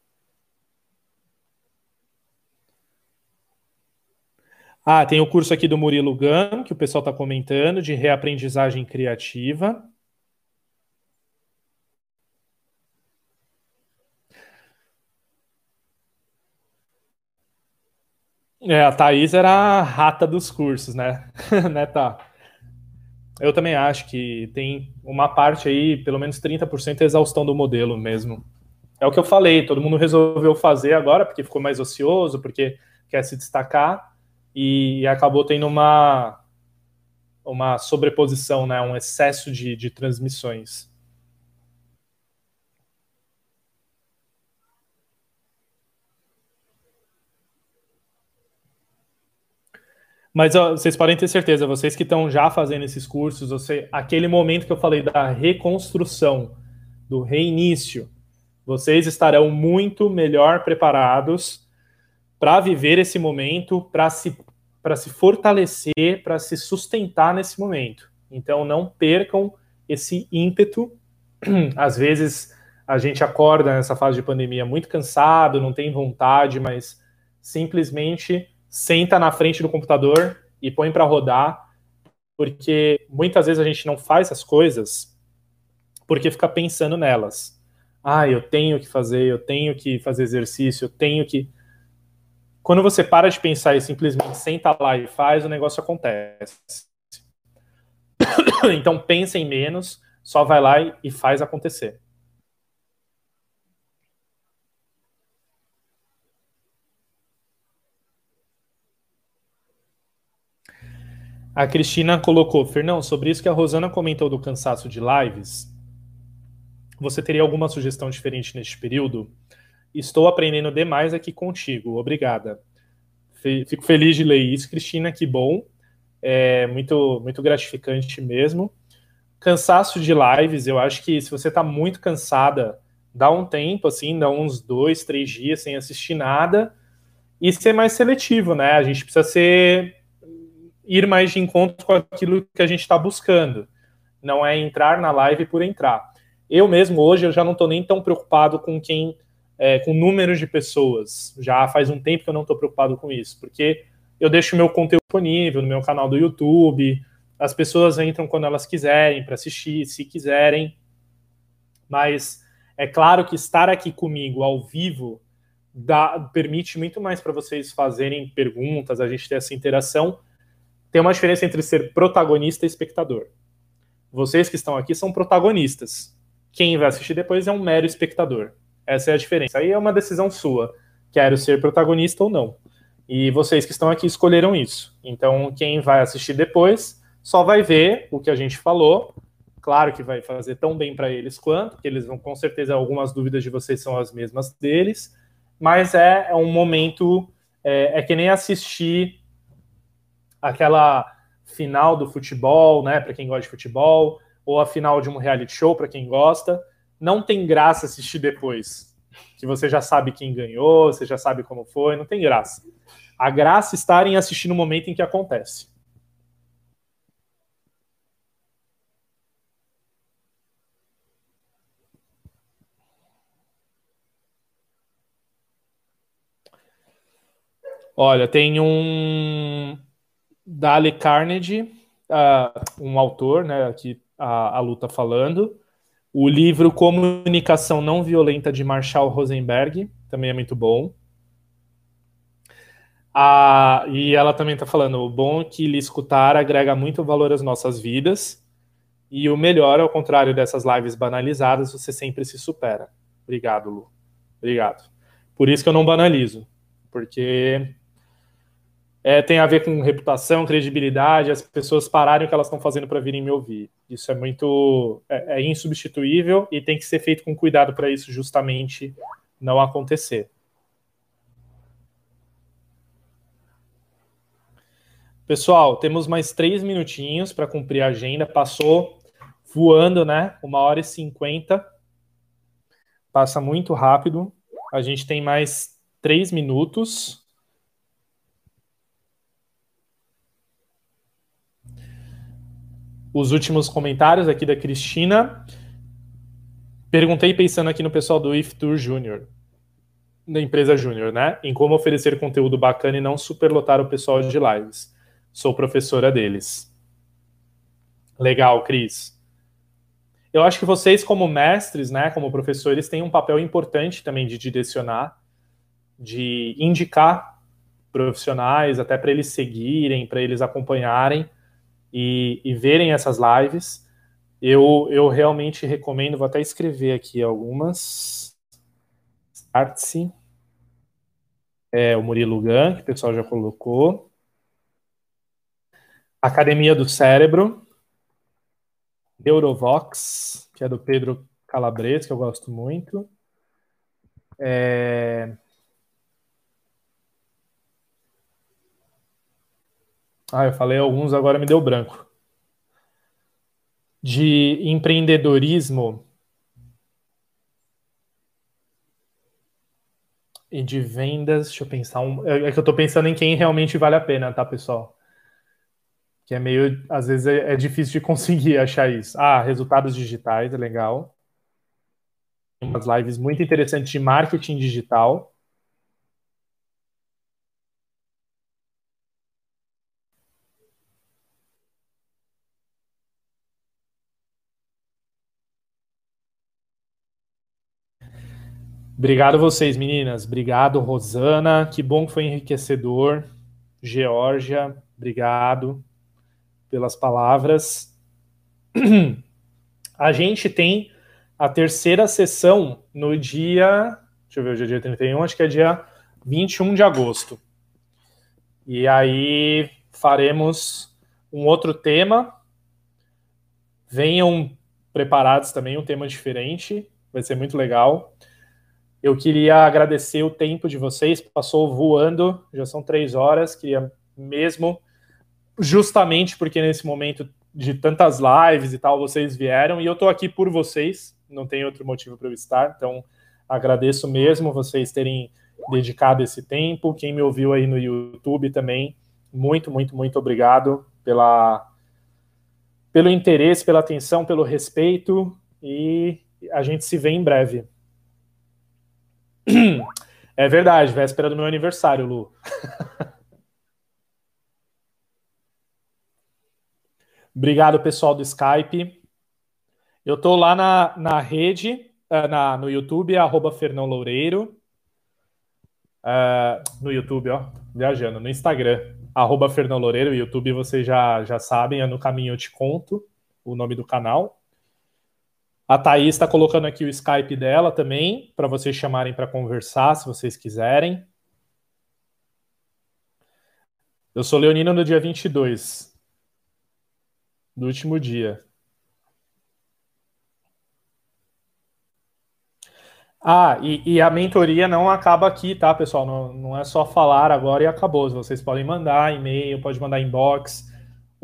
Ah, tem o curso aqui do Murilo Gam, que o pessoal está comentando, de reaprendizagem criativa. É, a Thaís era a rata dos cursos, né? né, tá? Eu também acho que tem uma parte aí, pelo menos 30% é exaustão do modelo mesmo. É o que eu falei, todo mundo resolveu fazer agora porque ficou mais ocioso, porque quer se destacar e acabou tendo uma, uma sobreposição, né, um excesso de, de transmissões. Mas ó, vocês podem ter certeza, vocês que estão já fazendo esses cursos, você, aquele momento que eu falei da reconstrução, do reinício, vocês estarão muito melhor preparados para viver esse momento, para se, se fortalecer, para se sustentar nesse momento. Então, não percam esse ímpeto. Às vezes, a gente acorda nessa fase de pandemia muito cansado, não tem vontade, mas simplesmente senta na frente do computador e põe para rodar, porque muitas vezes a gente não faz as coisas porque fica pensando nelas. Ah, eu tenho que fazer, eu tenho que fazer exercício, eu tenho que. Quando você para de pensar e simplesmente senta lá e faz, o negócio acontece. Então pensa em menos, só vai lá e faz acontecer. A Cristina colocou, Fernão, sobre isso que a Rosana comentou do cansaço de lives, você teria alguma sugestão diferente neste período? Estou aprendendo demais aqui contigo. Obrigada. Fico feliz de ler isso, Cristina. Que bom. É muito, muito gratificante mesmo. Cansaço de lives, eu acho que se você está muito cansada, dá um tempo, assim, dá uns dois, três dias sem assistir nada e ser mais seletivo, né? A gente precisa ser ir mais de encontro com aquilo que a gente está buscando. Não é entrar na live por entrar. Eu mesmo hoje eu já não estou nem tão preocupado com quem é, com números de pessoas. Já faz um tempo que eu não estou preocupado com isso, porque eu deixo meu conteúdo disponível no meu canal do YouTube. As pessoas entram quando elas quiserem para assistir, se quiserem. Mas é claro que estar aqui comigo ao vivo dá, permite muito mais para vocês fazerem perguntas, a gente ter essa interação. Tem uma diferença entre ser protagonista e espectador. Vocês que estão aqui são protagonistas. Quem vai assistir depois é um mero espectador. Essa é a diferença. Aí é uma decisão sua. Quero ser protagonista ou não. E vocês que estão aqui escolheram isso. Então, quem vai assistir depois só vai ver o que a gente falou. Claro que vai fazer tão bem para eles quanto, que eles vão com certeza algumas dúvidas de vocês são as mesmas deles. Mas é, é um momento é, é que nem assistir aquela final do futebol, né? Para quem gosta de futebol, ou a final de um reality show para quem gosta não tem graça assistir depois. Que você já sabe quem ganhou, você já sabe como foi, não tem graça. A graça está em assistir no momento em que acontece. Olha, tem um Dale Carnegie, uh, um autor, né, aqui a, a luta falando. O livro Comunicação Não Violenta de Marshall Rosenberg, também é muito bom. Ah, e ela também está falando: o bom é que lhe escutar agrega muito valor às nossas vidas. E o melhor, ao contrário dessas lives banalizadas, você sempre se supera. Obrigado, Lu. Obrigado. Por isso que eu não banalizo. Porque é, tem a ver com reputação, credibilidade, as pessoas pararem o que elas estão fazendo para virem me ouvir. Isso é muito. É, é insubstituível e tem que ser feito com cuidado para isso justamente não acontecer. Pessoal, temos mais três minutinhos para cumprir a agenda. Passou voando, né? Uma hora e cinquenta. Passa muito rápido. A gente tem mais três minutos. Os últimos comentários aqui da Cristina. Perguntei pensando aqui no pessoal do If Tour Júnior, da empresa Júnior, né? Em como oferecer conteúdo bacana e não superlotar o pessoal de lives. Sou professora deles. Legal, Cris. Eu acho que vocês, como mestres, né, como professores, têm um papel importante também de direcionar, de indicar profissionais, até para eles seguirem, para eles acompanharem e, e verem essas lives. Eu, eu realmente recomendo, vou até escrever aqui algumas. Startse. É, o Murilo Gun, que o pessoal já colocou. Academia do Cérebro. Neurovox, que é do Pedro Calabres, que eu gosto muito. É... Ah, eu falei alguns, agora me deu branco. De empreendedorismo e de vendas. Deixa eu pensar. Um, é, é que eu estou pensando em quem realmente vale a pena, tá, pessoal? Que é meio. Às vezes é, é difícil de conseguir achar isso. Ah, resultados digitais, é legal. Umas lives muito interessantes de marketing digital. Obrigado vocês, meninas. Obrigado, Rosana. Que bom que foi enriquecedor. Georgia, obrigado pelas palavras. A gente tem a terceira sessão no dia. Deixa eu ver, hoje é dia 31, acho que é dia 21 de agosto. E aí faremos um outro tema. Venham preparados também, um tema diferente. Vai ser muito legal. Eu queria agradecer o tempo de vocês, passou voando, já são três horas, queria mesmo, justamente porque nesse momento de tantas lives e tal, vocês vieram, e eu estou aqui por vocês, não tem outro motivo para eu estar, então agradeço mesmo vocês terem dedicado esse tempo, quem me ouviu aí no YouTube também, muito, muito, muito obrigado pela, pelo interesse, pela atenção, pelo respeito, e a gente se vê em breve. É verdade, véspera do meu aniversário, Lu. Obrigado, pessoal do Skype. Eu tô lá na, na rede, uh, na, no YouTube, arroba Fernão Loureiro. Uh, no YouTube, ó, viajando, no Instagram, arroba Fernão Loureiro, YouTube vocês já, já sabem, é no caminho eu te conto o nome do canal. A Thaís está colocando aqui o Skype dela também, para vocês chamarem para conversar, se vocês quiserem. Eu sou leonino no dia 22, do último dia. Ah, e, e, a mentoria não acaba aqui, tá, pessoal? Não, não é só falar agora e acabou. Vocês podem mandar e-mail, pode mandar inbox.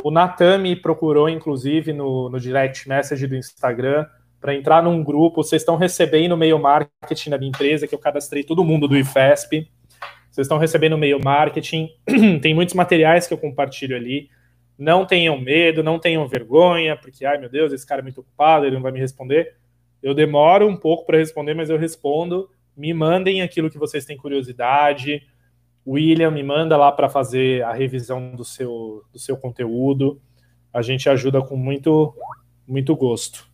O Natan me procurou, inclusive, no, no direct message do Instagram para entrar num grupo. Vocês estão recebendo meio marketing da minha empresa, que eu cadastrei todo mundo do IFESP. Vocês estão recebendo meio marketing. Tem muitos materiais que eu compartilho ali. Não tenham medo, não tenham vergonha, porque, ai meu Deus, esse cara é muito ocupado, ele não vai me responder. Eu demoro um pouco para responder, mas eu respondo. Me mandem aquilo que vocês têm curiosidade. William, me manda lá para fazer a revisão do seu, do seu conteúdo. A gente ajuda com muito, muito gosto.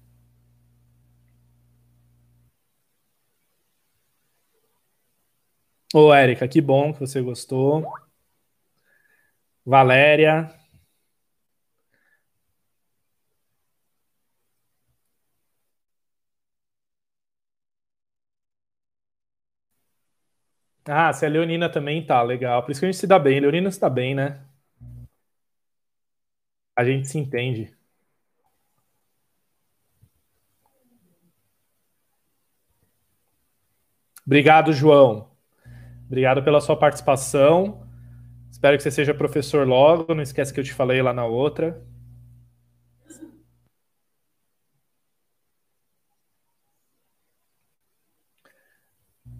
Ô, Érica, que bom que você gostou. Valéria. Ah, se a Leonina também tá, legal. Por isso que a gente se dá bem. Leonina se dá bem, né? A gente se entende. Obrigado, João. Obrigado pela sua participação. Espero que você seja professor logo. Não esquece que eu te falei lá na outra.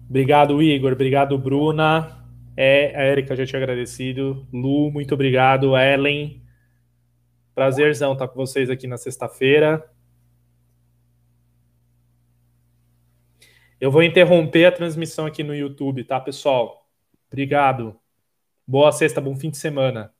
Obrigado, Igor. Obrigado, Bruna. É, a Erika já tinha agradecido. Lu, muito obrigado. Ellen, prazerzão estar com vocês aqui na sexta-feira. Eu vou interromper a transmissão aqui no YouTube, tá, pessoal? Obrigado. Boa sexta, bom fim de semana.